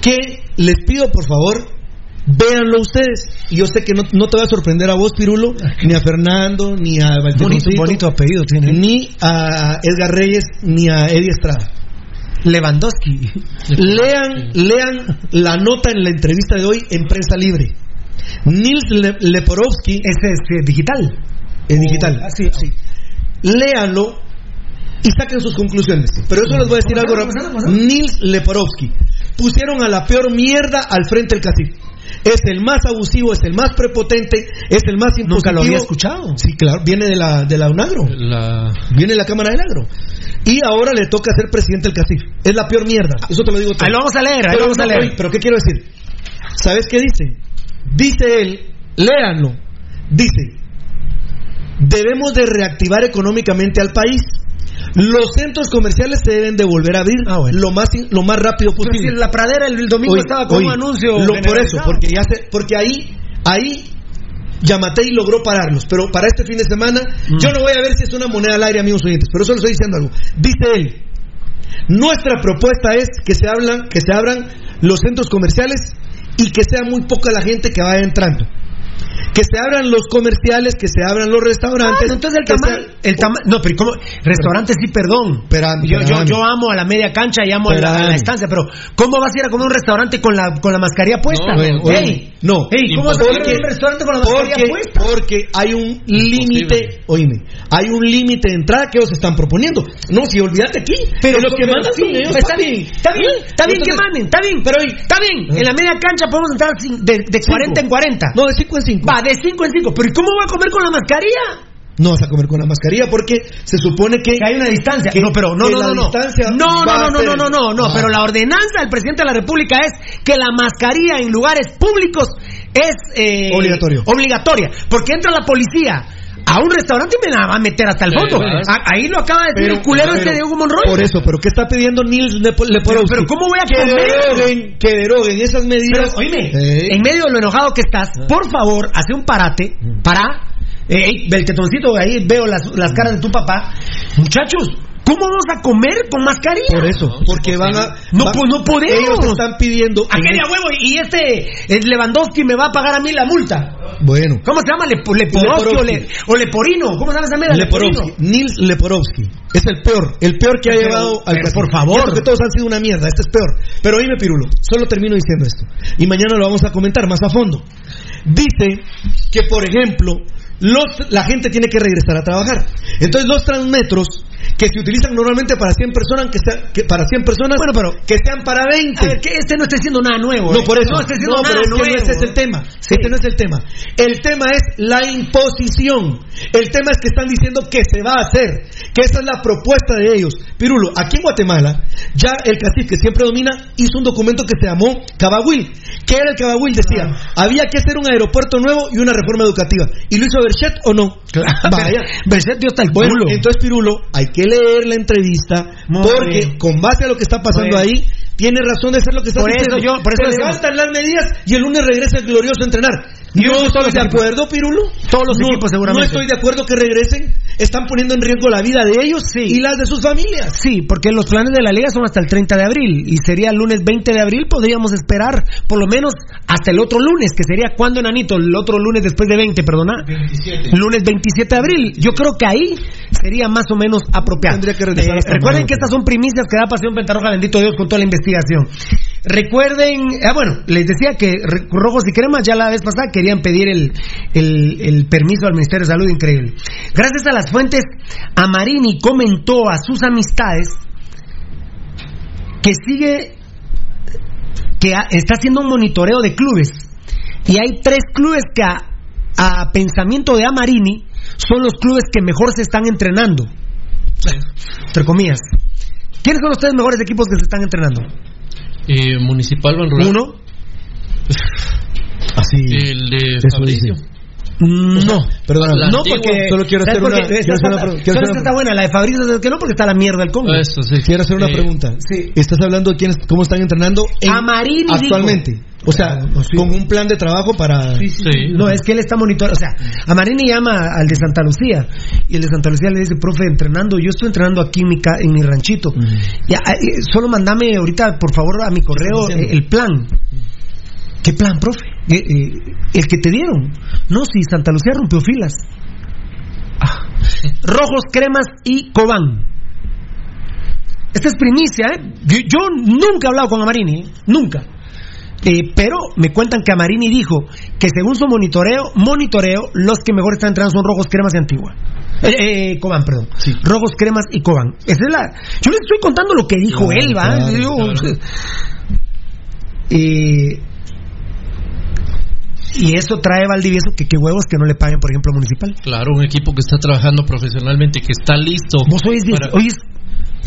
que les pido, por favor, véanlo ustedes. Y yo sé que no, no te va a sorprender a vos, Pirulo, ni a Fernando, ni a Bonito, Valteroncito, bonito apellido tiene. ni a Edgar Reyes, ni a Eddie Estrada. Lewandowski. Lean, lean la nota en la entrevista de hoy en Prensa Libre. Nils Le- Leporowski Ese es eh, digital. es digital. Ah, sí, sí. Léanlo y saquen sus conclusiones. Pero eso les voy a decir algo rápido. Nils Leporowski. Pusieron a la peor mierda al frente del CACIF. Es el más abusivo, es el más prepotente, es el más impositivo. Nunca lo había escuchado. Sí, claro, viene de la, de la UNAGRO. La... Viene de la Cámara del Agro. Y ahora le toca ser presidente del CACIF. Es la peor mierda. Eso te lo digo todo. Ahí lo vamos a leer, ahí lo vamos a leer. pero ¿qué quiero decir? ¿Sabes qué dice? Dice él, léanlo. Dice, debemos de reactivar económicamente al país. Los centros comerciales se deben de volver a abrir Ah, bueno. lo más lo más rápido Pero posible. si la pradera el, el domingo estaba con un anuncio. lo- por eso, porque ya se, porque ahí, ahí Yamatei logró pararlos, pero para este fin de semana, Mm. yo no voy a ver si es una moneda al aire, amigos oyentes, pero solo estoy diciendo algo. Dice él, nuestra propuesta es que se hablan, que se abran los centros comerciales y que sea muy poca la gente que vaya entrando. Que se abran los comerciales, que se abran los restaurantes. Ah, entonces el que tamaño, sea- el tama- no, pero ¿cómo? Restaurante sí, perdón. Espérame, yo, yo, yo amo a la media cancha y amo a la, a la estancia, pero ¿cómo vas a ir a comer un restaurante con la, con la mascarilla puesta? No, no, ey, ¿cómo vas a ir a un restaurante con la mascarilla porque, puesta? porque hay un límite, oíme, hay un límite de entrada que ellos están proponiendo. No, si olvídate aquí, Pero los que pero mandan sí, son ellos, está bien, está bien, está bien que manden, está bien, pero está bien. En la media cancha podemos entrar sin- de, de 40 en 40. No, de 5 en 5. Va, de 5 en 5. Pero ¿y cómo va a comer con la mascarilla? No vas a comer con la mascarilla porque se supone que, Que hay una distancia. que- no, pero no, no, no, no. No, no, no, no, no, no, no, no, Ah. pero la ordenanza del presidente de la República es que la mascarilla en lugares públicos es eh, Obligatorio. Obligatoria, porque entra la policía a un restaurante y me la va a meter hasta el fondo. ahí lo acaba de decir el culero pero- este de Hugo Monroy. Por eso, pero ¿qué está pidiendo Nils Lepo- Leporowski? Pero- pero ¿cómo voy a que comer? deroguen, que deroguen esas Pero, medidas. oíme, Eh. en medio de lo enojado que estás, por favor, hace un parate, para, eh, el tetoncito, ahí veo las, las caras de tu papá. Muchachos, ¿cómo vamos a comer con mascarilla? Por eso, porque van a. No, va- pues no podemos. Ellos están pidiendo. ¿A qué de a huevo? Y este, el Lewandowski me va a pagar a mí la multa. Bueno. ¿Cómo se llama? Lepo- Leporovsky o, Le- o Leporino. ¿Cómo se llama esa mierda? Leporovsky, Nils Leporovsky. Es el peor, el peor que ha Pero- llevado al pero por favor. Que todos han sido una mierda, este es peor. Pero oíme, Pirulo, solo termino diciendo esto. Y mañana lo vamos a comentar más a fondo. Dice que, por ejemplo, los, la gente tiene que regresar a trabajar. Entonces, los transmetros que se utilizan normalmente para 100 personas, que, sea- que para 100 personas, Bueno, pero- que sean para 20. A ver, que este no está diciendo nada nuevo. No, eh. por eso. No está diciendo No, nada pero es que nuevo. no ese es el tema. Este no es el tema. El tema es la imposición. El tema es que están diciendo que se va a hacer. Que esa es la propuesta de ellos. Pirulo, aquí en Guatemala, ya el cacique que siempre domina hizo un documento que se llamó Cabahuil. ¿Qué era el Cabahuil? Decía, Ah. había que hacer un aeropuerto nuevo y una reforma educativa. ¿Y lo hizo Berchet o no? Vaya. Berset dio hasta el Bueno, culo. entonces Pirulo, hay que leer la entrevista Muy porque bien. con base a lo que está pasando Bueno. ahí, tiene razón de ser lo que está Por eso diciendo. yo- por eso Se levantan las medidas y el lunes regresa el glorioso a entrenar. Yo no estoy de equipos. acuerdo, Pirulo. Todos los no, equipos seguramente. No estoy de acuerdo que regresen. Están poniendo en riesgo la vida de ellos y las de sus familias. Sí, porque los planes de la liga son hasta el 30 de abril y sería el lunes 20 de abril, podríamos esperar por lo menos hasta el otro lunes, que sería cuando enanito, el otro lunes después de 20, perdona. Lunes 27 de abril. Yo creo que ahí sería más o menos apropiado. Tendría que regresar Eh, recuerden que estas son primicias que da Pasión Pentarroja, bendito Dios, con toda la investigación. Recuerden, ah, bueno, les decía que Rojos y Cremas ya la vez pasada querían pedir el, el- el permiso al Ministerio de Salud, increíble. Gracias a las fuentes, Amarini comentó a sus amistades que sigue, que está haciendo un monitoreo de clubes. Y hay tres clubes que a, a pensamiento de Amarini son los clubes que mejor se están entrenando. Entre comillas. ¿Quiénes son los tres mejores equipos que se están entrenando? Eh, Municipal Banrural. Uno. Así. El de Fabricio. dice. No, Perdona, La no antigua, porque solo quiero ¿sabes hacer una- quiero Esta hacer una quiero ¿sabes hacer que una- está buena, la de Fabrizio que no porque está la mierda del Congo. Eso, sí. Quiero hacer una pregunta. sí. Estás hablando de quiénes, cómo están entrenando en- actualmente. O sea, No, sí. con un plan de trabajo para. Sí. No, es que él está monitoreando. O sea, Amarini llama al de Santa Lucía y el de Santa Lucía le dice, profe, entrenando, yo estoy entrenando aquí en mi, ca- en mi ranchito. Ya, eh, solo mandame ahorita, por favor, a mi correo eh, el plan. ¿Qué plan, profe? Eh, eh, el que te dieron. No, si Santa Lucía rompió filas. Ah. Rojos, cremas y Cobán. Esta es primicia, ¿eh? Yo, yo nunca he hablado con Amarini, ¿eh? nunca. Eh, pero me cuentan que Amarini dijo que según su monitoreo, monitoreo, los que mejor están entrando son Rojos, Cremas y Antigua. Eh, eh, Cobán, perdón. Rojos, Cremas y Cobán. Esa es la... Yo les estoy contando lo que dijo Claro, él, ¿va? claro, Yo- claro. Y eso trae Valdivieso que qué huevos que no le paguen, por ejemplo, Municipal. Claro, un equipo que está trabajando profesionalmente, que está listo. Vos hoy es, para- hoy es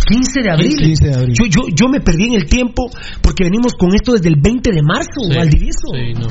15 de abril. 15 de abril. Yo, yo, yo me perdí en el tiempo porque venimos con esto desde el 20 de marzo, Sí, Valdivieso. sí, no.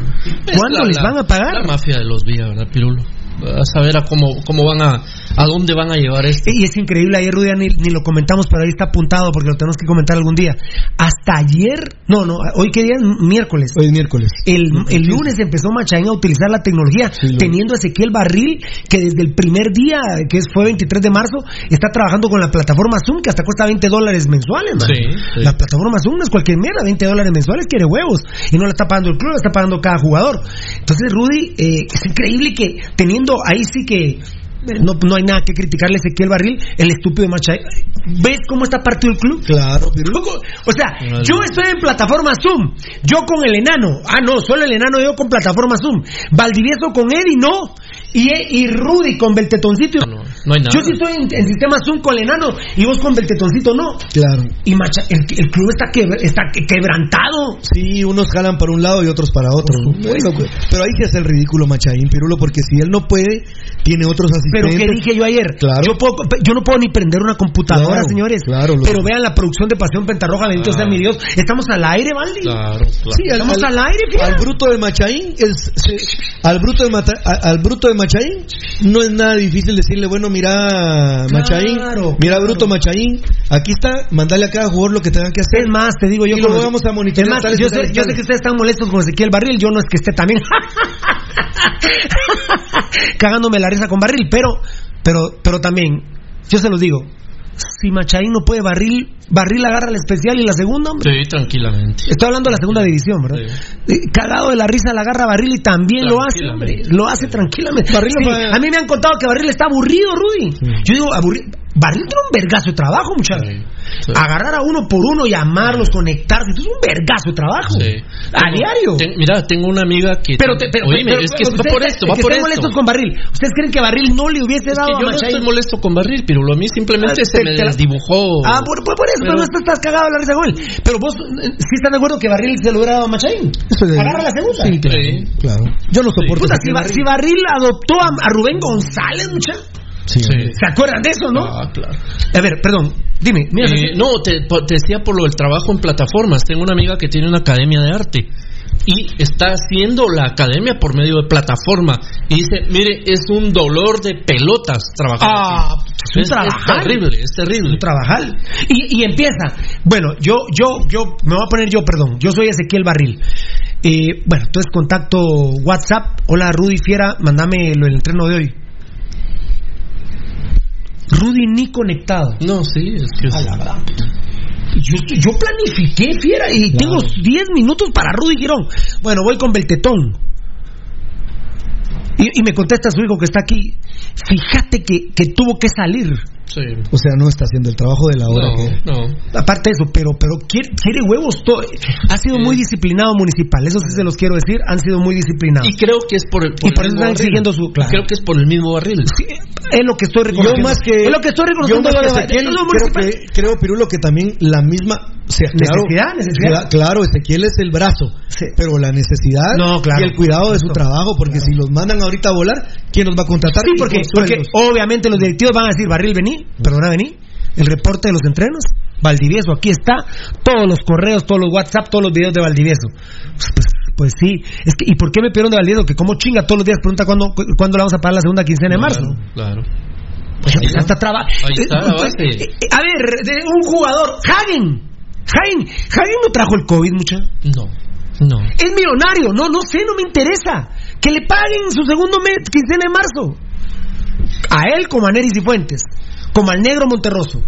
¿Cuándo Es les van a pagar? La mafia de los días, ¿verdad, Pirulo? A saber a cómo, cómo van a, a dónde van a llevar esto. Y es increíble, ayer Rudy ni, ni lo comentamos, pero ahí está apuntado porque lo tenemos que comentar algún día. Hasta ayer, no, no, hoy qué día es miércoles. Hoy es miércoles. El, el lunes empezó Machaín a utilizar la tecnología, lo- teniendo a Ezequiel Barril, que desde el primer día, que fue 23 de marzo, está trabajando con la plataforma Zoom, que hasta cuesta 20 dólares mensuales, man. Sí, sí. La plataforma Zoom no es cualquier mierda, 20 dólares mensuales quiere huevos. Y no la está pagando el club, la está pagando cada jugador. Entonces, Rudy, eh, es increíble que teniendo ahí sí que no, no hay nada que criticarle a Ezequiel Barril, el estúpido Machaín. ¿Ves cómo está partido el club? Claro, O sea, yo estoy en plataforma Zoom, yo con el enano, ah no, solo el enano yo con plataforma Zoom, Valdivieso con Eddie no, y, y Rudy con Beltetoncito. No, no hay nada. Yo sí estoy en, en sistema Zoom con el enano y vos con Beltetoncito no. Claro. Y Macha, el, el club está, quebr- está que- quebrantado. Sí, unos jalan para un lado y otros para otro. Bueno, pues, pero ahí se hace el ridículo Machaín, Pirulo, porque si él no puede, tiene otros Pero asistentes. que dije yo ayer, Claro. yo, puedo- yo no puedo ni prender una computadora, Claro, señores. claro, lo- pero vean la producción de Pasión Pentarroja, bendito sea Claro. mi Dios. Estamos al aire, Valdi. Claro, claro. Sí, Estamos al- al aire, fíjate. al bruto de Machaín, es- se- al bruto de Mata- al bruto de Machaín no es nada difícil decirle, bueno, mira Machaín, mira claro. bruto Machaín, aquí está, mandale a cada jugador lo que tenga que hacer. Es más, te digo yo Y lo vamos a monitorear Es más, tales yo, sé, yo sé que ustedes están molestos con Ezequiel Barril, yo no es que esté también cagándome la risa con Barril, pero, pero, pero también, yo se los digo, si Machaín no puede barril, barril agarra la especial y la segunda, hombre. Sí, tranquilamente. Estoy hablando de la segunda división, ¿verdad? Cagado de la risa la agarra Barril y también lo hace, hombre. Lo hace tranquilamente. Barril Sí, A mí me han contado que Barril está aburrido, Rudy. Yo digo, aburrido. Barril tiene un vergazo de trabajo, muchachos. Agarrar a uno por uno, llamarlos, conectarse. Esto es un vergazo de trabajo. Sí. A Tengo- diario. ten- mira, tengo una amiga que. Pero, te- pero, Oíme, pero- es que va por esto, va que por esto. molestos con Barril. ¿Ustedes creen que Barril no le hubiese Es dado que a yo no Machaín? estoy molesto con Barril, pero lo a mí simplemente Ah, se te- me te la- desdibujó. Ah, por, por- por eso, pero, Pero- no estás, estás cagado la risa con él. Pero vos, eh, ¿sí están de acuerdo que Barril se lo hubiera dado a Machaín? de- Agarra la segunda. Sí, claro. claro. Yo no soporto. Puta, si, Ba- Barril. adoptó a, a Rubén González, mucha. Sí. ¿Se acuerdan de eso, no? Ah, claro. A ver, perdón, dime. mira, Eh, no, te, decía por lo del trabajo en plataformas. Tengo una amiga que tiene una academia de arte y está haciendo la academia por medio de plataforma. Y dice, mire, es un dolor de pelotas trabajar. Ah, aquí". es un es, trabajal. terrible, es terrible. un trabajal. Y, y empieza. Bueno, yo, yo, yo, me voy a poner yo, perdón. Yo soy Ezequiel Barril. Eh, bueno, entonces contacto WhatsApp. Hola, Rudy Fiera, mándame lo del entreno de hoy. Rudy ni conectado. No, sí, es que. La. Yo, yo planifiqué, fiera, y tengo 10 minutos para Rudy Girón. Bueno, voy con Beltetón. Y, y me contesta su hijo que está aquí. Fíjate que, que tuvo que salir. Sí. O sea, no está haciendo el trabajo de la hora No, que. no. Aparte de eso, pero, pero quiere, quiere huevos todo. Ha sido muy disciplinado municipal, eso sí se los quiero decir, han sido muy disciplinados. Y creo que es por, el- Y por el eso mismo están siguiendo su- claro. Creo que es por el mismo barril. es lo que estoy reconociendo. Yo más que es lo que estoy yo reconociendo. más que Ezequiel, los creo municipales. que creo Pirulo que también la misma o sea, claro, Necesidad, necesidad. cla- Claro, Ezequiel es el brazo, pero la necesidad No, claro. y el cuidado de su trabajo, porque si los mandan ahorita a volar, ¿quién los va a contratar? Sí, Y porque, obviamente los directivos van a decir, Barril, vení, perdona, vení. El reporte de los entrenos, Valdivieso, aquí está, todos los correos, todos los WhatsApp, todos los videos de Valdivieso. Pues, pues, pues sí, es que, ¿y por qué me pidieron de Valdivieso? Que como chinga todos los días pregunta cuándo, cu- cuándo le vamos a pagar la segunda quincena de marzo. Claro. Pues ya está traba- Ahí está la Eh, base. eh, eh, A ver, de un jugador, Hagen. Hagen, Hagen no trajo el COVID, mucha. No, no. Es millonario, no, no sé, no me interesa. Que le paguen su segundo mes, quincena de marzo. A él como a Neris y Fuentes, como al negro Monterroso.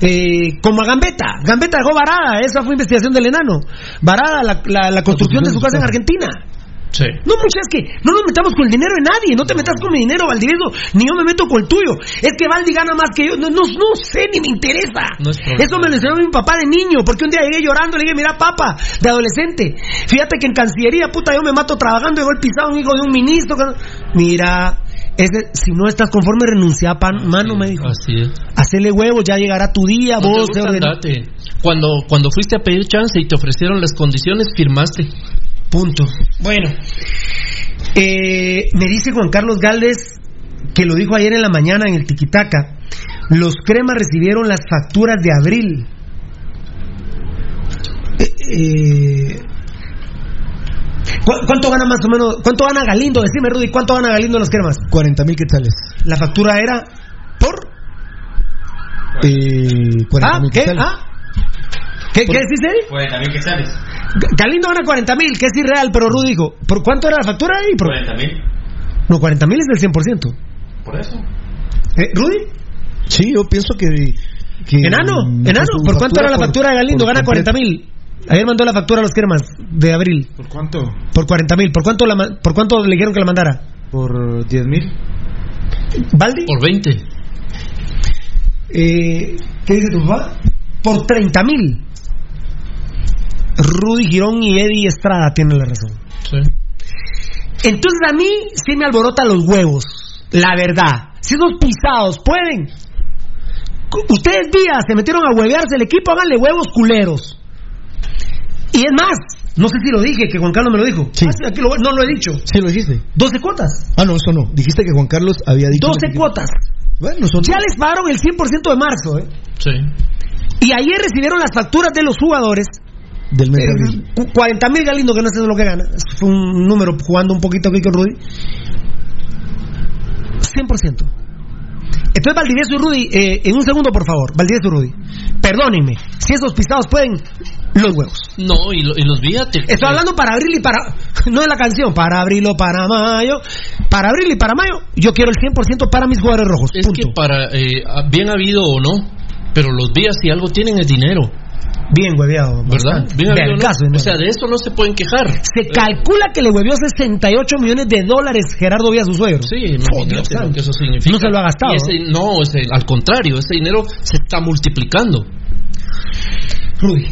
Eh, como a Gambetta. Gambetta dejó varada, esa fue investigación del enano. Varada la, la- la construcción de su casa en Argentina. Sí. No, muchas es que no nos metamos con el dinero de nadie. No te metas con mi dinero, Valdivieso, ni yo me meto con el tuyo. Es que Valdi gana más que yo. No, no, no sé, ni me interesa. No es. Eso me lo enseñó mi papá de niño, porque un día llegué llorando le dije, mira, papá, de adolescente, fíjate que en Cancillería, puta, yo me mato trabajando, llegó el pisado un hijo de un ministro. que- Ese, si no estás conforme, renuncia a pan, mano, me dijo. Así es. Hacele huevos, ya llegará tu día, No te vos. ordena- andate. Cuando, cuando fuiste a pedir chance y te ofrecieron las condiciones, firmaste. Punto. Bueno, eh, me dice Juan Carlos Galvez que lo dijo ayer en la mañana en el Tiquitaca. Los cremas recibieron las facturas de abril. Eh, eh, ¿cu- ¿Cuánto gana más o menos? ¿Cuánto gana Galindo? Decime, Rudy, ¿cuánto gana Galindo en los cremas? 40 mil quetzales. La factura era por. Eh, 40 ¿Ah? mil ¿Qué? quetzales. ¿Ah? ¿Qué, ¿Qué decís, Eric? Pues también que sales. G- Galindo gana 40 mil, que es irreal, pero Rudy dijo, ¿por cuánto era la factura ahí? Por- 40 mil. No, 40 mil es del 100%. Por eso. Eh, ¿Rudy? Sí, yo pienso que. que Enano, enano. ¿Por cuánto era la por- factura de Galindo? por Gana completo. 40 mil. Ayer mandó la factura a los cremas de abril. ¿Por cuánto? Por 40 mil. ¿Por cuánto, la ¿Por cuánto le dijeron que la mandara? Por 10 mil. ¿Baldi? Por 20. Eh, ¿Qué dice tu papá? Por 30 mil. Rudy Girón y Eddie Estrada tienen la razón. Sí. Entonces a mí sí me alborota los huevos. La verdad. Si esos pisados pueden. Ustedes días se metieron a huevearse el equipo, háganle huevos culeros. Y es más, no sé si lo dije, que Juan Carlos me lo dijo. Sí. Ah, sí, aquí lo- no lo he dicho. Sí, lo dijiste. 12 cuotas. Ah, no, eso no. Dijiste que Juan Carlos había dicho. 12 cuotas. Bueno, son. Ya les pagaron el 100% de marzo. ¿eh? Sí. Y ayer recibieron las facturas de los jugadores. Del mes de abril. 40 mil Galindo, que no sé lo que gana. Fue un número jugando un poquito aquí con Rudy. 100%. Entonces, Valdivieso y Rudy, eh, en un segundo, por favor. Valdivieso y Rudy. Perdónenme. Si esos pisados pueden, los huevos. No, y, lo- y los viáticos. Estoy hablando para abril y para. no es la canción, para abril o para mayo, para abril y para mayo, yo quiero el 100% para mis jugadores rojos. Es que para, eh, bien habido o no, pero los días si algo tienen es dinero. Bien hueveado. ¿Verdad? Bien habido, ¿no? Vergazo, O sea, de eso no se pueden quejar. Se calcula que le huevió 68 millones de dólares Gerardo Villa a su suegro. Sí, imagínate lo que eso significa. No se lo ha gastado. Ese- no, ese- al contrario, ese dinero se está multiplicando. Rudy.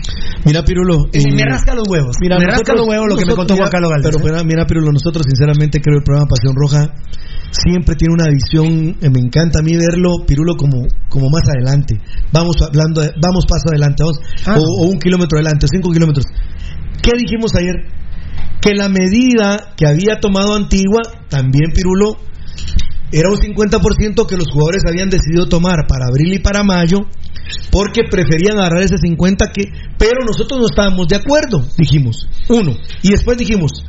Mira, Pirulo. Me rasca los huevos. me rasca los huevos lo que me contó Juan Carlos. Pero ¿eh? mira, mira, Pirulo, nosotros sinceramente creo el programa Pasión Roja siempre tiene una visión, eh, me encanta a mí verlo, Pirulo, como, como más adelante. Vamos hablando, de- vamos paso adelante, vamos, Ah. o, o un kilómetro adelante, cinco kilómetros. ¿Qué dijimos ayer? Que la medida que había tomado Antigua, también Pirulo, era un 50% que los jugadores habían decidido tomar para abril y para mayo, porque preferían agarrar ese 50 que, pero nosotros no estábamos de acuerdo, dijimos, uno, y después dijimos,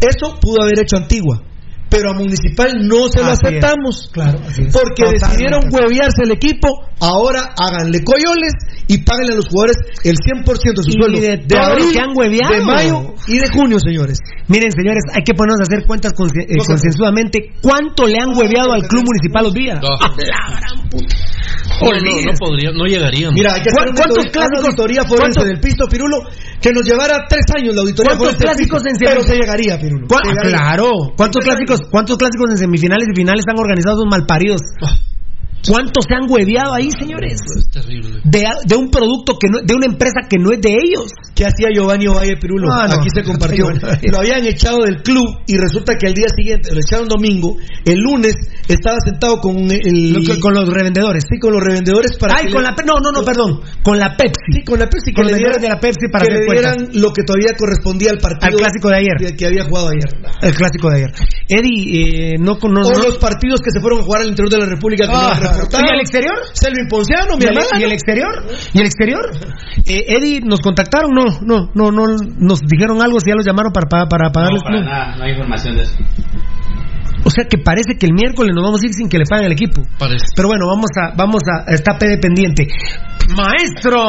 eso pudo haber hecho Antigua, pero a Municipal no se lo Así es. aceptamos, Claro, así es. porque Totalmente. decidieron huevearse el equipo, ahora háganle coyoles y páguenle a los jugadores el 100% de su Y sueldo de lo abril, que han hueveado. de mayo y de junio, señores. Miren, señores, hay que ponernos a hacer cuentas consci- eh, concienzudamente. ¿Cuánto le han hueveado al Club Municipal los días? No. No, no, no podría, no llegaríamos. Mira, hay que hacer una ¿Cuántos auditoría- clásicos- una auditoría forense cuántos- del pisto, Pirulo, que nos llevara tres años la auditoría ¿Cuántos forense del clásicos pisto, en pero se llegaría, Pirulo. ¿Cuá- se llegaría. Claro. ¿Cuántos clásicos, ¿Cuántos clásicos en semifinales y finales están organizados malparidos? ¿Cuántos se han hueveado ahí, señores? Es terrible. De, de un producto que no, de una empresa que no es de ellos. ¿Qué hacía Giovanni Ovalle Pirulo? Ah, no. Aquí se compartió. Lo habían echado del club y resulta que al día siguiente, lo echaron domingo, el lunes estaba sentado con el... Lo que- con los revendedores. Sí, con los revendedores para Ay, que con le- la Pe- no, no, no, perdón, con la Pepsi. Sí, con la Pepsi. Con que los le vendedores dieran- de la Pepsi para que hacer le cuentas. dieran lo que todavía correspondía al partido. Al clásico de ayer. Que, que había jugado ayer. El clásico de ayer. Eddie, eh, no con no, o no- los partidos que se fueron a jugar al interior de la República que Ah, ¿Y al exterior? Selvin Ponciano, mi ¿Y el, hermano. y el exterior? ¿Y el exterior? Eh, Eddie, ¿nos contactaron? No, no, no, no, nos dijeron algo si ya los llamaron para, para, para pagarles. No, para No. nada, no hay información de eso. O sea que parece que el miércoles nos vamos a ir sin que le paguen al equipo. Parece. Pero bueno, vamos a, vamos a, está pendiente. Maestro,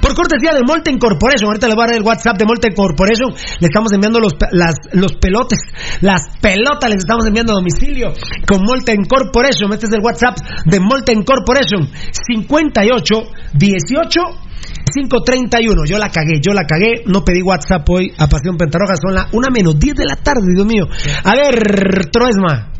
por cortesía de Molten Corporation, ahorita le voy a dar el WhatsApp de Molten Corporation, le estamos enviando los, las, los pelotes, las pelotas les estamos enviando a domicilio con Molten Corporation, este es el WhatsApp de Molten Corporation, 58 18 531, yo la cagué, yo la cagué, no pedí WhatsApp hoy a Pasión Pentarroja, son las una menos 10 de la tarde, Dios mío. A ver, Troesma.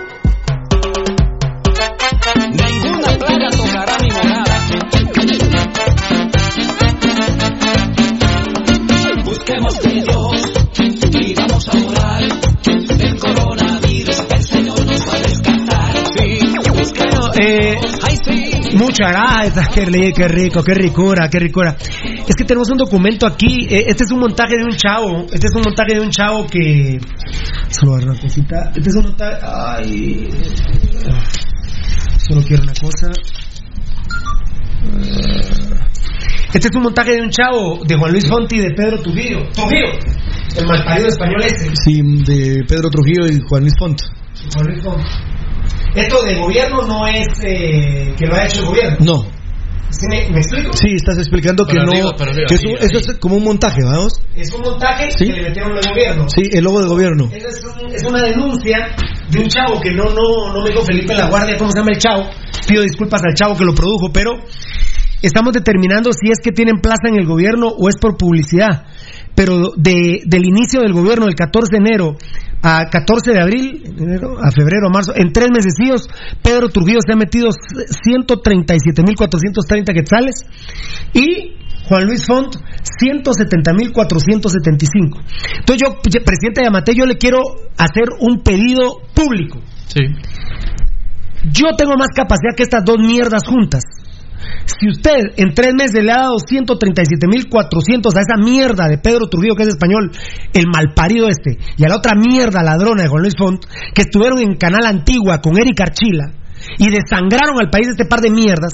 Eh. Muchas gracias, qué, qué rico, qué ricura, qué ricura. Es que tenemos un documento aquí, eh, este es un montaje de un chavo, este es un montaje de un chavo que... Solo una cosita, este es un montaje... Ay... Solo quiero una cosa. Este es un montaje de un chavo de Juan Luis Fonti y de Pedro Trujillo. Trujillo, el malparido español ese. Sí, de Pedro Trujillo y Juan Luis Font. Juan Luis Fonti. Esto de gobierno no es eh, que lo ha hecho el gobierno. No. ¿Sí me, me explico? Sí, estás explicando que no. arriba, para arriba, que eso, ahí, eso ahí. es como un montaje, vamos. Es un montaje Sí. que le metieron al gobierno. Sí, el logo de gobierno. Esa Es, un- es una denuncia de un chavo que no, no, no me dijo Felipe La Guardia cómo se llama el chavo. Pido disculpas al chavo que lo produjo, pero estamos determinando si es que tienen plaza en el gobierno o es por publicidad. Pero de, del inicio del gobierno, del 14 de enero a 14 de abril, enero, a febrero, a marzo, en tres mesecillos, Pedro Trujillo se ha metido 137.430 quetzales y Juan Luis Font 170.475. Entonces yo, presidente de Amate, yo le quiero hacer un pedido público. Sí. Yo tengo más capacidad que estas dos mierdas juntas. Si usted en tres meses le ha dado 137.400 a esa mierda de Pedro Trujillo, que es español, el malparido este, y a la otra mierda ladrona de Juan Luis Font, que estuvieron en Canal Antigua con Eric Archila, y desangraron al país este par de mierdas,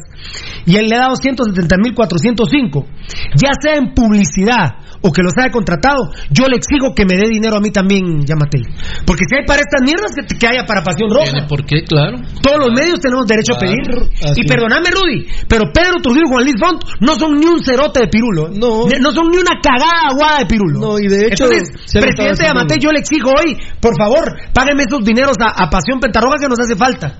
y él le ha dado 170.405, ya sea en publicidad o que los haya contratado, yo le exijo que me dé dinero a mí también, Yamatei. Porque si hay para estas mierdas, que, que haya para Pasión Roja. ¿Tiene por qué? Claro. Todos los medios tenemos derecho Claro, a pedir. así Y es. perdóname, Rudy, pero Pedro Trujillo y Juan Luis Font no son ni un cerote de pirulo. No. No son ni una cagada aguada de pirulo. No, y de hecho, Entonces, presidente Yamatei, yo le exijo hoy, por favor, págueme esos dineros a, a Pasión Pentarroja que nos hace falta.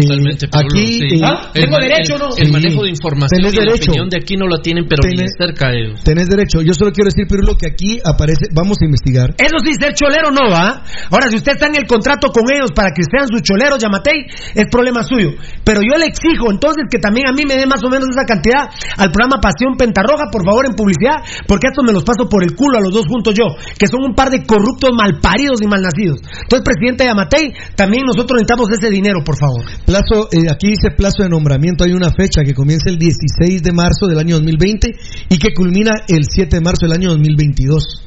Totalmente. pero aquí, sí. ¿ah? El ¿Tengo derecho el- no? El Sí. manejo de información y la derecho. opinión de aquí no la tienen, pero de Tenés- cerca ellos. Tenés derecho. Yo solo quiero decir, Pirulo, que aquí aparece, vamos a investigar. Eso sí, ser cholero no va. Ahora, si usted está en el contrato con ellos para que sean sus choleros, Yamatei, es problema suyo. Pero yo le exijo entonces que también a mí me dé más o menos esa cantidad al programa Pasión Pentarroja, por favor, en publicidad, porque estos me los paso por el culo a los dos juntos yo, que son un par de corruptos malparidos y malnacidos. Entonces, presidente Yamatei, también nosotros necesitamos ese dinero, por favor. Plazo, eh, aquí dice plazo de nombramiento. Hay una fecha que comienza el 16 de marzo del año 2020 y que culmina el 7 de marzo del año 2022.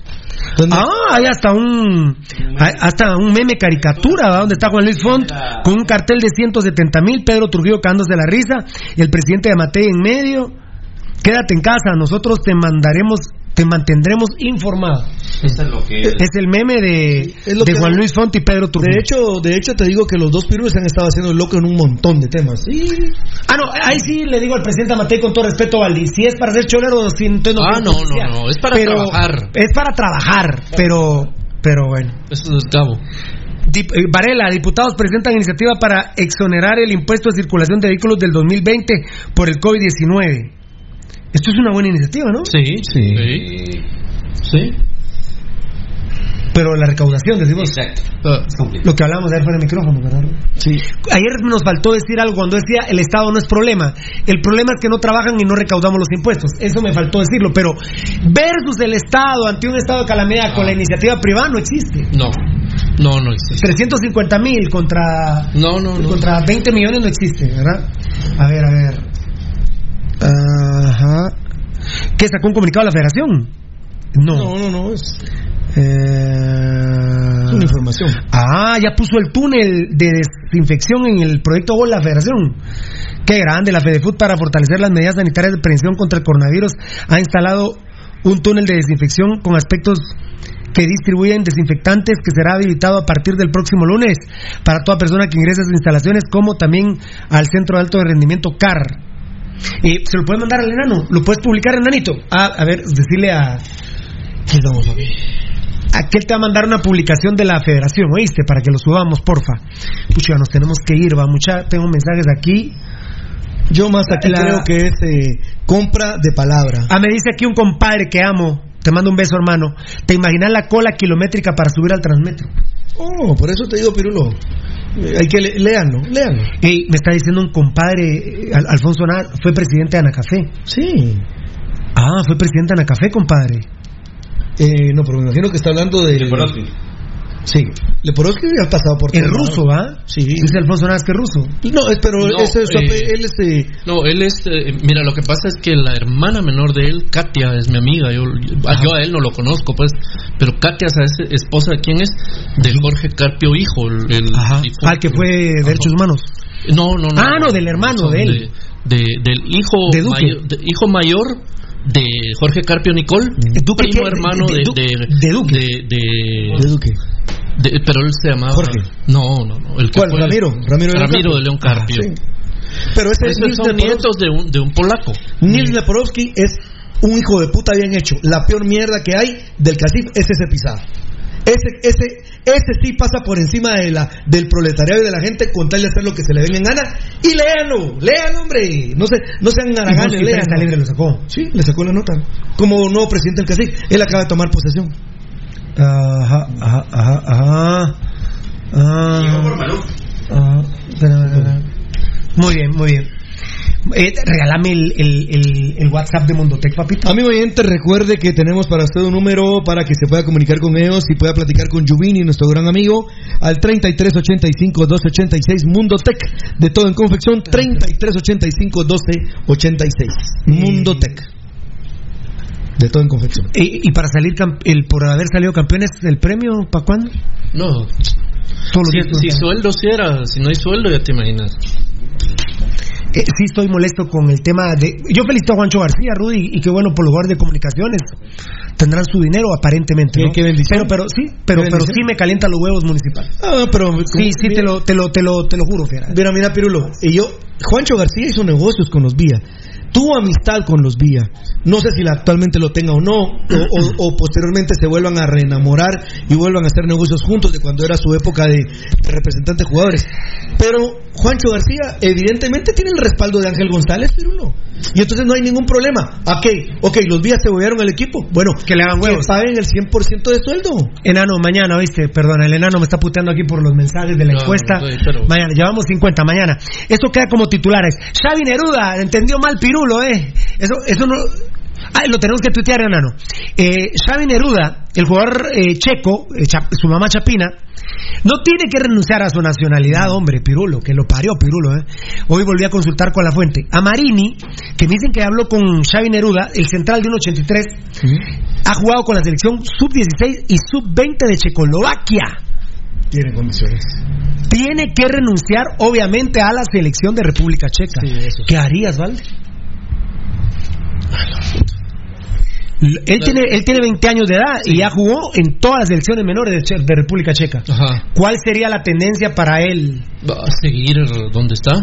Ah, hay hasta un hasta un meme caricatura ¿va? donde está Juan Luis Font con un cartel de 170 mil, Pedro Trujillo cagándose la risa y el presidente de Matei en medio. Quédate en casa, nosotros te mandaremos, te mantendremos informado. Es lo que Es el meme de, Es lo de que- Juan Luis Font y Pedro Trujillo. De hecho, de hecho te digo que los dos pirulos han estado haciendo loco en un montón de temas. Ah, no, ahí sí le digo al presidente Matei con todo respeto, Valdi, si es para ser cholero, si entonces no Ah, quiero no, no, no, es para Pero trabajar. Es para trabajar, pero, pero bueno. Eso es cabo. Dip- eh, Varela, diputados presentan iniciativa para exonerar el impuesto de circulación de vehículos del 2020 por el COVID-19. Esto es una buena iniciativa, ¿no? Sí, sí. Sí. Pero la recaudación, decimos. Lo que hablamos de ayer fuera de micrófono, ¿verdad? Sí. Ayer nos faltó decir algo cuando decía el Estado no es problema. El problema es que no trabajan y no recaudamos los impuestos. Eso me faltó decirlo. Pero versus el Estado ante un estado de calamidad con la iniciativa privada no existe. No, no, no existe. 350 mil contra, No, no, no. contra 20 millones no existe, ¿verdad? A ver, a ver. Ajá. ¿Qué sacó un comunicado la federación? No. No, no, no, es, Eh, es una información. Ah, ya puso el túnel de desinfección en el proyecto Gol la Federación. Qué grande, la FedeFood para fortalecer las medidas sanitarias de prevención contra el coronavirus ha instalado un túnel de desinfección con aspectos que distribuyen desinfectantes que será habilitado a partir del próximo lunes para toda persona que ingrese a sus instalaciones como también al Centro de Alto de Rendimiento CAR. Y se lo puede mandar al enano, lo puedes publicar enanito. Ah, a ver, decirle a... ¿Qué estamos aquí? Aquel te va a mandar una publicación de la federación, ¿oíste? Para que lo subamos, porfa. Pucha, nos tenemos que ir, va mucha. Tengo mensajes aquí. Yo más aquí La- creo que es eh, compra de palabra. Ah, me dice aquí un compadre que amo. Te mando un beso, hermano. ¿Te imaginas la cola kilométrica para subir al Transmetro? Oh, por eso te digo, Pirulo. Eh, Hay que le leanlo, leanlo. Y me está diciendo un compadre, eh, Al- Alfonso Nar, fue presidente de Anacafé. Sí. Ah, fue presidente de Anacafé, compadre. Eh, no, pero me imagino que está hablando de. Sí. Leporowski ha pasado por Es ruso. ¿va? Sí. Dice Alfonso que es ruso. No, es, pero No, ese es eh, él es. eh, No, él es. eh, mira, lo que pasa es que la hermana menor de él, Katia, es mi amiga. Yo, yo a él no lo conozco, pues. Pero Katia, ¿sabes? esposa de quién es? De Jorge Carpio, hijo. El, el difunto. Ah, que fue Derechos Humanos. No, no, no. Ah, no, del hermano de él. de- del hijo, De Duque. mayor, de- hijo mayor de Jorge Carpio Nicol. Duque primo qué? hermano De- de. de- Duque. de- Duque. pero él se llamaba. Jorge. No, no, no. El que ¿Cuál? fue- Ramiro. Ramiro de León Carpio. de León Carpio. Ah, sí. Pero ese Esos Nils son Leporowski- nietos de un, de un polaco. Nils Leporowski es un hijo de puta bien hecho. La peor mierda que hay del CACIF es ese pisado. Ese, ese, ese sí pasa por encima de la, del proletariado y de la gente con tal de hacer lo que se le venga en gana. Y léanlo, léanlo, hombre. No, se, no sean léanlo. está libre lo sacó. Sí, le sacó la nota. Como nuevo presidente del CACIF. Él acaba de tomar posesión. Ajá, ajá, ajá, ajá. Ah, ah, espera, espera, espera. Muy bien, muy bien. Eh, regálame el, el, el, el WhatsApp de Mondotech, papito. Amigo oyente, recuerde que tenemos para usted un número para que se pueda comunicar con ellos y pueda platicar con Yuvini, nuestro gran amigo, al 3385-1286 Mundo Tech, de todo en confección, 3385-1286 Mundo Tech. De todo en confección. Y, y para salir, el por haber salido campeones, ¿el premio para cuándo? No. Todos los Si, días. si sueldo si era, si no hay sueldo ya te imaginas. Eh, sí estoy molesto con el tema de... Yo felicito a Juancho García, Rudy, y qué bueno por los lugares de comunicaciones. Tendrán su dinero aparentemente, ¿no? Qué- bendición. Pero, pero sí, pero, pero sí me calienta los huevos municipal. Ah, pero Sí, sí, te lo, te lo, te lo, te lo juro, fiera. Mira, mira, Pirulo, y yo, Juancho García hizo negocios con los Vía, tuvo amistad con los Vía. No sé si la- actualmente lo tenga o no, o, o- o posteriormente se vuelvan a reenamorar y vuelvan a hacer negocios juntos de cuando era su época de, de representante de jugadores. Pero Juancho García, evidentemente, tiene el respaldo de Ángel González, Pirulo. Y entonces no hay ningún problema. ¿A qué? Ok, los Vía se volvieron al equipo. Bueno, Que le hagan huevos. que paguen el 100% de sueldo. Enano, mañana, ¿viste? Perdona, el enano me está puteando aquí por los mensajes de la No, encuesta. pero- Mañana, llevamos 50, mañana. Esto queda como titulares. Xavi Neruda, entendió mal Pirulo, ¿eh? Eso, eso no... Ah, lo tenemos que tuitear, enano. Eh, Xavi Neruda, el jugador eh, checo, eh, Cha- su mamá Chapina, no tiene que renunciar a su nacionalidad, hombre, Pirulo, que lo parió Pirulo, ¿eh? Hoy volví a consultar con la fuente. A Marini, que me dicen que habló con Xavi Neruda, el central de 1.83, ha jugado con la selección sub-16 y sub-20 de Checoslovaquia. Tiene condiciones. Tiene que renunciar, obviamente, a la selección de República Checa. ¿Qué harías, Valde? Él tiene, él tiene 20 años de edad y ya jugó en todas las selecciones menores de, Che- de República Checa. Ajá. ¿Cuál sería la tendencia para él? Va a seguir donde está.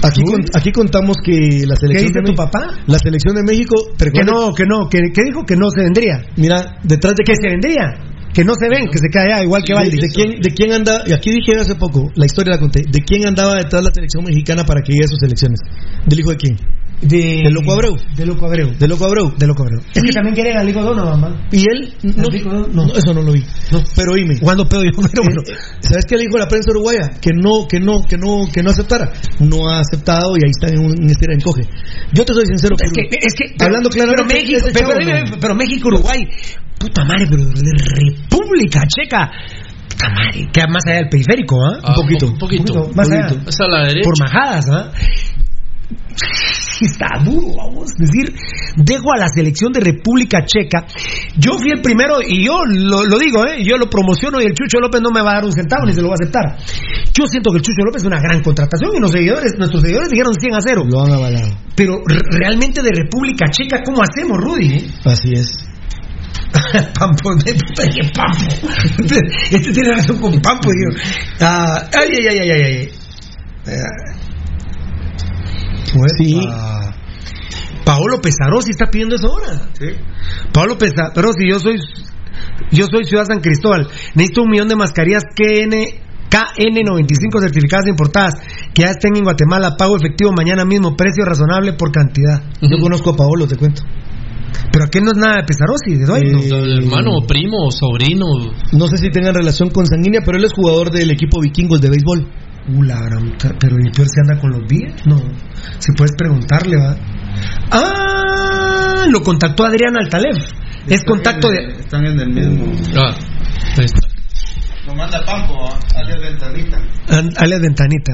Aquí, con- aquí contamos que la ¿Qué selección dice de tu papá? La selección de México, ¿te Que no, que no, que, que dijo que no se vendría. Mira, detrás de Que se vendría. Que no se ven, que se queda allá, igual que de, Valdi. de quién, de quién anda, y aquí dije hace poco, la historia la conté, de quién andaba detrás la selección mexicana para que llegue a sus elecciones. ¿Del hijo de quién? De, ¿De Loco Abreu? De Loco Abreu. De Loco Abreu. De Loco Abreu. Es que también quieren al hijo Donovan, ¿va? Y él, no, no, No. eso no lo vi. No. Pero oíme, ¿Cuándo pedo yo? Pero bueno. ¿Sabes qué le dijo la prensa uruguaya? Que no, que no, que no, que no aceptara. No ha aceptado y ahí está en un estira encoge. Yo te soy sincero, Es que, es que, pero- hablando claramente, pero México, no. pero México, Uruguay, puta madre, pero de República Checa, puta madre, queda más allá del periférico, ¿ah? Ah, un poquito, Un poquito. Un poquito, más allá. a la derecha. Por majadas, ¿ah? Está duro, vamos. Es decir, dejo a la selección de República Checa. Yo fui el primero, y yo lo, lo digo, ¿eh? yo lo promociono y el Chucho López no me va a dar un centavo ni se lo va a aceptar. Yo siento que el Chucho López es una gran contratación y los seguidores, nuestros seguidores dijeron 100 a 0. Lo han avalado. Pero re- realmente de República Checa, ¿cómo hacemos, Rudy? eh? Así es. Pampo, dije Pampo. Este tiene razón con Pampo. Ah, ay, ay, ay, ay, ay, ay. Pues, Sí. ah, Paolo Pesarosi está pidiendo eso ahora. Paolo Pesarosi, yo soy yo soy Ciudad San Cristóbal. Necesito un millón de mascarillas KN KN95 certificadas e importadas que ya estén en Guatemala, pago efectivo mañana mismo, precio razonable por cantidad. Yo conozco a Paolo, te cuento. Pero aquí no es nada de Pesarosi, de Dueño. Eh, Hermano, primo, sobrino. No sé si tengan relación con sanguínea, pero él es jugador del equipo vikingos de béisbol. Uh, la gran puta, pero ¿y peor si anda con los días? No. Si puedes preguntarle, va. Ah, lo contactó Adrián Altalef. Es contacto de. Están en el mismo. Ah, ahí está. Lo manda Pampo, alias Ventanita. An- alias Ventanita.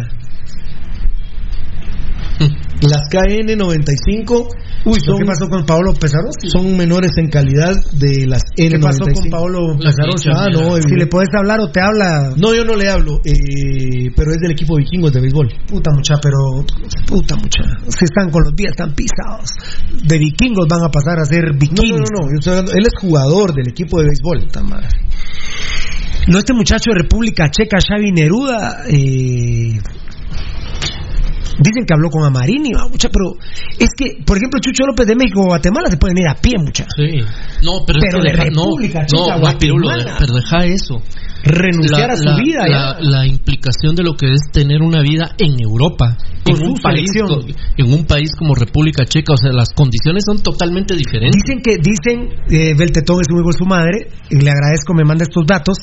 Las KN95 Uy, son, ¿qué pasó con Paolo Pesarosi? son menores en calidad de las ¿Qué N95. pasó con Paolo Pesarosi? Ah, no, Si le puedes hablar o te habla. No, yo no le hablo, eh, pero es del equipo vikingos de béisbol. Puta mucha, pero. Puta mucha. Si están con los días, están pisados. De vikingos van a pasar a ser No, vikingos. no, no, no, yo hablando- él es jugador del equipo de béisbol. Puta madre. No, este muchacho de República Checa, Xavi Neruda, eh, dicen que habló con Amarini, ah, mucha, pero es que, por ejemplo, Chucho López de México o Guatemala se pueden ir a pie, mucha. Sí. No, pero, Pero es de no, República Checa, no, Guapirulo, Guatemala. pero deja eso. Renunciar La- a su la- vida, la, implicación de lo que es tener una vida en Europa, Con en un, país, en un país como República Checa, o sea, las condiciones son totalmente diferentes. Dicen que, dicen, eh, Beltetón es hijo de su madre, y le agradezco, me manda estos datos.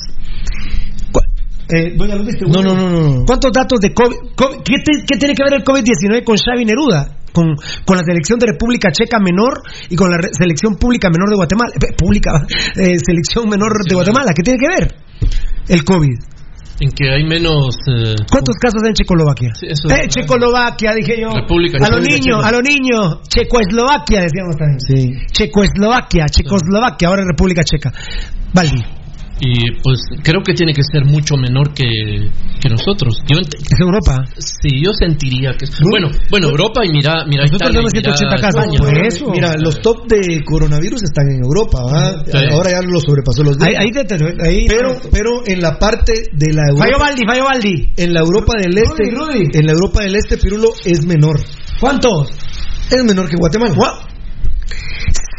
Eh, doña Luz, ¿viste? No, no, no, no. ¿Cuántos datos de COVID? COVID- ¿Qué, te- qué tiene que ver el COVID-19 con Xavi Neruda? Con, con la selección de República Checa menor y con la re- selección pública menor de Guatemala. Eh, pública, eh, selección menor de Guatemala. ¿Qué tiene que ver el COVID? En que hay menos. eh, ¿Cuántos casos hay en Checoslovaquia? Sí, eso eh, es- Checoslovaquia, dije yo. República a los niños, Checa. a los niños. Checoslovaquia, decíamos también. Sí. Checoslovaquia, Checoslovaquia, ahora República Checa. Valdi. Y pues creo que tiene que ser mucho menor que, que nosotros. Yo Es Europa. sí, yo sentiría que es. Bueno, bueno, Europa y mira, mira Nosotros Italia, mira 180 casos, España. por eso. Mira, los top de coronavirus están en Europa, ¿va? Sí. Ahora ya lo sobrepasó los Ahí, días. ahí, te- ahí- pero, pero en la parte de la Fallo Europa, Valdi, fallo Valdi. en la Europa del Este, Rudy, Rudy. en la Europa del Este, Pirulo es menor. ¿Cuántos? Es menor que Guatemala.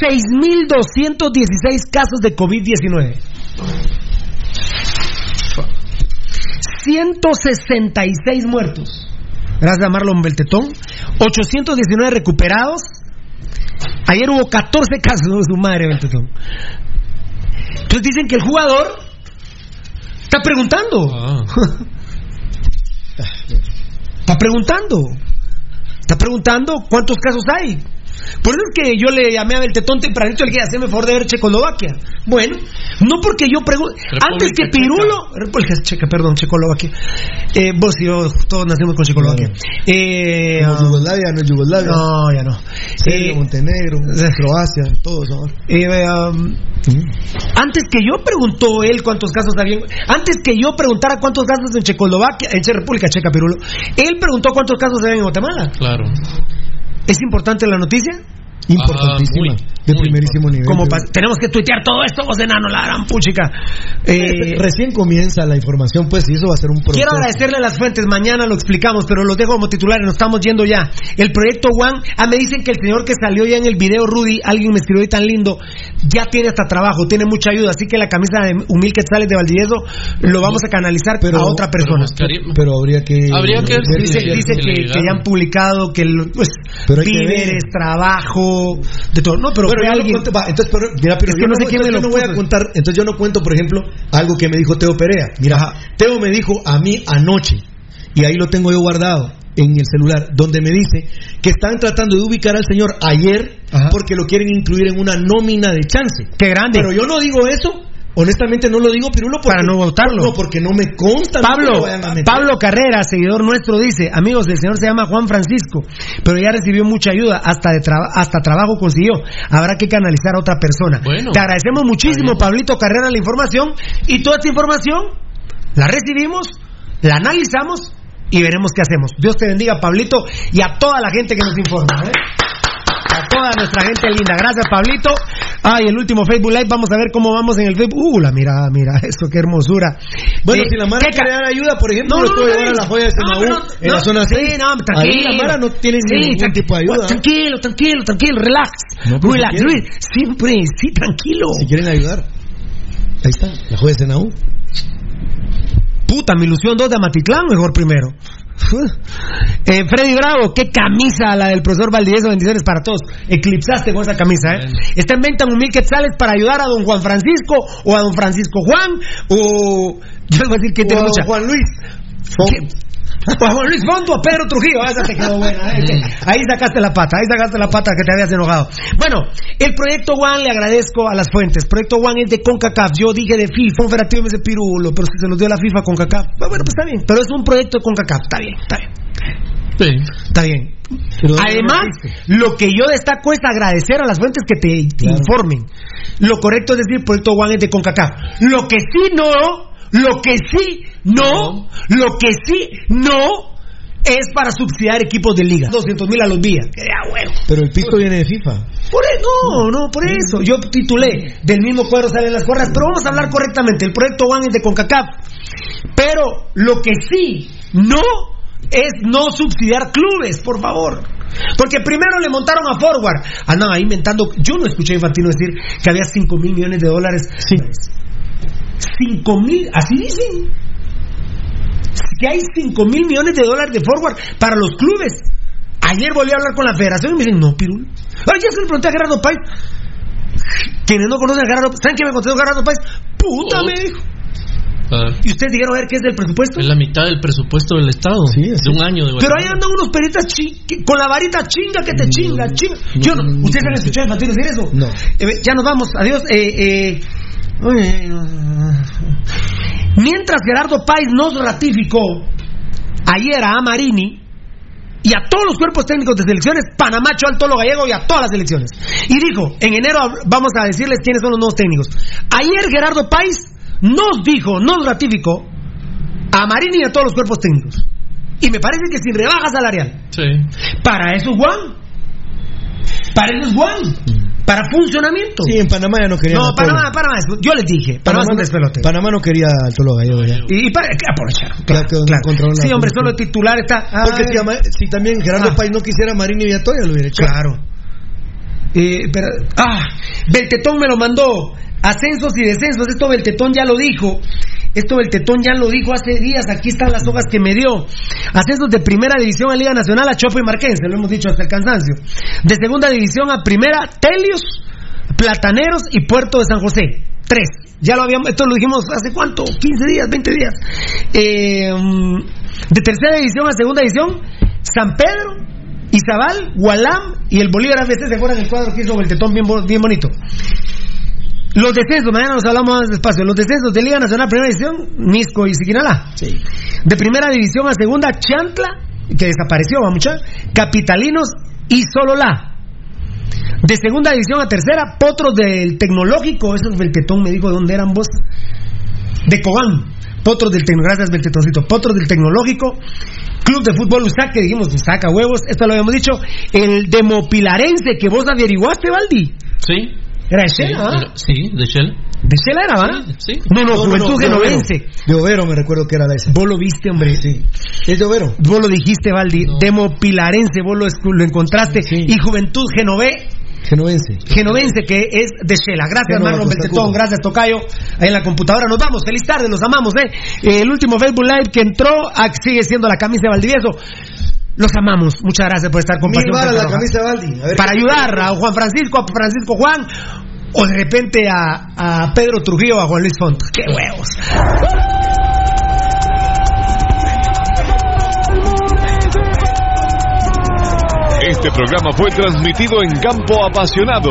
6.216 casos de COVID-19. 166 muertos. Gracias a Marlon Beltetón. 819 recuperados. Ayer hubo 14 casos de su madre, Beltetón. Entonces dicen que el jugador está preguntando. Ah. Está preguntando. Está preguntando cuántos casos hay. Por eso es que yo le llamé a Beltetón tempranito y le dije, haceme favor de ver Checoslovaquia. Bueno, no porque yo pregunto. Antes que Pirulo. República Checa, perdón, Checoslovaquia. Eh, vos y yo, todos nacimos con Checoslovaquia. Eh, Como ah, Yugoslavia, no es Yugoslavia. no, ya no. Serbia, Eh, Montenegro, Croacia, todos eh, um, antes que yo preguntó él cuántos casos había, antes que yo preguntara cuántos casos en Checoslovaquia, en República Checa, Pirulo, él preguntó cuántos casos había en Guatemala. Claro. ¿Es importante la noticia? Importantísima. de primerísimo nivel. Como Pirulo. pa- tenemos que tuitear todo esto, vos enano, la gran puchica. Eh, Recién comienza la información, pues, y eso va a ser un proceso. Quiero agradecerle a las fuentes, mañana lo explicamos, pero los dejo como titulares, nos estamos yendo ya. El proyecto One, ah, me dicen que el señor que salió ya en el video, Rudy, alguien me escribió ahí tan lindo, ya tiene hasta trabajo, tiene mucha ayuda, así que la camisa de Humil Quetzales de Valdivieso lo vamos a canalizar a otra persona. Pero habría que. Habría que- ver Dice, que, que ya han publicado que el, pues, Pero que víveres, trabajo, de todo. No, pero, yo no cuento- va, entonces, pero, mira, pero Es que yo no sé quién me lo yo no voy a contar. Entonces yo no cuento, por ejemplo, algo que me dijo Teo Perea. Mira, Teo me dijo a mí anoche, y ahí lo tengo yo guardado en el celular, donde me dice que están tratando de ubicar al señor ayer porque lo quieren incluir en una nómina de chance. Qué grande. Pero yo no digo eso. Honestamente no lo digo, Pirulo, porque, Para no votarlo. No, porque no me consta. Pablo. Pablo Carrera, seguidor nuestro, dice, amigos, el señor se llama Juan Francisco, pero ya recibió mucha ayuda, hasta de traba- hasta trabajo consiguió. Habrá que canalizar a otra persona. Bueno. Te agradecemos muchísimo, Pablito Carrera, la información y toda esta información la recibimos, la analizamos y veremos qué hacemos. Dios te bendiga, Pablito, y a toda la gente que nos informa. ¿eh? A toda nuestra gente linda. Gracias, Pablito. Ay, el último Facebook Live. Vamos a ver cómo vamos en el Facebook. Uh, la mira, mira, esto qué hermosura. Bueno, Eh, si la Mara ¿qué ca- quiere dar ayuda, por ejemplo, No, no, no, llevar a la joya de no, Senaú pero en no, la zona sí, 6. no, tranquilo. Ahí la Mara no tiene Sí, ningún tipo de ayuda. Tranquilo, tranquilo, tranquilo, relax. Si relax, quieren. Luis, siempre, sí, tranquilo. Si quieren ayudar. Ahí está, la joya de Senaú. Puta, mi ilusión 2 de Amatitlán, mejor primero. Eh, Freddy Bravo, qué camisa la del profesor Valdivieso, bendiciones para todos. Eclipsaste con esa camisa, ¿eh? Está en venta en un mil quetzales para ayudar a don Juan Francisco o a don Francisco Juan o. Yo voy a decir que tiene mucha. Juan Luis. ¿Qué? O a Juan Luis Fondo, a Pedro Trujillo, esa te quedó buena. ¿eh? Ahí sacaste la pata, ahí sacaste la pata que te habías enojado. Bueno, el proyecto One le agradezco a las fuentes. Proyecto One es de CONCACAF. Yo dije de FIFA, un federativo me dice Pirulo, pero si se los dio la FIFA CONCACAF. Bueno, pues está bien, pero es un proyecto de CONCACAF. Está bien, está bien. Está bien. Además, lo que yo destaco es agradecer a las fuentes que te informen. Lo correcto es decir, Proyecto One es de CONCACAF. Lo que sí no, lo que sí no, lo que sí no es para subsidiar equipos de liga. 200 mil a los días. Pero el pisto viene de FIFA. Por eso, no, no, por eso. Yo titulé, del mismo cuadro salen las cuerdas, pero vamos a hablar correctamente. El proyecto One es de CONCACAF. Pero lo que sí no es no subsidiar clubes, por favor. Porque primero le montaron a Forward. Andan ahí inventando. Yo no escuché a Infantino decir que había 5 mil millones de dólares. 5 mil, así dicen. Que hay 5 mil millones de dólares de Forward para los clubes. Ayer volví a hablar con la federación y me dicen, no, Pirul. Ayer se le pregunté a Gerardo Páez. Quienes no conocen a Gerardo ¿saben qué me contestó Gerardo Páez? Puta, me dijo. Y ustedes dijeron a ver qué es del presupuesto. Es la mitad del presupuesto del Estado. de un año de Pero ahí andan unos peritas con la varita chinga que te chinga, chinga. Yo no, ¿Ustedes han escuchado a decir eso? No. Eh, ya nos vamos, adiós. Eh, eh, mientras Gerardo Páez nos ratificó ayer a Amarini y a todos los cuerpos técnicos de selecciones, Panamá echó al Tolo Gallego y a todas las selecciones. Y dijo, en enero vamos a decirles quiénes son los nuevos técnicos. Ayer Gerardo Páez nos dijo, nos ratificó a Marini y a todos los cuerpos técnicos. Y me parece que sin rebaja salarial. Sí. Para eso es Juan. Para eso es Juan. Para funcionamiento. Sí, en Panamá ya no querían. No. Panamá, Panamá, yo les dije, Panamá, es un no- despelote. Panamá no quería al Tolo Gallego ya. Y, y para aprovecharon. Claro, claro. controlado Sí, hombre, solo titular está. ah, Porque si, si también Gerardo Ah. Páez no quisiera a Marini y a Toya, lo hubiera hecho. Claro. Eh, pero, ah, Beltetón me lo mandó. Ascensos y descensos. Esto Beltetón ya lo dijo. Esto Beltetón ya lo dijo hace días. Aquí están las hojas que me dio. Ascensos de primera división a Liga Nacional a Chopo y Marquense. Lo hemos dicho hasta el cansancio. De segunda división a primera, Telios, Plataneros y Puerto de San José. Tres. Ya lo habíamos, esto lo dijimos hace cuánto, 15 días, 20 días. Eh, de tercera división a segunda división, San Pedro, Izabal, Gualam y el Bolívar ABC. ¿Se acuerdan el cuadro que hizo Beltetón bien, bo- bien bonito? Los descensos, mañana nos hablamos más despacio. Los descensos de Liga Nacional Primera División, Misco y Siquinalá. De Primera División a Segunda, Chantla, que desapareció, vamos a Capitalinos y Sololá. De Segunda División a Tercera, Potros del Tecnológico, eso es Beltetón, me dijo de dónde eran vos. De Cobán. Potros del Tecnológico, gracias Beltetoncito. Potros del Tecnológico. Club de Fútbol Usaca, que dijimos, Usaca huevos, esto lo habíamos dicho. El Demopilarense, que vos averiguaste, Valdi. Sí. Era de Sí, Shela, ¿ah? era- sí, de Shell. De Shela era, ¿va? Sí. No, no, Juventud. Genovense. De Overo me recuerdo que era de ese. Vos lo viste, hombre. Sí. Es de Overo. Vos lo dijiste, Valdi. Demopilarense, vos lo, lo encontraste. Y Juventud Genové, Genovense. Genovense, que es de Shela. Gracias, Génova, Marlon Beltetón. Gracias, Tocayo. Ahí en la computadora. Nos vamos. Feliz tarde, los amamos, ¿eh? El último Facebook Live que entró ah, sigue siendo la camisa de Valdivieso. Los amamos. Muchas gracias por estar con Mil varas la camisa Baldi. A ver Para qué- ayudar a Juan Francisco, a Francisco Juan, o de repente a, a Pedro Trujillo o a Juan Luis Font. ¡Qué huevos! Este programa fue transmitido en Campo Apasionado.